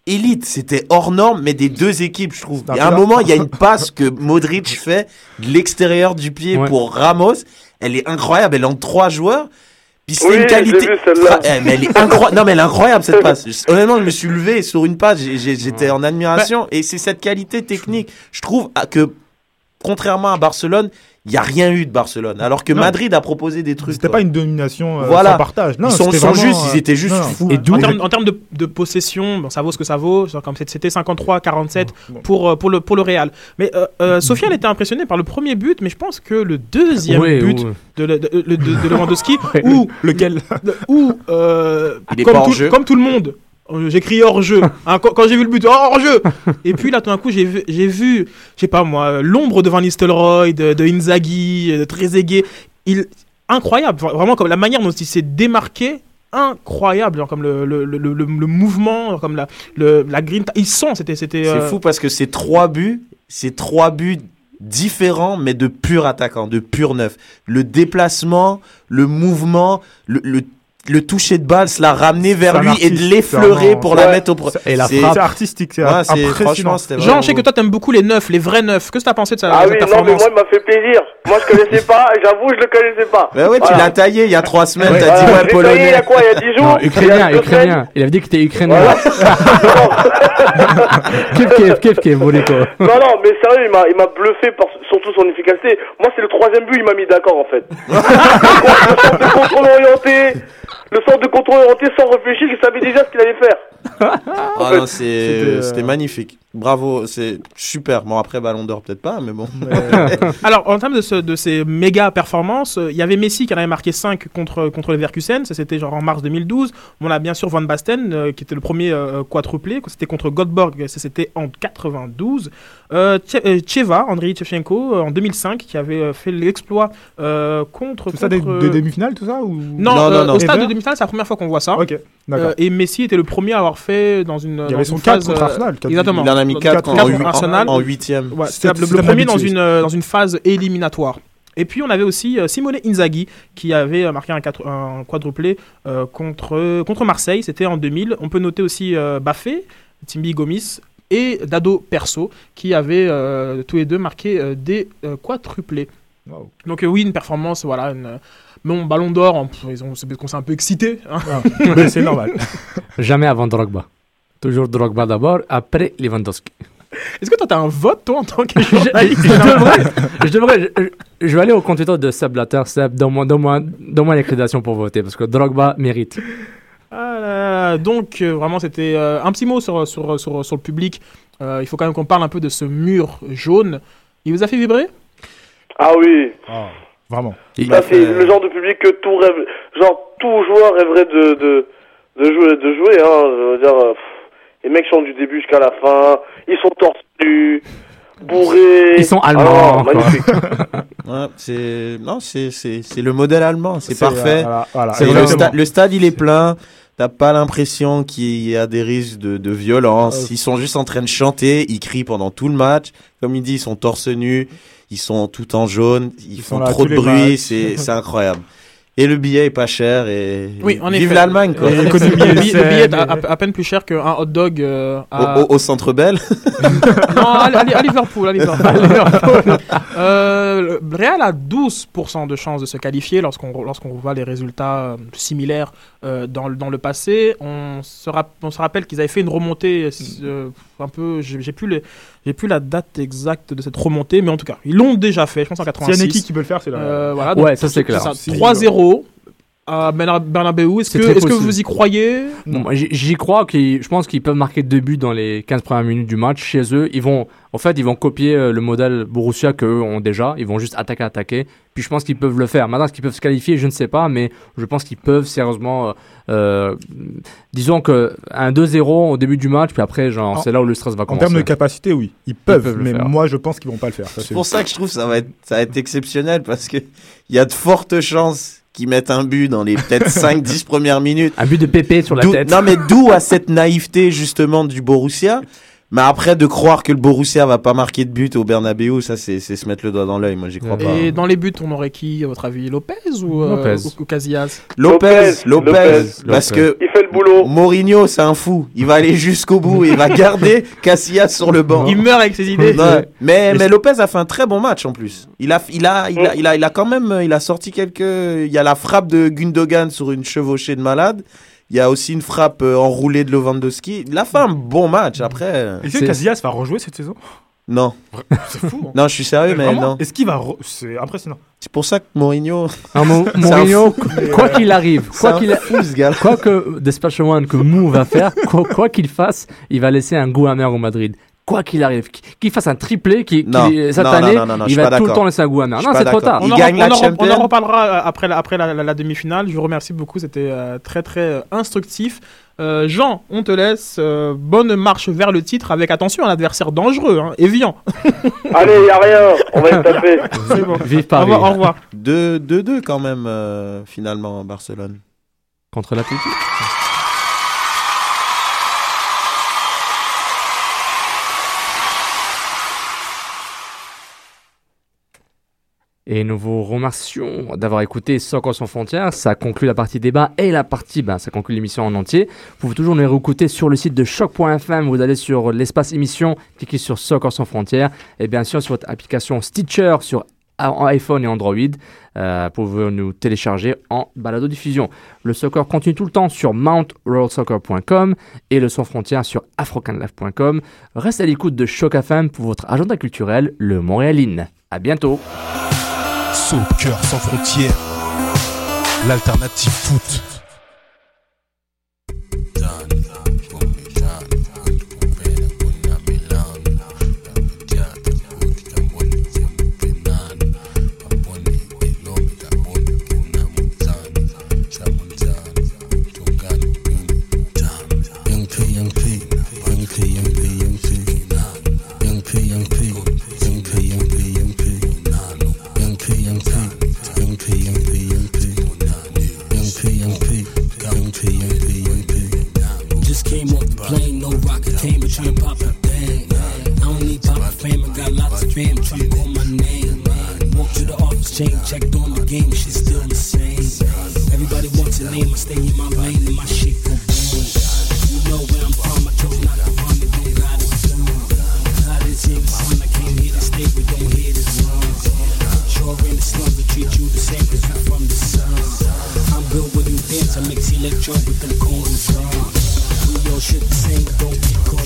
Speaker 8: élite. C'était hors norme, mais des deux équipes, je trouve. Et à un moment, il y a une passe que Modric fait de l'extérieur du pied
Speaker 6: Ouais.
Speaker 8: pour Ramos. Elle est incroyable, elle est en trois joueurs. Puis c'est
Speaker 15: Oui,
Speaker 8: une qualité.
Speaker 15: vu.
Speaker 8: Eh, mais elle est incroyable. Non, mais elle est incroyable cette passe. Honnêtement, je me suis levé sur une j'ai- j'étais en admiration. Et c'est cette qualité technique. Je trouve ah, que, contrairement à Barcelone, il n'y a rien eu de Barcelone. Alors que
Speaker 16: Non.
Speaker 8: Madrid a proposé des trucs.
Speaker 16: C'était pas une domination euh,
Speaker 8: Voilà.
Speaker 16: sans partage. Non,
Speaker 8: Ils sont-
Speaker 16: vraiment,
Speaker 8: justes,
Speaker 16: euh,
Speaker 8: ils étaient juste
Speaker 16: non, non.
Speaker 8: fous.
Speaker 6: Et
Speaker 14: En termes, en termes de, de possession, bon, ça vaut ce que ça vaut. genre Comme c'était- c'était 53-47 pour, euh, pour, le, pour le Real. Mais euh, euh, Sofiane était impressionné par le premier but, mais je pense que le deuxième
Speaker 6: Ouais,
Speaker 14: but
Speaker 6: ouais.
Speaker 14: de, le- de, de- de- de Lewandowski, où, lequel, euh,
Speaker 8: est
Speaker 14: comme, tout,
Speaker 8: hors-jeu.
Speaker 14: comme tout le monde, euh, j'ai crié hors jeu. Hein, quand quand j'ai vu le but, oh, hors jeu. Et puis là, tout d'un coup, j'ai vu, j'ai vu, je sais pas moi, l'ombre de Van Nistelrooy, de, de Inzaghi, de Trezeguet. Il, incroyable, vraiment comme la manière dont il s'est démarqué. Incroyable, genre comme le, le, le, le, mouvement, comme la, le, la green. Ils sont, c'était. c'était
Speaker 8: C'est
Speaker 14: euh,
Speaker 8: fou parce que c'est trois buts, c'est trois buts différents, mais de purs attaquants, de purs neufs. Le déplacement, le mouvement, le, le, toucher de balle, se la ramener vers lui et de l'effleurer pour la mettre au pro-
Speaker 16: Et la
Speaker 8: C'est-
Speaker 16: frappe. C'est artistique, c'est
Speaker 8: Ouais. Franchement,
Speaker 14: Jean,
Speaker 8: vraiment
Speaker 14: je sais que toi t'aimes beaucoup les neufs, les vrais neufs. Qu'est-ce que t'as pensé de sa,
Speaker 15: Ah
Speaker 14: de
Speaker 15: oui, non, mais moi, il m'a fait plaisir. Moi, je connaissais pas, j'avoue, je le connaissais pas.
Speaker 8: Bah ouais, tu l'as taillé il y a trois semaines,
Speaker 6: Ouais.
Speaker 8: t'as dit ouais,
Speaker 15: j'ai taillé il y
Speaker 8: polonais.
Speaker 15: a quoi, il y a 10 jours
Speaker 6: Non,
Speaker 15: Il y a
Speaker 6: ukrainien, ukrainien.
Speaker 15: semaines
Speaker 6: Il avait dit que t'es ukrainien. Kif, kif, kif, kif, Boliko.
Speaker 15: Non, non, mais sérieux, il m'a, il m'a bluffé par surtout son efficacité. Moi, c'est le troisième but, il m'a mis d'accord, en fait. contrôle orienté, le centre de contrôle orienté sans réfléchir, il savait déjà ce qu'il allait faire.
Speaker 8: Ah non, c'est-
Speaker 16: C'était, euh,
Speaker 8: c'était magnifique. Bravo, c'est super. Bon, après Ballon d'Or, peut-être pas, mais bon.
Speaker 14: Alors, en termes de, ce- de ces méga performances, euh, il y avait Messi qui en avait marqué 5 contre, contre le Verkusen, ça c'était genre en mars 2012. On a bien sûr Van Basten euh, qui était le premier euh, quadruplé, c'était contre Göteborg, ça c'était en 92. Euh, Tche- euh, Cheva, Andriy Shevchenko, euh, en 2005, qui avait euh, fait l'exploit euh, contre.
Speaker 16: Tout ça des,
Speaker 14: contre,
Speaker 16: des
Speaker 14: euh,
Speaker 16: demi-finales, tout ça ou...
Speaker 14: Non,
Speaker 8: Non,
Speaker 14: euh,
Speaker 8: non, non.
Speaker 14: au stade de demi-finale, c'est la première fois qu'on voit ça.
Speaker 16: Ok.
Speaker 14: Euh, et Messi était le premier à avoir fait dans une.
Speaker 16: Il y
Speaker 14: dans
Speaker 16: avait son
Speaker 14: une
Speaker 16: 4
Speaker 14: phase,
Speaker 16: contre
Speaker 14: euh,
Speaker 16: Arsenal. quatre-
Speaker 14: Exactement.
Speaker 8: Il en a mis
Speaker 14: Dans-
Speaker 8: 4
Speaker 14: quatre
Speaker 8: en,
Speaker 14: contre
Speaker 8: hu- en-
Speaker 14: Arsenal.
Speaker 8: en huitième.
Speaker 14: Ouais,
Speaker 16: C'était-
Speaker 14: c'était le, premier dans une, euh, dans une phase éliminatoire. Et puis on avait aussi euh, Simone Inzaghi qui avait marqué un, quatre- un quadruplé euh, contre, contre Marseille, c'était en 2000. On peut noter aussi euh, Baffé, Timbi Gomis et Dado Perso qui avaient euh, tous les deux marqué euh, des euh, quadruplés.
Speaker 16: Wow.
Speaker 14: Donc euh, oui, une performance, voilà. Une, bon, Ballon d'Or, on- ils ont- c'est parce qu'on s'est un peu excité. hein.
Speaker 16: Ah, c'est normal.
Speaker 6: Jamais avant Drogba. Toujours Drogba d'abord, après Lewandowski.
Speaker 14: Est-ce que toi, t'as un vote, toi, en tant que journaliste?
Speaker 6: je devrais, je, devrais je, je vais aller au compte Twitter de Seb Blatter. Seb, donne-moi, donne-moi, donne-moi l'accréditation pour voter parce que Drogba mérite.
Speaker 14: Ah là là, donc euh, vraiment c'était euh, un petit mot sur, sur, sur, sur le public. Euh, il faut quand même qu'on parle un peu de ce mur jaune. Il vous a fait vibrer?
Speaker 15: Ah oui.
Speaker 16: Ah, vraiment.
Speaker 15: Ça, c'est le genre de public que tout rêve, genre, tout joueur rêverait de, de, de jouer, de jouer, hein. Je veux dire, euh, pff, les mecs sont du début jusqu'à la fin, ils sont torse nus. bourrés.
Speaker 6: Ils sont
Speaker 15: Ah,
Speaker 6: allemands,
Speaker 15: magnifique.
Speaker 8: Ouais, c'est non, c'est c'est c'est le modèle allemand, c'est parfait.
Speaker 16: euh, voilà, voilà,
Speaker 8: C'est le,
Speaker 16: exactement.
Speaker 8: sta- le stade, il est plein. T'as pas l'impression qu'il y a des risques de, de violence.
Speaker 16: Euh.
Speaker 8: Ils sont juste en train de chanter, ils crient pendant tout le match. Comme il dit, ils sont torse nu, ils sont tout en jaune, ils, font trop de bruit, c'est c'est incroyable. Et le billet est pas cher et
Speaker 14: Oui, en
Speaker 8: vive l'Allemagne quoi.
Speaker 14: Le billet, le billet est à, peine plus cher qu'un hot dog euh, à...
Speaker 8: Au, au- au centre Bell.
Speaker 14: Non, à, à- à Liverpool. À Liverpool. Euh, le Real a 12% de chances de se qualifier lorsqu'on lorsqu'on voit les résultats euh, similaires euh, dans, le- dans le passé. On se, rap- on se rappelle qu'ils avaient fait une remontée euh, un peu. J'ai plus, les- j'ai plus la date exacte de cette remontée, mais en tout cas, ils l'ont déjà fait, je pense en
Speaker 16: S'il y
Speaker 14: 86.
Speaker 16: a une équipe qui peut le faire, c'est la.
Speaker 14: Euh, voilà,
Speaker 6: Ouais,
Speaker 14: donc,
Speaker 6: ça, c'est clair.
Speaker 14: 3-0 à Berna- Bernabeu. Est-ce que, vous y croyez?
Speaker 6: Bon, j'y crois je pense qu'ils peuvent marquer deux buts dans les 15 premières minutes du match chez eux. Ils vont, en fait, ils vont copier euh, le modèle Borussia qu'eux ont déjà. Ils vont juste attaquer, attaquer. Puis je pense qu'ils peuvent le faire. Maintenant, est-ce qu'ils peuvent se qualifier? Je ne sais pas, mais je pense qu'ils peuvent sérieusement. euh, euh, disons que un 2-0 au début du match, puis après, genre,
Speaker 16: En-
Speaker 6: c'est là où le stress va
Speaker 16: En
Speaker 6: commencer.
Speaker 16: termes de capacité, oui, ils peuvent, mais moi je pense qu'ils vont pas le faire.
Speaker 8: C'est pour ça que je trouve que ça va être, ça va être exceptionnel parce que il y a de fortes chances qu'ils mettent un but dans les peut-être 5-10 premières minutes.
Speaker 6: Un but de pépé sur la tête.
Speaker 8: Non, mais d'où à cette naïveté justement du Borussia? Mais après, de croire que le Borussia va pas marquer de but au Bernabeu, ça c'est c'est se mettre le doigt dans l'œil. Moi, j'y crois pas.
Speaker 14: Et dans les buts, on aurait qui, à votre avis? Lopez ou, euh,
Speaker 8: Lopez.
Speaker 14: ou, ou Casillas?
Speaker 8: Lopez, Lopez,
Speaker 15: Lopez.
Speaker 8: parce que
Speaker 15: Il fait le boulot.
Speaker 8: Mourinho, c'est un fou. Il va aller jusqu'au bout et il va garder Casillas sur le banc.
Speaker 14: Il meurt avec ses idées.
Speaker 8: Mais, mais Lopez a fait un très bon match en plus. Il a, il a, il a, il a, il a quand même, il a sorti quelques. Il y a la frappe de Gundogan sur une chevauchée de malade. Il y a aussi une frappe euh, enroulée de Lewandowski. Il a fait un bon match après.
Speaker 16: Est-ce que Casillas va rejouer cette saison?
Speaker 8: Non.
Speaker 16: C'est fou. hein.
Speaker 8: Non, je suis sérieux, mais
Speaker 16: Vraiment
Speaker 8: non.
Speaker 16: Est-ce qu'il va. re- C'est impressionnant.
Speaker 8: C'est pour ça que Mourinho.
Speaker 6: Ah, Mo-
Speaker 8: c'est un
Speaker 6: Mourinho,
Speaker 8: fou.
Speaker 6: quoi qu'il arrive, quoi qu'il a-
Speaker 8: fou, ce gars.
Speaker 6: quoi que Despatch One que Mou va faire, quoi quoi qu'il fasse, il va laisser un goût amer au Madrid. Quoi qu'il arrive, Qu- qu'il fasse un triplé, qui, qui-
Speaker 8: Non,
Speaker 6: cette
Speaker 8: non,
Speaker 6: année,
Speaker 8: non, non, non, je
Speaker 6: il va tout le temps laisser un goût amer. Non, c'est trop tard.
Speaker 8: Il
Speaker 14: On en,
Speaker 8: gagne
Speaker 14: on
Speaker 8: la
Speaker 14: en- on en
Speaker 8: Champions.
Speaker 14: reparlera euh, après la, après la, la- la demi-finale. Je vous remercie beaucoup, c'était euh, très très euh, instructif. Euh, Jean, on te laisse. euh, bonne marche vers le titre avec attention un adversaire dangereux, hein, Evian.
Speaker 15: Allez, y a rien, on va se taper.
Speaker 14: Bon.
Speaker 6: Vive
Speaker 14: Au
Speaker 6: Paris.
Speaker 14: revoir. Au revoir.
Speaker 8: 2-2 quand même, euh, finalement, Barcelone.
Speaker 6: Contre l'Atlético. Et nous vous remercions d'avoir écouté Soccer sans frontières. Ça conclut la partie débat et la partie, ben, ça conclut l'émission en entier. Vous pouvez toujours nous réécouter sur le site de choc.fm. Vous allez sur l'espace émission, cliquez sur Soccer sans frontières. Et bien sûr, sur votre application Stitcher sur iPhone et Android. Euh, pouvez nous télécharger en balado diffusion. Le soccer continue tout le temps sur mountroadsoccer.com et le sans frontières sur afrocanlife.com. Restez à l'écoute de Choc FM pour votre agenda culturel, le Montréaline. À bientôt.
Speaker 5: Soccer sans frontières, l'alternative foot.
Speaker 13: To chain checked on the game, shit still the same. Everybody wants a name, I stay in my lane and my shit go boom. You know where I'm from, I chose not to run, it don't got it soon. God is here, son, I came here to stay, we don't hear this wrong. Sure in the slums, they treat you the same, cause you from the sun. I'm built when you dance, I mix electro with them corners wrong. We all shit the same, don't get caught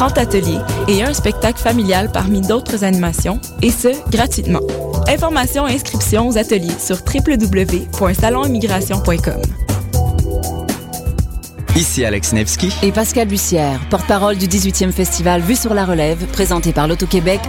Speaker 4: 30 ateliers et un spectacle familial parmi d'autres animations, et ce, gratuitement. Informations et inscriptions aux ateliers sur www.salonimmigration.com.
Speaker 17: Ici Alex Nevsky.
Speaker 18: Et Pascal Bussière, porte-parole du 18e festival Vue sur la relève, présenté par l'Auto-Québec en